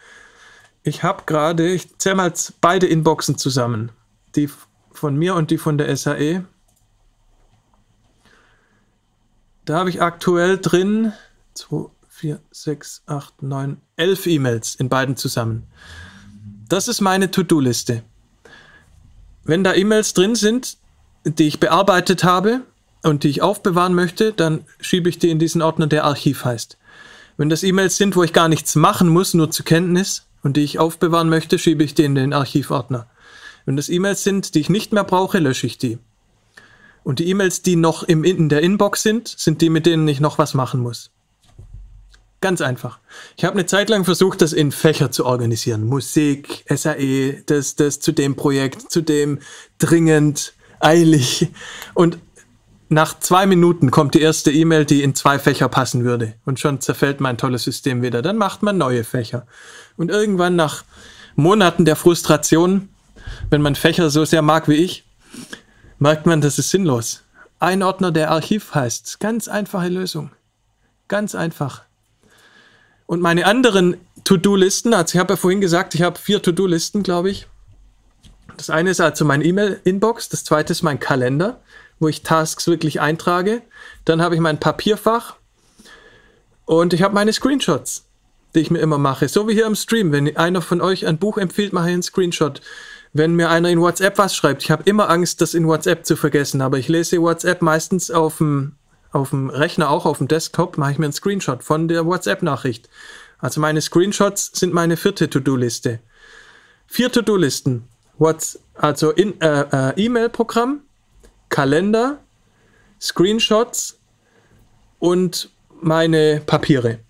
Ich habe gerade, ich zähle mal beide Inboxen zusammen. Die von mir und die von der SAE. Da habe ich aktuell drin 2, 4, 6, 8, 9, 11 E-Mails in beiden zusammen. Das ist meine To-Do-Liste. Wenn da E-Mails drin sind, die ich bearbeitet habe und die ich aufbewahren möchte, dann schiebe ich die in diesen Ordner, der Archiv heißt. Wenn das E-Mails sind, wo ich gar nichts machen muss, nur zur Kenntnis und die ich aufbewahren möchte, schiebe ich die in den Archivordner. Wenn das E-Mails sind, die ich nicht mehr brauche, lösche ich die. Und die E-Mails, die noch im, in der Inbox sind, sind die, mit denen ich noch was machen muss. Ganz einfach. Ich habe eine Zeit lang versucht, das in Fächer zu organisieren. Musik, SAE, das, das zu dem Projekt, zu dem dringend, eilig. Und nach zwei Minuten kommt die erste E-Mail, die in zwei Fächer passen würde. Und schon zerfällt mein tolles System wieder. Dann macht man neue Fächer. Und irgendwann nach Monaten der Frustration, wenn man Fächer so sehr mag wie ich, merkt man, das ist sinnlos. Ein Ordner, der Archiv heißt. Ganz einfache Lösung. Ganz einfach. Und meine anderen To-Do-Listen, also ich habe ja vorhin gesagt, ich habe vier To-Do-Listen, glaube ich. Das eine ist also mein E-Mail-Inbox, das zweite ist mein Kalender, wo ich Tasks wirklich eintrage. Dann habe ich mein Papierfach und ich habe meine Screenshots, die ich mir immer mache. So wie hier im Stream. Wenn einer von euch ein Buch empfiehlt, mache ich einen Screenshot. Wenn mir einer in WhatsApp was schreibt, ich habe immer Angst, das in WhatsApp zu vergessen, aber ich lese WhatsApp meistens auf dem, auf dem Rechner, auch auf dem Desktop, mache ich mir einen Screenshot von der WhatsApp-Nachricht. Also meine Screenshots sind meine vierte To-Do-Liste. Vier To-Do-Listen. What's, also in, äh, äh, E-Mail-Programm, Kalender, Screenshots und meine Papiere.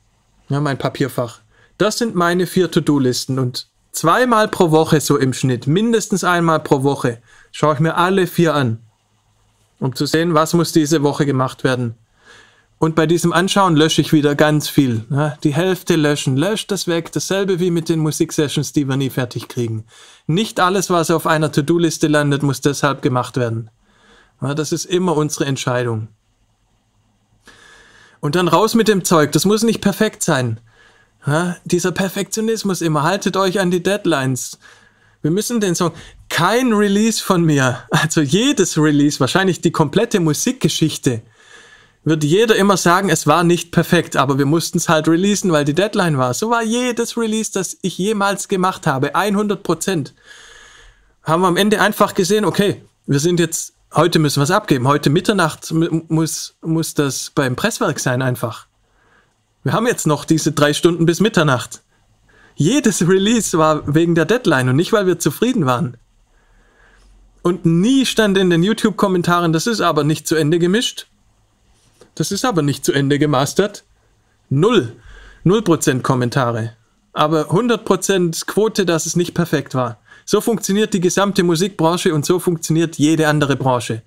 Ja, mein Papierfach. Das sind meine vier To-Do-Listen und zweimal pro Woche so im Schnitt, mindestens einmal pro Woche, schaue ich mir alle vier an, um zu sehen, was muss diese Woche gemacht werden. Und bei diesem Anschauen lösche ich wieder ganz viel. Ja, die Hälfte löschen, löscht das weg. Dasselbe wie mit den Musiksessions, die wir nie fertig kriegen. Nicht alles, was auf einer To-Do-Liste landet, muss deshalb gemacht werden. Das ist immer unsere Entscheidung. Und dann raus mit dem Zeug. Das muss nicht perfekt sein. Ja, dieser Perfektionismus immer. Haltet euch an die Deadlines. Wir müssen den Song. Kein Release von mir. Also jedes Release, wahrscheinlich die komplette Musikgeschichte würde jeder immer sagen, es war nicht perfekt, aber wir mussten es halt releasen, weil die Deadline war. So war jedes Release, das ich jemals gemacht habe, 100 Prozent. Haben wir am Ende einfach gesehen, okay, wir sind jetzt, heute müssen wir es abgeben. Heute Mitternacht muss, muss das beim Presswerk sein einfach. Wir haben jetzt noch diese drei Stunden bis Mitternacht. Jedes Release war wegen der Deadline und nicht, weil wir zufrieden waren. Und nie stand in den YouTube-Kommentaren, das ist aber nicht zu Ende gemischt. Das ist aber nicht zu Ende gemastert. Null. Null Prozent Kommentare. Aber 100% Quote, dass es nicht perfekt war. So funktioniert die gesamte Musikbranche und so funktioniert jede andere Branche.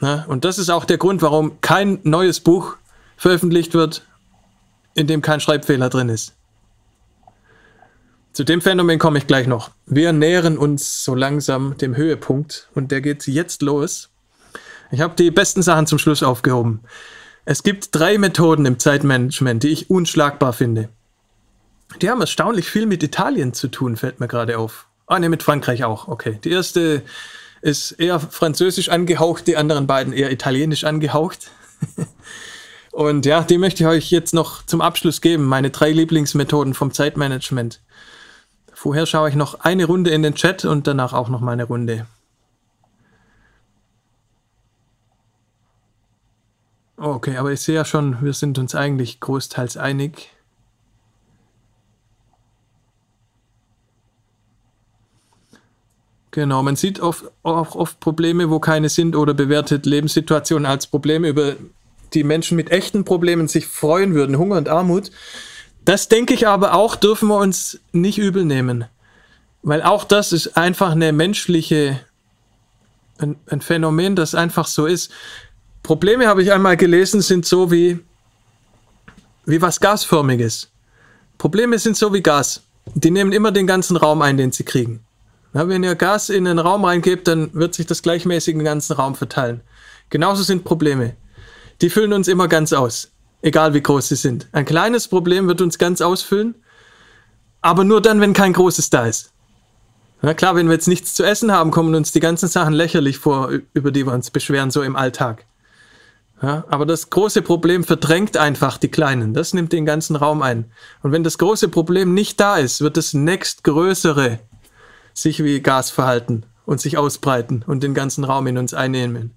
Ja, und das ist auch der Grund, warum kein neues Buch veröffentlicht wird, in dem kein Schreibfehler drin ist. Zu dem Phänomen komme ich gleich noch. Wir nähern uns so langsam dem Höhepunkt und der geht jetzt los. Ich habe die besten Sachen zum Schluss aufgehoben. Es gibt drei Methoden im Zeitmanagement, die ich unschlagbar finde. Die haben erstaunlich viel mit Italien zu tun, fällt mir gerade auf. Ah, ne, mit Frankreich auch. Okay. Die erste ist eher französisch angehaucht, die anderen beiden eher italienisch angehaucht. <laughs> Und ja, die möchte ich euch jetzt noch zum Abschluss geben. Meine drei Lieblingsmethoden vom Zeitmanagement. Vorher schaue ich noch eine Runde in den Chat und danach auch noch mal eine Runde. Okay, aber ich sehe ja schon, wir sind uns eigentlich großteils einig. Genau, man sieht oft, auch oft Probleme, wo keine sind oder bewertet Lebenssituationen als Probleme, über die Menschen mit echten Problemen sich freuen würden, Hunger und Armut. Das denke ich aber auch, dürfen wir uns nicht übel nehmen. Weil auch das ist einfach eine menschliche, ein, ein Phänomen, das einfach so ist. Probleme, habe ich einmal gelesen, sind so wie, wie was Gasförmiges. Probleme sind so wie Gas. Die nehmen immer den ganzen Raum ein, den sie kriegen. Wenn ihr Gas in den Raum reingebt, dann wird sich das gleichmäßig im ganzen Raum verteilen. Genauso sind Probleme. Die füllen uns immer ganz aus, egal wie groß sie sind. Ein kleines Problem wird uns ganz ausfüllen, aber nur dann, wenn kein großes da ist. Na klar, wenn wir jetzt nichts zu essen haben, kommen uns die ganzen Sachen lächerlich vor, über die wir uns beschweren, so im Alltag. Ja, aber das große Problem verdrängt einfach die kleinen. Das nimmt den ganzen Raum ein. Und wenn das große Problem nicht da ist, wird das nächstgrößere sich wie Gas verhalten und sich ausbreiten und den ganzen Raum in uns einnehmen.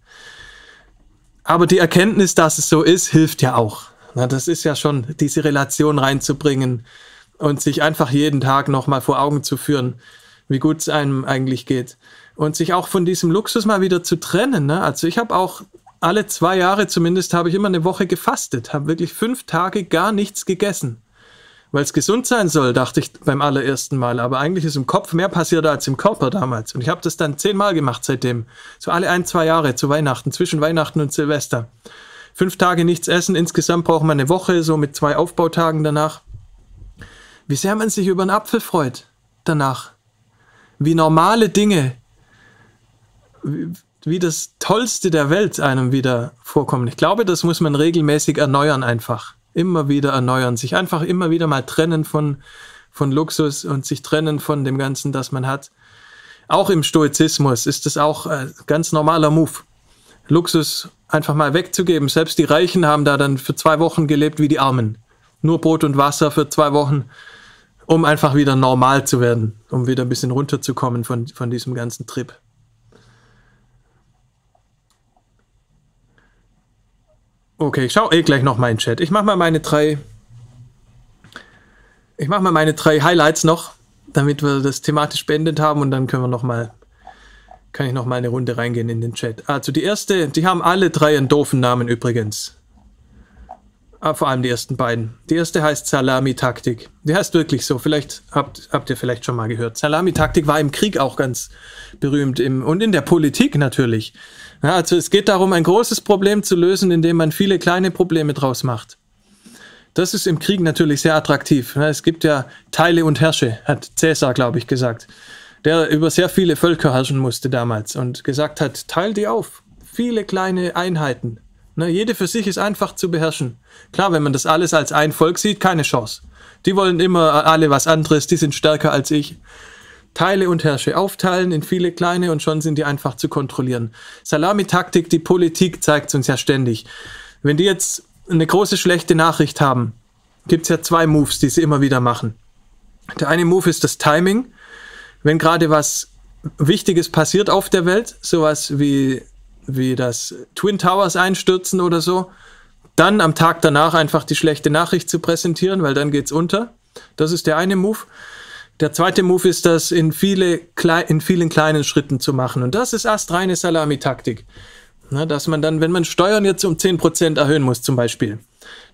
Aber die Erkenntnis, dass es so ist, hilft ja auch. Na, das ist ja schon, diese Relation reinzubringen und sich einfach jeden Tag nochmal vor Augen zu führen, wie gut es einem eigentlich geht. Und sich auch von diesem Luxus mal wieder zu trennen. Ne? Also ich habe auch alle zwei Jahre zumindest, habe ich immer eine Woche gefastet, habe wirklich fünf Tage gar nichts gegessen weil es gesund sein soll, dachte ich beim allerersten Mal. Aber eigentlich ist im Kopf mehr passiert als im Körper damals. Und ich habe das dann zehnmal gemacht seitdem. So alle ein, zwei Jahre zu Weihnachten, zwischen Weihnachten und Silvester. Fünf Tage nichts essen, insgesamt braucht man eine Woche, so mit zwei Aufbautagen danach. Wie sehr man sich über einen Apfel freut danach. Wie normale Dinge, wie, das Tollste der Welt einem wieder vorkommen. Ich glaube, das muss man regelmäßig erneuern einfach immer wieder erneuern, sich einfach immer wieder mal trennen von, von Luxus und sich trennen von dem Ganzen, das man hat. Auch im Stoizismus ist es auch ein ganz normaler Move. Luxus einfach mal wegzugeben. Selbst die Reichen haben da dann für zwei Wochen gelebt wie die Armen. Nur Brot und Wasser für zwei Wochen, um einfach wieder normal zu werden, um wieder ein bisschen runterzukommen von, von diesem ganzen Trip. Okay, ich schaue eh gleich noch meinen Chat. Ich mache mal meine drei. Ich mache mal meine drei Highlights noch, damit wir das thematisch beendet haben und dann können wir noch mal kann ich noch mal eine Runde reingehen in den Chat. Also die erste, die haben alle drei einen doofen Namen übrigens. Ah, vor allem die ersten beiden. Die erste heißt Salami-Taktik. Die heißt wirklich so. Vielleicht habt, habt ihr vielleicht schon mal gehört. Salami-Taktik war im Krieg auch ganz berühmt im, und in der Politik natürlich. Ja, also es geht darum, ein großes Problem zu lösen, indem man viele kleine Probleme draus macht. Das ist im Krieg natürlich sehr attraktiv. Es gibt ja Teile und Herrsche, hat Cäsar, glaube ich, gesagt, der über sehr viele Völker herrschen musste damals und gesagt hat, teil die auf. Viele kleine Einheiten. Ne, jede für sich ist einfach zu beherrschen. Klar, wenn man das alles als ein Volk sieht, keine Chance. Die wollen immer alle was anderes, die sind stärker als ich. Teile und herrsche, aufteilen in viele kleine und schon sind die einfach zu kontrollieren. Salamitaktik, die Politik zeigt uns ja ständig. Wenn die jetzt eine große schlechte Nachricht haben, gibt es ja zwei Moves, die sie immer wieder machen. Der eine Move ist das Timing. Wenn gerade was Wichtiges passiert auf der Welt, sowas wie, wie das Twin Towers einstürzen oder so, dann am Tag danach einfach die schlechte Nachricht zu präsentieren, weil dann geht's unter. Das ist der eine Move. Der zweite Move ist, das in, viele, in vielen kleinen Schritten zu machen. Und das ist astreine Salami-Taktik. dass man dann, wenn man Steuern jetzt um 10% erhöhen muss zum Beispiel,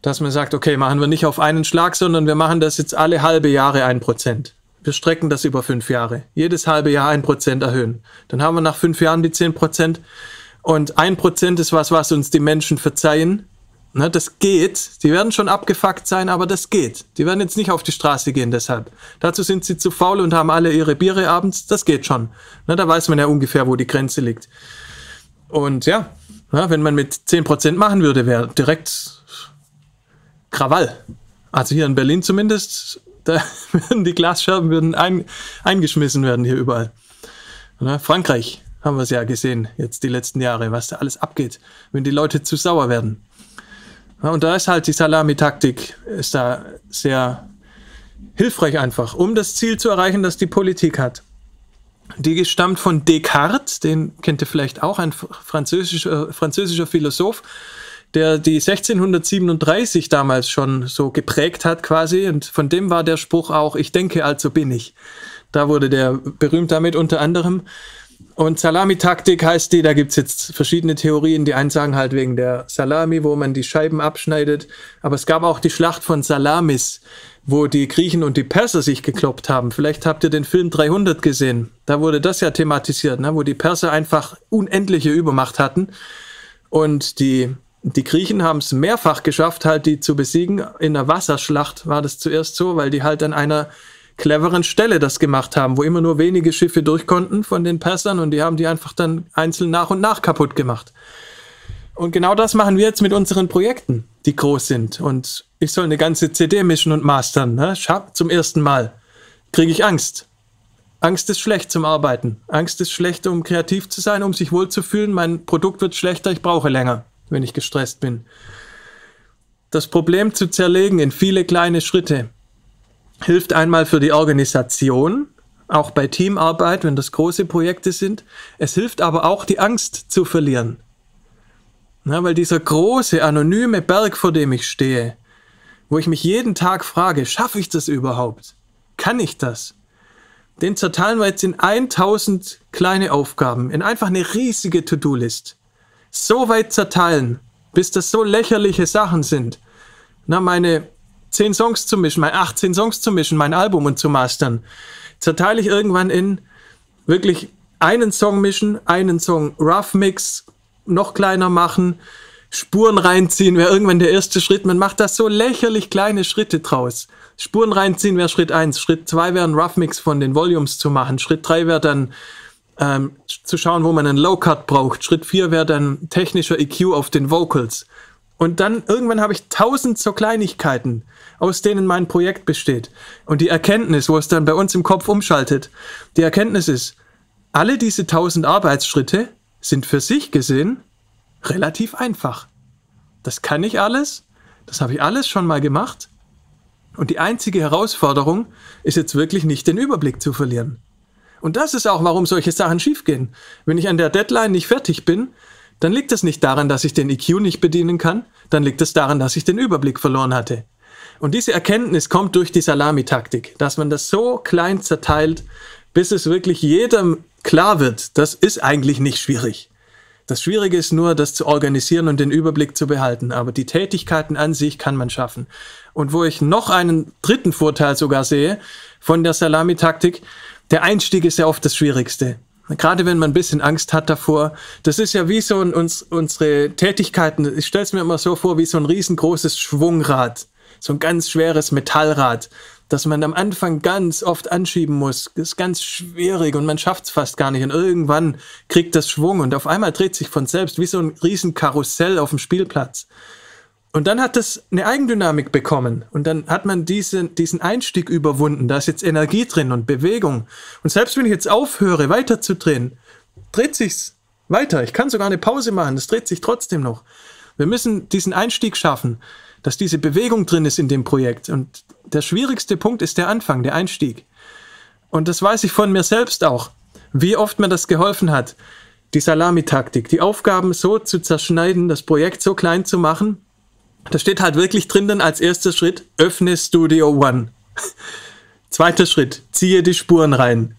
dass man sagt, okay, machen wir nicht auf einen Schlag, sondern wir machen das jetzt alle halbe Jahre 1%. Wir strecken das über fünf Jahre. Jedes halbe Jahr 1% erhöhen. Dann haben wir nach fünf Jahren die 10%. Und 1% ist was, was uns die Menschen verzeihen, Ne, das geht. Die werden schon abgefuckt sein, aber das geht. Die werden jetzt nicht auf die Straße gehen deshalb. Dazu sind sie zu faul und haben alle ihre Biere abends. Das geht schon. Ne, da weiß man ja ungefähr, wo die Grenze liegt. Und ja, ja wenn man mit 10% machen würde, wäre direkt Krawall. Also hier in Berlin zumindest, <laughs> da würden die Glasscherben würden ein, eingeschmissen werden hier überall. Ne, Frankreich haben wir es ja gesehen, jetzt die letzten Jahre, was da alles abgeht, wenn die Leute zu sauer werden. Und da ist halt die Salami-Taktik, ist da sehr hilfreich einfach, um das Ziel zu erreichen, das die Politik hat. Die stammt von Descartes, den kennt ihr vielleicht auch, ein französischer, französischer Philosoph, der die 1637 damals schon so geprägt hat quasi. Und von dem war der Spruch auch, ich denke, also bin ich. Da wurde der berühmt damit unter anderem. Und Salami-Taktik heißt die, da gibt's jetzt verschiedene Theorien. Die einen sagen halt wegen der Salami, wo man die Scheiben abschneidet. Aber es gab auch die Schlacht von Salamis, wo die Griechen und die Perser sich gekloppt haben. Vielleicht habt ihr den Film 300 gesehen. Da wurde das ja thematisiert, ne? wo die Perser einfach unendliche Übermacht hatten. Und die, die Griechen haben es mehrfach geschafft, halt die zu besiegen. In der Wasserschlacht war das zuerst so, weil die halt an einer cleveren Stelle das gemacht haben, wo immer nur wenige Schiffe durch konnten von den Persern und die haben die einfach dann einzeln nach und nach kaputt gemacht. Und genau das machen wir jetzt mit unseren Projekten, die groß sind. Und ich soll eine ganze CD mischen und mastern. Ne? Zum ersten Mal kriege ich Angst. Angst ist schlecht zum Arbeiten. Angst ist schlecht, um kreativ zu sein, um sich wohlzufühlen. Mein Produkt wird schlechter, ich brauche länger, wenn ich gestresst bin. Das Problem zu zerlegen in viele kleine Schritte, hilft einmal für die Organisation, auch bei Teamarbeit, wenn das große Projekte sind. Es hilft aber auch, die Angst zu verlieren. Ja, weil dieser große, anonyme Berg, vor dem ich stehe, wo ich mich jeden Tag frage, schaffe ich das überhaupt? Kann ich das? Den zerteilen wir jetzt in 1000 kleine Aufgaben, in einfach eine riesige To-Do-List. So weit zerteilen, bis das so lächerliche Sachen sind. Na, meine zehn Songs zu mischen, mein 18 Songs zu mischen, mein Album und zu mastern, zerteile ich irgendwann in wirklich einen Song mischen, einen Song Rough Mix, noch kleiner machen, Spuren reinziehen wäre irgendwann der erste Schritt. Man macht das so lächerlich kleine Schritte draus. Spuren reinziehen wäre Schritt eins. Schritt zwei wäre ein Rough Mix von den Volumes zu machen. Schritt drei wäre dann ähm, zu schauen, wo man einen Low Cut braucht. Schritt vier wäre dann technischer EQ auf den Vocals. Und dann irgendwann habe ich tausend so Kleinigkeiten, aus denen mein Projekt besteht. Und die Erkenntnis, wo es dann bei uns im Kopf umschaltet, die Erkenntnis ist, alle diese tausend Arbeitsschritte sind für sich gesehen relativ einfach. Das kann ich alles, das habe ich alles schon mal gemacht. Und die einzige Herausforderung ist jetzt wirklich nicht den Überblick zu verlieren. Und das ist auch, warum solche Sachen schiefgehen. Wenn ich an der Deadline nicht fertig bin, dann liegt es nicht daran, dass ich den EQ nicht bedienen kann, dann liegt es daran, dass ich den Überblick verloren hatte. Und diese Erkenntnis kommt durch die Salamitaktik, dass man das so klein zerteilt, bis es wirklich jedem klar wird, das ist eigentlich nicht schwierig. Das Schwierige ist nur, das zu organisieren und den Überblick zu behalten. Aber die Tätigkeiten an sich kann man schaffen. Und wo ich noch einen dritten Vorteil sogar sehe von der Salamitaktik, der Einstieg ist ja oft das Schwierigste. Gerade wenn man ein bisschen Angst hat davor. Das ist ja wie so ein, uns, unsere Tätigkeiten, ich stelle es mir immer so vor, wie so ein riesengroßes Schwungrad. So ein ganz schweres Metallrad, das man am Anfang ganz oft anschieben muss. Das ist ganz schwierig und man schafft es fast gar nicht. Und irgendwann kriegt das Schwung und auf einmal dreht sich von selbst wie so ein Riesenkarussell auf dem Spielplatz. Und dann hat das eine Eigendynamik bekommen. Und dann hat man diese, diesen Einstieg überwunden. Da ist jetzt Energie drin und Bewegung. Und selbst wenn ich jetzt aufhöre, weiterzudrehen, dreht sich's weiter. Ich kann sogar eine Pause machen. Das dreht sich trotzdem noch. Wir müssen diesen Einstieg schaffen, dass diese Bewegung drin ist in dem Projekt. Und der schwierigste Punkt ist der Anfang, der Einstieg. Und das weiß ich von mir selbst auch. Wie oft mir das geholfen hat. Die Salamitaktik, die Aufgaben so zu zerschneiden, das Projekt so klein zu machen, da steht halt wirklich drin dann als erster Schritt, öffne Studio One. <laughs> Zweiter Schritt, ziehe die Spuren rein.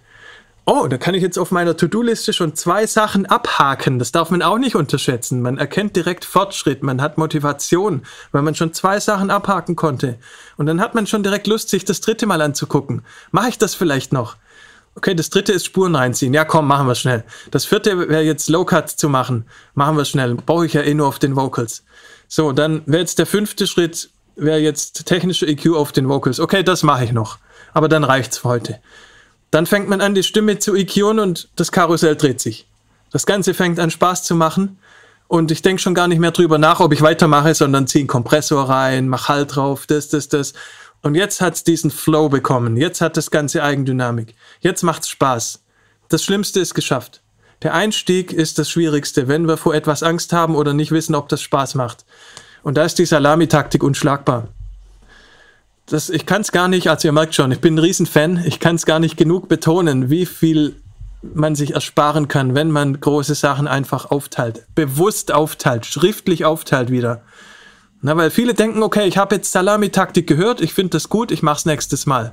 Oh, da kann ich jetzt auf meiner To-Do-Liste schon zwei Sachen abhaken. Das darf man auch nicht unterschätzen. Man erkennt direkt Fortschritt, man hat Motivation, weil man schon zwei Sachen abhaken konnte. Und dann hat man schon direkt Lust, sich das dritte mal anzugucken. Mache ich das vielleicht noch? Okay, das dritte ist Spuren reinziehen. Ja, komm, machen wir schnell. Das vierte wäre jetzt Low Cut zu machen. Machen wir schnell. Brauche ich ja eh nur auf den Vocals. So, dann wäre jetzt der fünfte Schritt, wäre jetzt technische EQ auf den Vocals. Okay, das mache ich noch. Aber dann reicht's für heute. Dann fängt man an, die Stimme zu EQen und das Karussell dreht sich. Das Ganze fängt an Spaß zu machen. Und ich denke schon gar nicht mehr drüber nach, ob ich weitermache, sondern ziehe einen Kompressor rein, mach Halt drauf, das, das, das. Und jetzt hat's diesen Flow bekommen. Jetzt hat das Ganze Eigendynamik. Jetzt macht's Spaß. Das Schlimmste ist geschafft. Der Einstieg ist das Schwierigste, wenn wir vor etwas Angst haben oder nicht wissen, ob das Spaß macht. Und da ist die Salamitaktik unschlagbar. Das, ich kann es gar nicht, also ihr merkt schon, ich bin ein Riesenfan, ich kann es gar nicht genug betonen, wie viel man sich ersparen kann, wenn man große Sachen einfach aufteilt. Bewusst aufteilt, schriftlich aufteilt wieder. Na, weil viele denken, okay, ich habe jetzt Salami-Taktik gehört, ich finde das gut, ich mach's nächstes Mal.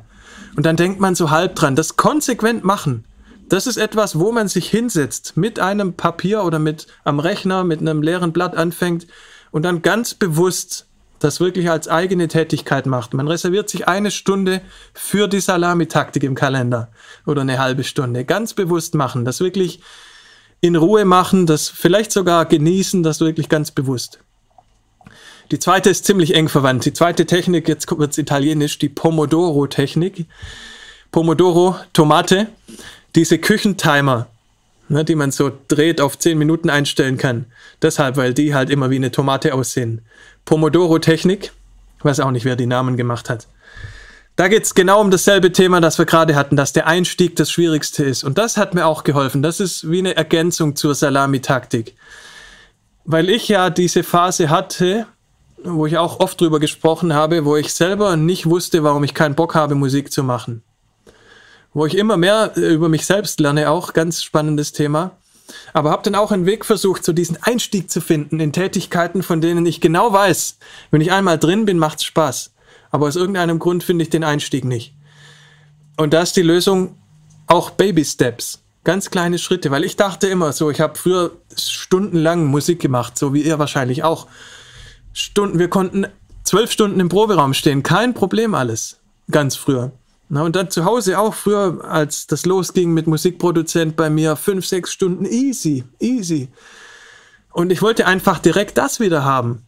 Und dann denkt man so halb dran. Das konsequent machen, das ist etwas, wo man sich hinsetzt, mit einem Papier oder mit am Rechner, mit einem leeren Blatt anfängt und dann ganz bewusst das wirklich als eigene Tätigkeit macht. Man reserviert sich eine Stunde für die Salami-Taktik im Kalender oder eine halbe Stunde. Ganz bewusst machen, das wirklich in Ruhe machen, das vielleicht sogar genießen, das wirklich ganz bewusst. Die zweite ist ziemlich eng verwandt. Die zweite Technik, jetzt wird es italienisch, die Pomodoro-Technik. Pomodoro, Tomate, diese Küchentimer, ne, die man so dreht, auf 10 Minuten einstellen kann. Deshalb, weil die halt immer wie eine Tomate aussehen. Pomodoro-Technik, weiß auch nicht, wer die Namen gemacht hat. Da geht es genau um dasselbe Thema, das wir gerade hatten, dass der Einstieg das Schwierigste ist. Und das hat mir auch geholfen. Das ist wie eine Ergänzung zur Salami-Taktik. Weil ich ja diese Phase hatte, wo ich auch oft drüber gesprochen habe, wo ich selber nicht wusste, warum ich keinen Bock habe, Musik zu machen. Wo ich immer mehr äh, über mich selbst lerne, auch ganz spannendes Thema. Aber habe dann auch einen Weg versucht, so diesen Einstieg zu finden in Tätigkeiten, von denen ich genau weiß, wenn ich einmal drin bin, macht's Spaß. Aber aus irgendeinem Grund finde ich den Einstieg nicht. Und da ist die Lösung auch Baby Steps. Ganz kleine Schritte, weil ich dachte immer so, ich habe früher stundenlang Musik gemacht, so wie ihr wahrscheinlich auch. Stunden, wir konnten zwölf Stunden im Proberaum stehen, kein Problem alles, ganz früher. Na, und dann zu Hause auch früher, als das losging mit Musikproduzent bei mir, fünf, sechs Stunden, easy, easy. Und ich wollte einfach direkt das wieder haben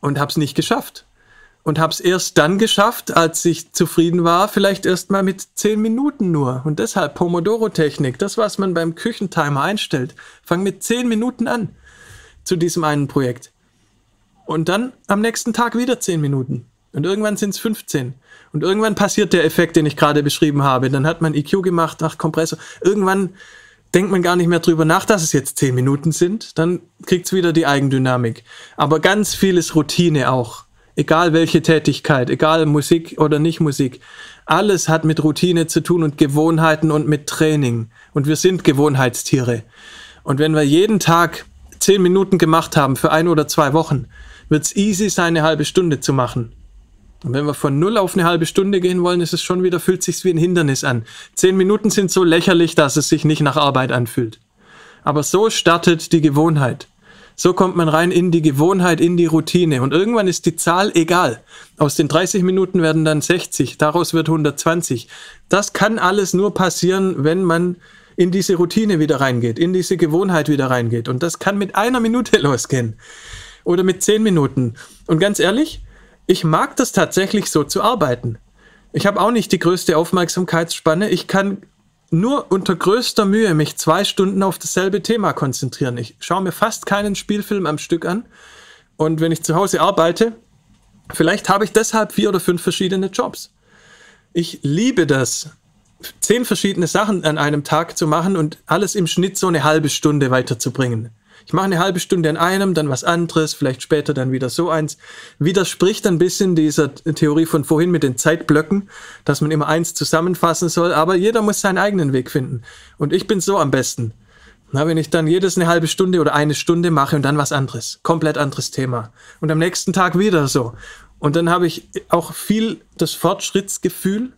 und hab's nicht geschafft. Und hab's erst dann geschafft, als ich zufrieden war, vielleicht erst mal mit zehn Minuten nur. Und deshalb Pomodoro-Technik, das, was man beim Küchentimer einstellt. Fang mit zehn Minuten an zu diesem einen Projekt. Und dann am nächsten Tag wieder 10 Minuten. Und irgendwann sind es 15. Und irgendwann passiert der Effekt, den ich gerade beschrieben habe. Dann hat man EQ gemacht nach Kompressor. Irgendwann denkt man gar nicht mehr drüber nach, dass es jetzt 10 Minuten sind. Dann kriegt es wieder die Eigendynamik. Aber ganz vieles Routine auch. Egal welche Tätigkeit, egal Musik oder nicht Musik. Alles hat mit Routine zu tun und Gewohnheiten und mit Training. Und wir sind Gewohnheitstiere. Und wenn wir jeden Tag 10 Minuten gemacht haben für ein oder zwei Wochen, wird es easy sein, eine halbe Stunde zu machen. Und wenn wir von null auf eine halbe Stunde gehen wollen, ist es schon wieder, fühlt sich wie ein Hindernis an. Zehn Minuten sind so lächerlich, dass es sich nicht nach Arbeit anfühlt. Aber so startet die Gewohnheit. So kommt man rein in die Gewohnheit, in die Routine. Und irgendwann ist die Zahl egal. Aus den 30 Minuten werden dann 60, daraus wird 120. Das kann alles nur passieren, wenn man in diese Routine wieder reingeht, in diese Gewohnheit wieder reingeht. Und das kann mit einer Minute <laughs> losgehen oder mit zehn Minuten. Und ganz ehrlich, ich mag das tatsächlich so zu arbeiten. Ich habe auch nicht die größte Aufmerksamkeitsspanne. Ich kann nur unter größter Mühe mich zwei Stunden auf dasselbe Thema konzentrieren. Ich schaue mir fast keinen Spielfilm am Stück an. Und wenn ich zu Hause arbeite, vielleicht habe ich deshalb vier oder fünf verschiedene Jobs. Ich liebe das, zehn verschiedene Sachen an einem Tag zu machen und alles im Schnitt so eine halbe Stunde weiterzubringen. Ich mache eine halbe Stunde an einem, dann was anderes, vielleicht später dann wieder so eins. Widerspricht ein bisschen dieser Theorie von vorhin mit den Zeitblöcken, dass man immer eins zusammenfassen soll, aber jeder muss seinen eigenen Weg finden. Und ich bin so am besten. Na, wenn ich dann jedes eine halbe Stunde oder eine Stunde mache und dann was anderes, komplett anderes Thema. Und am nächsten Tag wieder so. Und dann habe ich auch viel das Fortschrittsgefühl,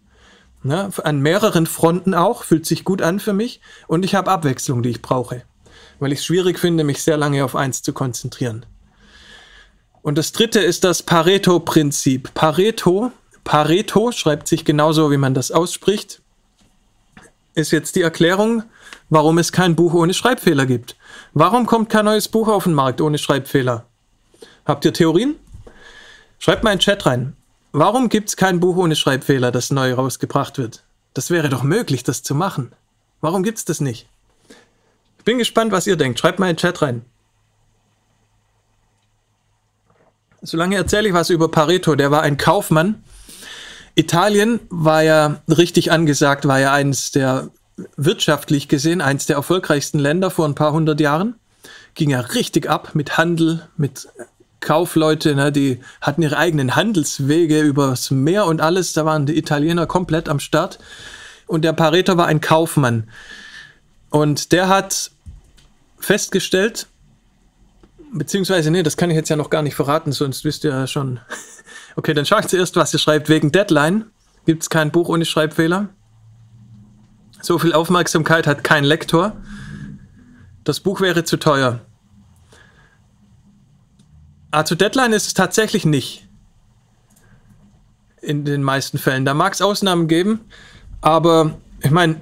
ne, an mehreren Fronten auch, fühlt sich gut an für mich. Und ich habe Abwechslung, die ich brauche, weil ich es schwierig finde, mich sehr lange auf eins zu konzentrieren. Und das dritte ist das Pareto-Prinzip. Pareto, Pareto schreibt sich genauso, wie man das ausspricht, ist jetzt die Erklärung, warum es kein Buch ohne Schreibfehler gibt. Warum kommt kein neues Buch auf den Markt ohne Schreibfehler? Habt ihr Theorien? Schreibt mal in den Chat rein. Warum gibt es kein Buch ohne Schreibfehler, das neu rausgebracht wird? Das wäre doch möglich, das zu machen. Warum gibt es das nicht? Bin gespannt, was ihr denkt. Schreibt mal in den Chat rein. Solange erzähle ich was über Pareto. Der war ein Kaufmann. Italien war ja richtig angesagt, war ja eines der wirtschaftlich gesehen eines der erfolgreichsten Länder vor ein paar hundert Jahren. Ging ja richtig ab mit Handel, mit Kaufleute, ne, die hatten ihre eigenen Handelswege übers Meer und alles. Da waren die Italiener komplett am Start. Und der Pareto war ein Kaufmann. Und der hat festgestellt, beziehungsweise, nee, das kann ich jetzt ja noch gar nicht verraten, sonst wisst ihr ja schon. <laughs> Okay, dann schaut zuerst, was ihr schreibt. Wegen Deadline gibt es kein Buch ohne Schreibfehler. So viel Aufmerksamkeit hat kein Lektor. Das Buch wäre zu teuer. Also Deadline ist es tatsächlich nicht. In den meisten Fällen. Da mag es Ausnahmen geben, aber ich meine,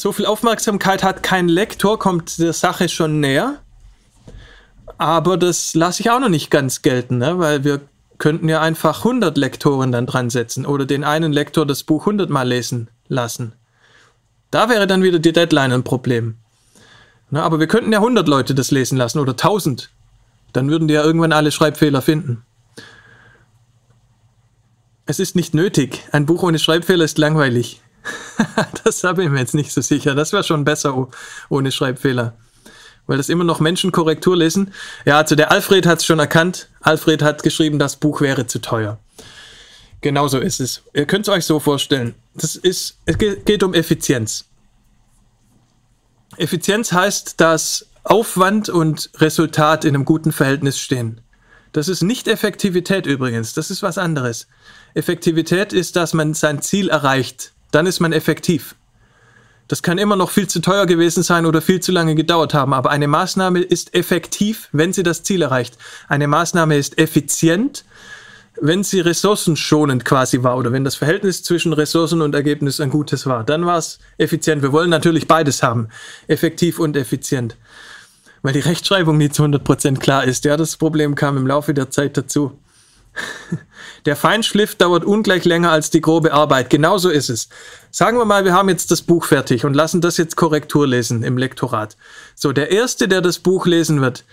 so viel Aufmerksamkeit hat kein Lektor, kommt der Sache schon näher. Aber das lasse ich auch noch nicht ganz gelten, ne? weil wir könnten ja einfach 100 Lektoren dann dran setzen oder den einen Lektor das Buch 100 Mal lesen lassen. Da wäre dann wieder die Deadline ein Problem. Na, aber wir könnten ja 100 Leute das lesen lassen oder 1000. Dann würden die ja irgendwann alle Schreibfehler finden. Es ist nicht nötig. Ein Buch ohne Schreibfehler ist langweilig. <laughs> das habe ich mir jetzt nicht so sicher. Das wäre schon besser ohne Schreibfehler. Weil das immer noch Menschen Korrektur lesen. Ja, also der Alfred hat es schon erkannt. Alfred hat geschrieben, das Buch wäre zu teuer. Genauso ist es. Ihr könnt es euch so vorstellen. Das ist, es geht um Effizienz. Effizienz heißt, dass Aufwand und Resultat in einem guten Verhältnis stehen. Das ist nicht Effektivität übrigens, das ist was anderes. Effektivität ist, dass man sein Ziel erreicht. Dann ist man effektiv. Das kann immer noch viel zu teuer gewesen sein oder viel zu lange gedauert haben, aber eine Maßnahme ist effektiv, wenn sie das Ziel erreicht. Eine Maßnahme ist effizient, wenn sie ressourcenschonend quasi war oder wenn das Verhältnis zwischen Ressourcen und Ergebnis ein gutes war, dann war es effizient. Wir wollen natürlich beides haben, effektiv und effizient, weil die Rechtschreibung nicht zu 100% klar ist. Ja, das Problem kam im Laufe der Zeit dazu. Der Feinschliff dauert ungleich länger als die grobe Arbeit. Genauso ist es. Sagen wir mal, wir haben jetzt das Buch fertig und lassen das jetzt Korrektur lesen im Lektorat. So, der Erste, der das Buch lesen wird,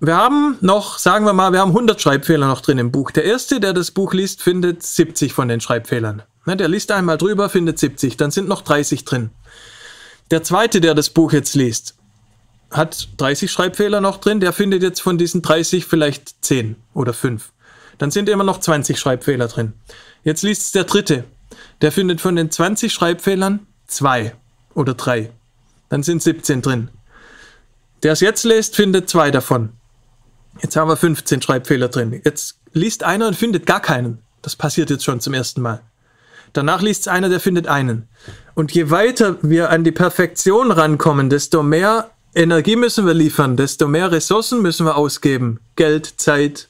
wir haben noch, sagen wir mal, wir haben 100 Schreibfehler noch drin im Buch. Der Erste, der das Buch liest, findet 70 von den Schreibfehlern. Ne, der liest einmal drüber, findet 70, dann sind noch 30 drin. Der Zweite, der das Buch jetzt liest, hat 30 Schreibfehler noch drin, der findet jetzt von diesen 30 vielleicht 10 oder 5. Dann sind immer noch 20 Schreibfehler drin. Jetzt liest es der Dritte. Der findet von den 20 Schreibfehlern 2 oder 3. Dann sind 17 drin. Der es jetzt liest, findet zwei davon. Jetzt haben wir 15 Schreibfehler drin. Jetzt liest einer und findet gar keinen. Das passiert jetzt schon zum ersten Mal. Danach liest es einer, der findet einen. Und je weiter wir an die Perfektion rankommen, desto mehr Energie müssen wir liefern, desto mehr Ressourcen müssen wir ausgeben. Geld, Zeit,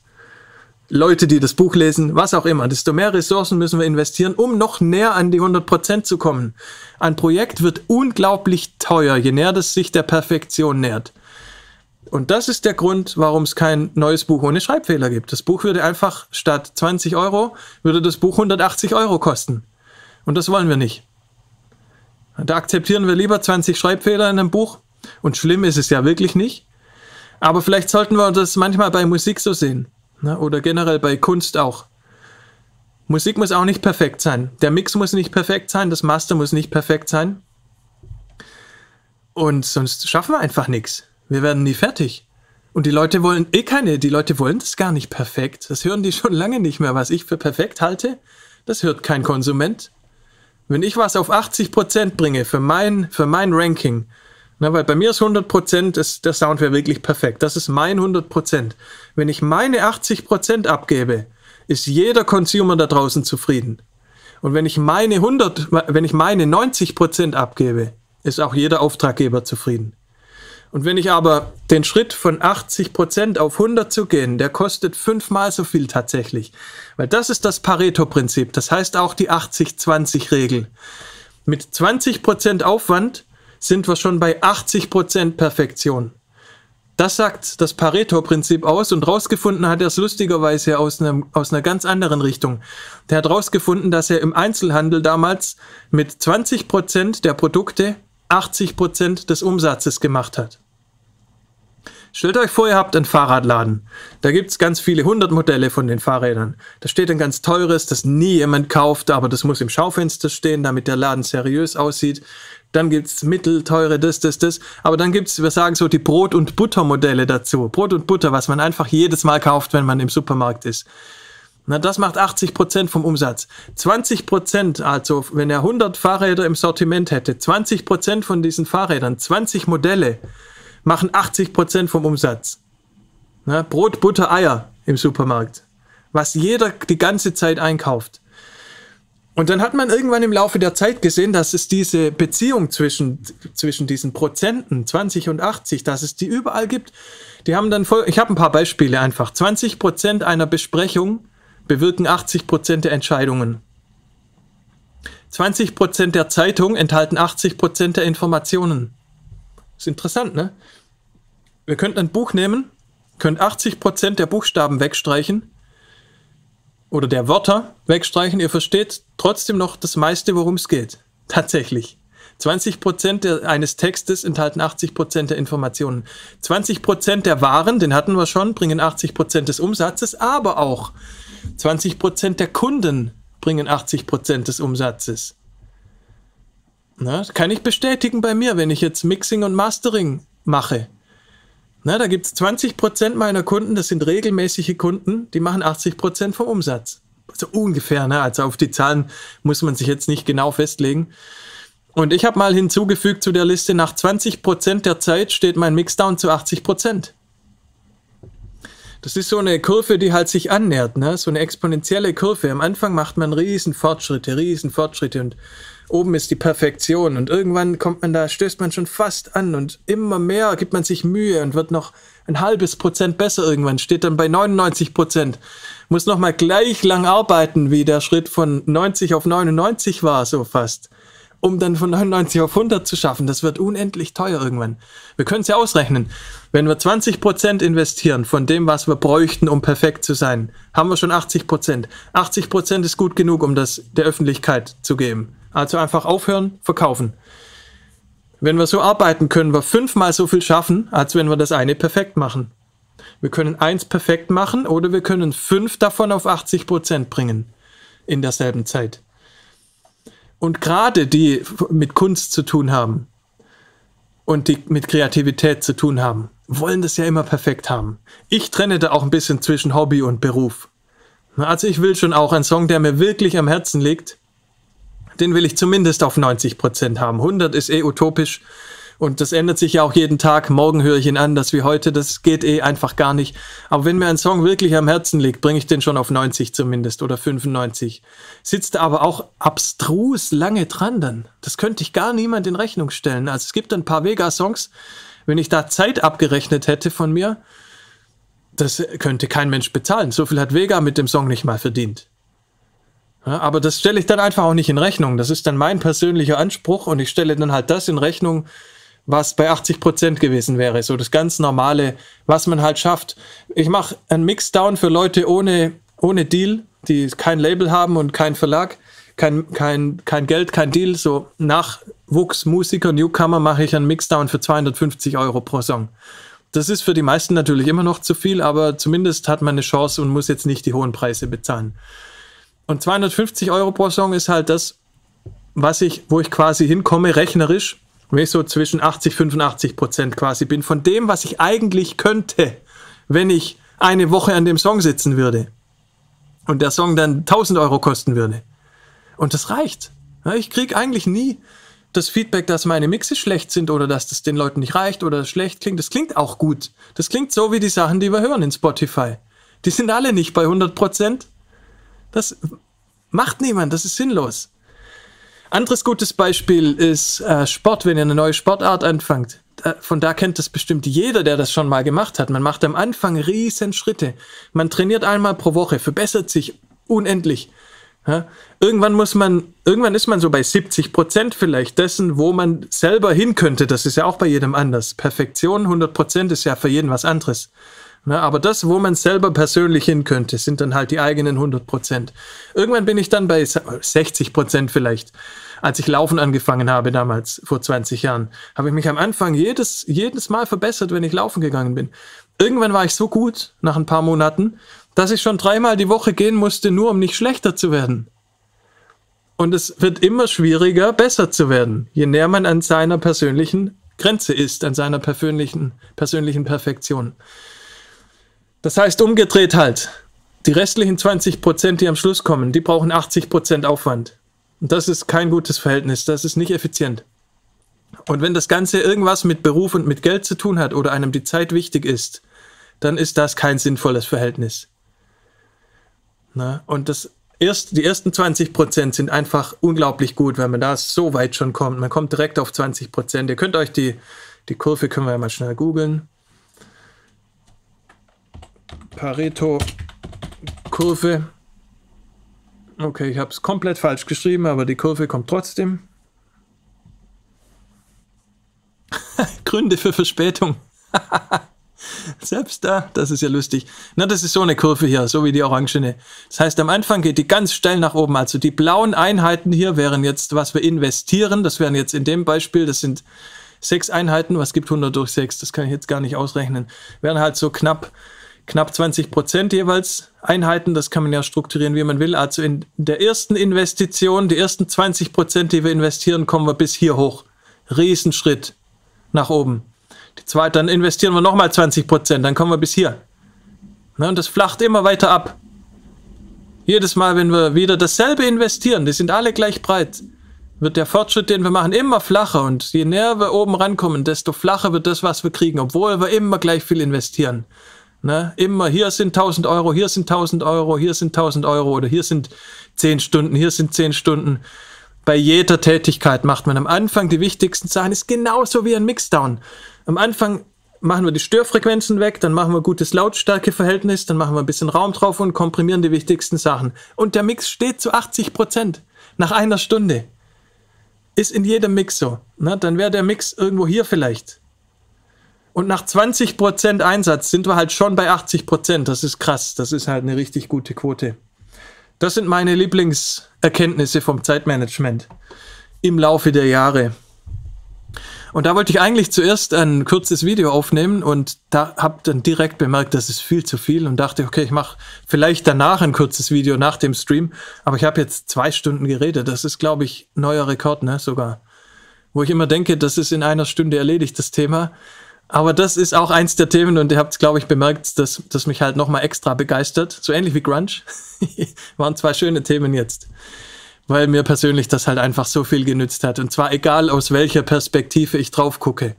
Leute, die das Buch lesen, was auch immer. Desto mehr Ressourcen müssen wir investieren, um noch näher an die 100% zu kommen. Ein Projekt wird unglaublich teuer, je näher das sich der Perfektion nähert. Und das ist der Grund, warum es kein neues Buch ohne Schreibfehler gibt. Das Buch würde einfach statt 20 Euro, würde das Buch 180 Euro kosten. Und das wollen wir nicht. Da akzeptieren wir lieber 20 Schreibfehler in einem Buch. Und schlimm ist es ja wirklich nicht. Aber vielleicht sollten wir das manchmal bei Musik so sehen. Ne? Oder generell bei Kunst auch. Musik muss auch nicht perfekt sein. Der Mix muss nicht perfekt sein. Das Master muss nicht perfekt sein. Und sonst schaffen wir einfach nichts. Wir werden nie fertig. Und die Leute wollen eh keine, die Leute wollen das gar nicht perfekt. Das hören die schon lange nicht mehr. Was ich für perfekt halte, das hört kein Konsument. Wenn ich was auf 80% bringe für mein, für mein Ranking, Na, weil bei mir ist 100%, ist, der Sound wäre wirklich perfekt. Das ist mein 100%. Wenn ich meine 80% abgebe, ist jeder Consumer da draußen zufrieden. Und wenn ich meine 100, wenn ich meine 90% abgebe, ist auch jeder Auftraggeber zufrieden. Und wenn ich aber den Schritt von 80% auf 100 zu gehen, der kostet fünfmal so viel tatsächlich. Weil das ist das Pareto-Prinzip. Das heißt auch die 80-20-Regel. Mit 20% Aufwand sind wir schon bei 80% Perfektion. Das sagt das Pareto-Prinzip aus und rausgefunden hat er es lustigerweise aus, einem, aus einer ganz anderen Richtung. Der hat rausgefunden, dass er im Einzelhandel damals mit 20% der Produkte 80% des Umsatzes gemacht hat. Stellt euch vor, ihr habt einen Fahrradladen. Da gibt es ganz viele hundert Modelle von den Fahrrädern. Da steht ein ganz teures, das nie jemand kauft, aber das muss im Schaufenster stehen, damit der Laden seriös aussieht. Dann gibt es mittelteure, das, das, das. Aber dann gibt es, wir sagen so, die Brot- und Buttermodelle dazu. Brot und Butter, was man einfach jedes Mal kauft, wenn man im Supermarkt ist. Na, das macht 80 Prozent vom Umsatz. 20%, Prozent, also wenn er 100 Fahrräder im Sortiment hätte, 20 Prozent von diesen Fahrrädern, 20 Modelle, machen 80 Prozent vom Umsatz. Na, Brot, Butter, Eier im Supermarkt. Was jeder die ganze Zeit einkauft. Und dann hat man irgendwann im Laufe der Zeit gesehen, dass es diese Beziehung zwischen, zwischen diesen Prozenten, 20 und 80, dass es die überall gibt. Die haben dann voll, ich habe ein paar Beispiele einfach. 20 Prozent einer Besprechung bewirken 80 Prozent der Entscheidungen. 20 Prozent der Zeitung enthalten 80 Prozent der Informationen. ist interessant, ne? Wir könnten ein Buch nehmen, könnt 80 Prozent der Buchstaben wegstreichen oder der Wörter wegstreichen, ihr versteht trotzdem noch das meiste, worum es geht. <laughs> Tatsächlich. 20 Prozent eines Textes enthalten 80 Prozent der Informationen. 20 Prozent der Waren, den hatten wir schon, bringen 80 Prozent des Umsatzes, aber auch 20 Prozent der Kunden bringen 80 Prozent des Umsatzes. Na, kann ich bestätigen bei mir, wenn ich jetzt Mixing und Mastering mache. Na, da gibt es 20% meiner Kunden, das sind regelmäßige Kunden, die machen 80% vom Umsatz. So ungefähr, ne? also auf die Zahlen muss man sich jetzt nicht genau festlegen. Und ich habe mal hinzugefügt zu der Liste, nach 20% der Zeit steht mein Mixdown zu 80%. Das ist so eine Kurve, die halt sich annähert, ne? so eine exponentielle Kurve. Am Anfang macht man riesen Fortschritte, riesen Fortschritte und oben ist die Perfektion und irgendwann kommt man da, stößt man schon fast an und immer mehr gibt man sich Mühe und wird noch ein halbes Prozent besser irgendwann, steht dann bei 99 Prozent, muss nochmal gleich lang arbeiten, wie der Schritt von 90 auf 99 war, so fast, um dann von 99 auf 100 zu schaffen. Das wird unendlich teuer irgendwann. Wir können es ja ausrechnen. Wenn wir 20 Prozent investieren von dem, was wir bräuchten, um perfekt zu sein, haben wir schon 80 Prozent. 80 Prozent ist gut genug, um das der Öffentlichkeit zu geben. Also einfach aufhören, verkaufen. Wenn wir so arbeiten, können wir fünfmal so viel schaffen, als wenn wir das eine perfekt machen. Wir können eins perfekt machen oder wir können fünf davon auf 80 Prozent bringen in derselben Zeit. Und gerade die mit Kunst zu tun haben und die mit Kreativität zu tun haben, wollen das ja immer perfekt haben. Ich trenne da auch ein bisschen zwischen Hobby und Beruf. Also ich will schon auch einen Song, der mir wirklich am Herzen liegt, den will ich zumindest auf 90 Prozent haben. 100 ist eh utopisch und das ändert sich ja auch jeden Tag. Morgen höre ich ihn anders wie heute. Das geht eh einfach gar nicht. Aber wenn mir ein Song wirklich am Herzen liegt, bringe ich den schon auf 90 zumindest oder 95. Sitzt aber auch abstrus lange dran dann. Das könnte ich gar niemand in Rechnung stellen. Also es gibt ein paar Vega-Songs, wenn ich da Zeit abgerechnet hätte von mir, das könnte kein Mensch bezahlen. So viel hat Vega mit dem Song nicht mal verdient. Aber das stelle ich dann einfach auch nicht in Rechnung. Das ist dann mein persönlicher Anspruch und ich stelle dann halt das in Rechnung, was bei 80 Prozent gewesen wäre. So das ganz normale, was man halt schafft. Ich mache einen Mixdown für Leute ohne, ohne Deal, die kein Label haben und kein Verlag, kein, kein, kein Geld, kein Deal. So Nachwuchsmusiker, Newcomer mache ich einen Mixdown für 250 Euro pro Song. Das ist für die meisten natürlich immer noch zu viel, aber zumindest hat man eine Chance und muss jetzt nicht die hohen Preise bezahlen. Und 250 Euro pro Song ist halt das, was ich, wo ich quasi hinkomme, rechnerisch, wenn ich so zwischen 80, 85 Prozent quasi bin von dem, was ich eigentlich könnte, wenn ich eine Woche an dem Song sitzen würde. Und der Song dann 1000 Euro kosten würde. Und das reicht. Ich kriege eigentlich nie das Feedback, dass meine Mixe schlecht sind oder dass das den Leuten nicht reicht oder schlecht klingt, das klingt auch gut. Das klingt so wie die Sachen, die wir hören in Spotify. Die sind alle nicht bei 100%. Das macht niemand, das ist sinnlos. Anderes gutes Beispiel ist äh, Sport, wenn ihr eine neue Sportart anfangt. Da, von da kennt das bestimmt jeder, der das schon mal gemacht hat. Man macht am Anfang riesen Schritte. Man trainiert einmal pro Woche, verbessert sich unendlich. Ja? Irgendwann muss man, irgendwann ist man so bei 70 Prozent vielleicht dessen, wo man selber hin könnte. Das ist ja auch bei jedem anders. Perfektion 100 Prozent ist ja für jeden was anderes. Ja, aber das, wo man selber persönlich hin könnte, sind dann halt die eigenen 100 Prozent. Irgendwann bin ich dann bei 60 Prozent vielleicht. Als ich laufen angefangen habe damals, vor 20 Jahren, habe ich mich am Anfang jedes, jedes Mal verbessert, wenn ich laufen gegangen bin. Irgendwann war ich so gut, nach ein paar Monaten, dass ich schon dreimal die Woche gehen musste, nur um nicht schlechter zu werden. Und es wird immer schwieriger, besser zu werden, je näher man an seiner persönlichen Grenze ist, an seiner persönlichen, persönlichen Perfektion. Das heißt umgedreht halt, die restlichen 20 Prozent, die am Schluss kommen, die brauchen 80 Prozent Aufwand. Und das ist kein gutes Verhältnis, das ist nicht effizient. Und wenn das Ganze irgendwas mit Beruf und mit Geld zu tun hat oder einem die Zeit wichtig ist, dann ist das kein sinnvolles Verhältnis. Na, und das erst, die ersten 20 Prozent sind einfach unglaublich gut, wenn man da so weit schon kommt. Man kommt direkt auf 20 Prozent. Ihr könnt euch die, die Kurve, können wir ja mal schnell googeln. Pareto-Kurve. Okay, ich habe es komplett falsch geschrieben, aber die Kurve kommt trotzdem. <laughs> Gründe für Verspätung. <laughs> Selbst da, das ist ja lustig. Na, das ist so eine Kurve hier, so wie die orangene. Das heißt, am Anfang geht die ganz steil nach oben. Also die blauen Einheiten hier wären jetzt, was wir investieren. Das wären jetzt in dem Beispiel, das sind sechs Einheiten. Was gibt 100 durch 6? Das kann ich jetzt gar nicht ausrechnen. Wären halt so knapp, knapp 20 Prozent jeweils Einheiten. Das kann man ja strukturieren, wie man will. Also in der ersten Investition, die ersten 20 Prozent, die wir investieren, kommen wir bis hier hoch. Riesenschritt nach oben. Die zweite, dann investieren wir nochmal 20 Prozent, dann kommen wir bis hier. Ne, und das flacht immer weiter ab. Jedes Mal, wenn wir wieder dasselbe investieren, die sind alle gleich breit, wird der Fortschritt, den wir machen, immer flacher. Und je näher wir oben rankommen, desto flacher wird das, was wir kriegen, obwohl wir immer gleich viel investieren. Ne? Immer, hier sind 1000 Euro, hier sind 1000 Euro, hier sind 1000 Euro oder hier sind 10 Stunden, hier sind 10 Stunden. Bei jeder Tätigkeit macht man am Anfang die wichtigsten Sachen, ist genauso wie ein Mixdown. Am Anfang machen wir die Störfrequenzen weg, dann machen wir gutes Lautstärkeverhältnis, dann machen wir ein bisschen Raum drauf und komprimieren die wichtigsten Sachen. Und der Mix steht zu 80 Prozent nach einer Stunde. Ist in jedem Mix so. Ne? Dann wäre der Mix irgendwo hier vielleicht. Und nach 20 Prozent Einsatz sind wir halt schon bei 80 Prozent. Das ist krass. Das ist halt eine richtig gute Quote. Das sind meine Lieblingserkenntnisse vom Zeitmanagement im Laufe der Jahre. Und da wollte ich eigentlich zuerst ein kurzes Video aufnehmen und da habe dann direkt bemerkt, das ist viel zu viel und dachte, okay, ich mache vielleicht danach ein kurzes Video nach dem Stream. Aber ich habe jetzt zwei Stunden geredet. Das ist, glaube ich, neuer Rekord, ne? Sogar. Wo ich immer denke, das ist in einer Stunde erledigt, das Thema. Aber das ist auch eins der Themen und ihr habt, glaube ich, bemerkt, dass das mich halt nochmal extra begeistert. So ähnlich wie Grunge. <laughs> Waren zwei schöne Themen jetzt weil mir persönlich das halt einfach so viel genützt hat. Und zwar egal aus welcher Perspektive ich drauf gucke.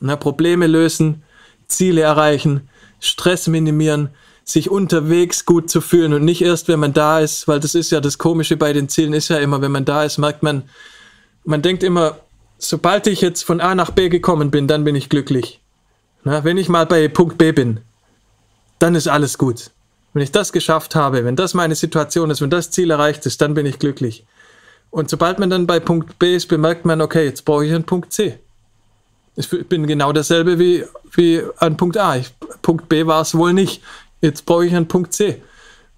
Na, Probleme lösen, Ziele erreichen, Stress minimieren, sich unterwegs gut zu fühlen und nicht erst, wenn man da ist, weil das ist ja das Komische bei den Zielen ist ja immer, wenn man da ist, merkt man, man denkt immer, sobald ich jetzt von A nach B gekommen bin, dann bin ich glücklich. Na, wenn ich mal bei Punkt B bin, dann ist alles gut. Wenn ich das geschafft habe, wenn das meine Situation ist, wenn das Ziel erreicht ist, dann bin ich glücklich. Und sobald man dann bei Punkt B ist, bemerkt man, okay, jetzt brauche ich einen Punkt C. Ich bin genau dasselbe wie, wie an Punkt A. Ich, Punkt B war es wohl nicht. Jetzt brauche ich einen Punkt C.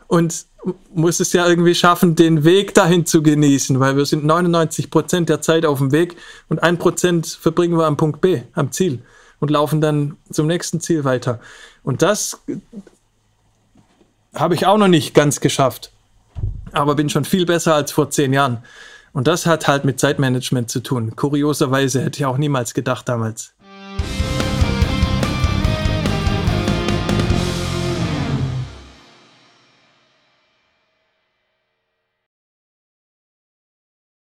Und muss es ja irgendwie schaffen, den Weg dahin zu genießen, weil wir sind 99 Prozent der Zeit auf dem Weg und ein Prozent verbringen wir am Punkt B, am Ziel und laufen dann zum nächsten Ziel weiter. Und das habe ich auch noch nicht ganz geschafft. Aber bin schon viel besser als vor zehn Jahren. Und das hat halt mit Zeitmanagement zu tun. Kurioserweise hätte ich auch niemals gedacht damals.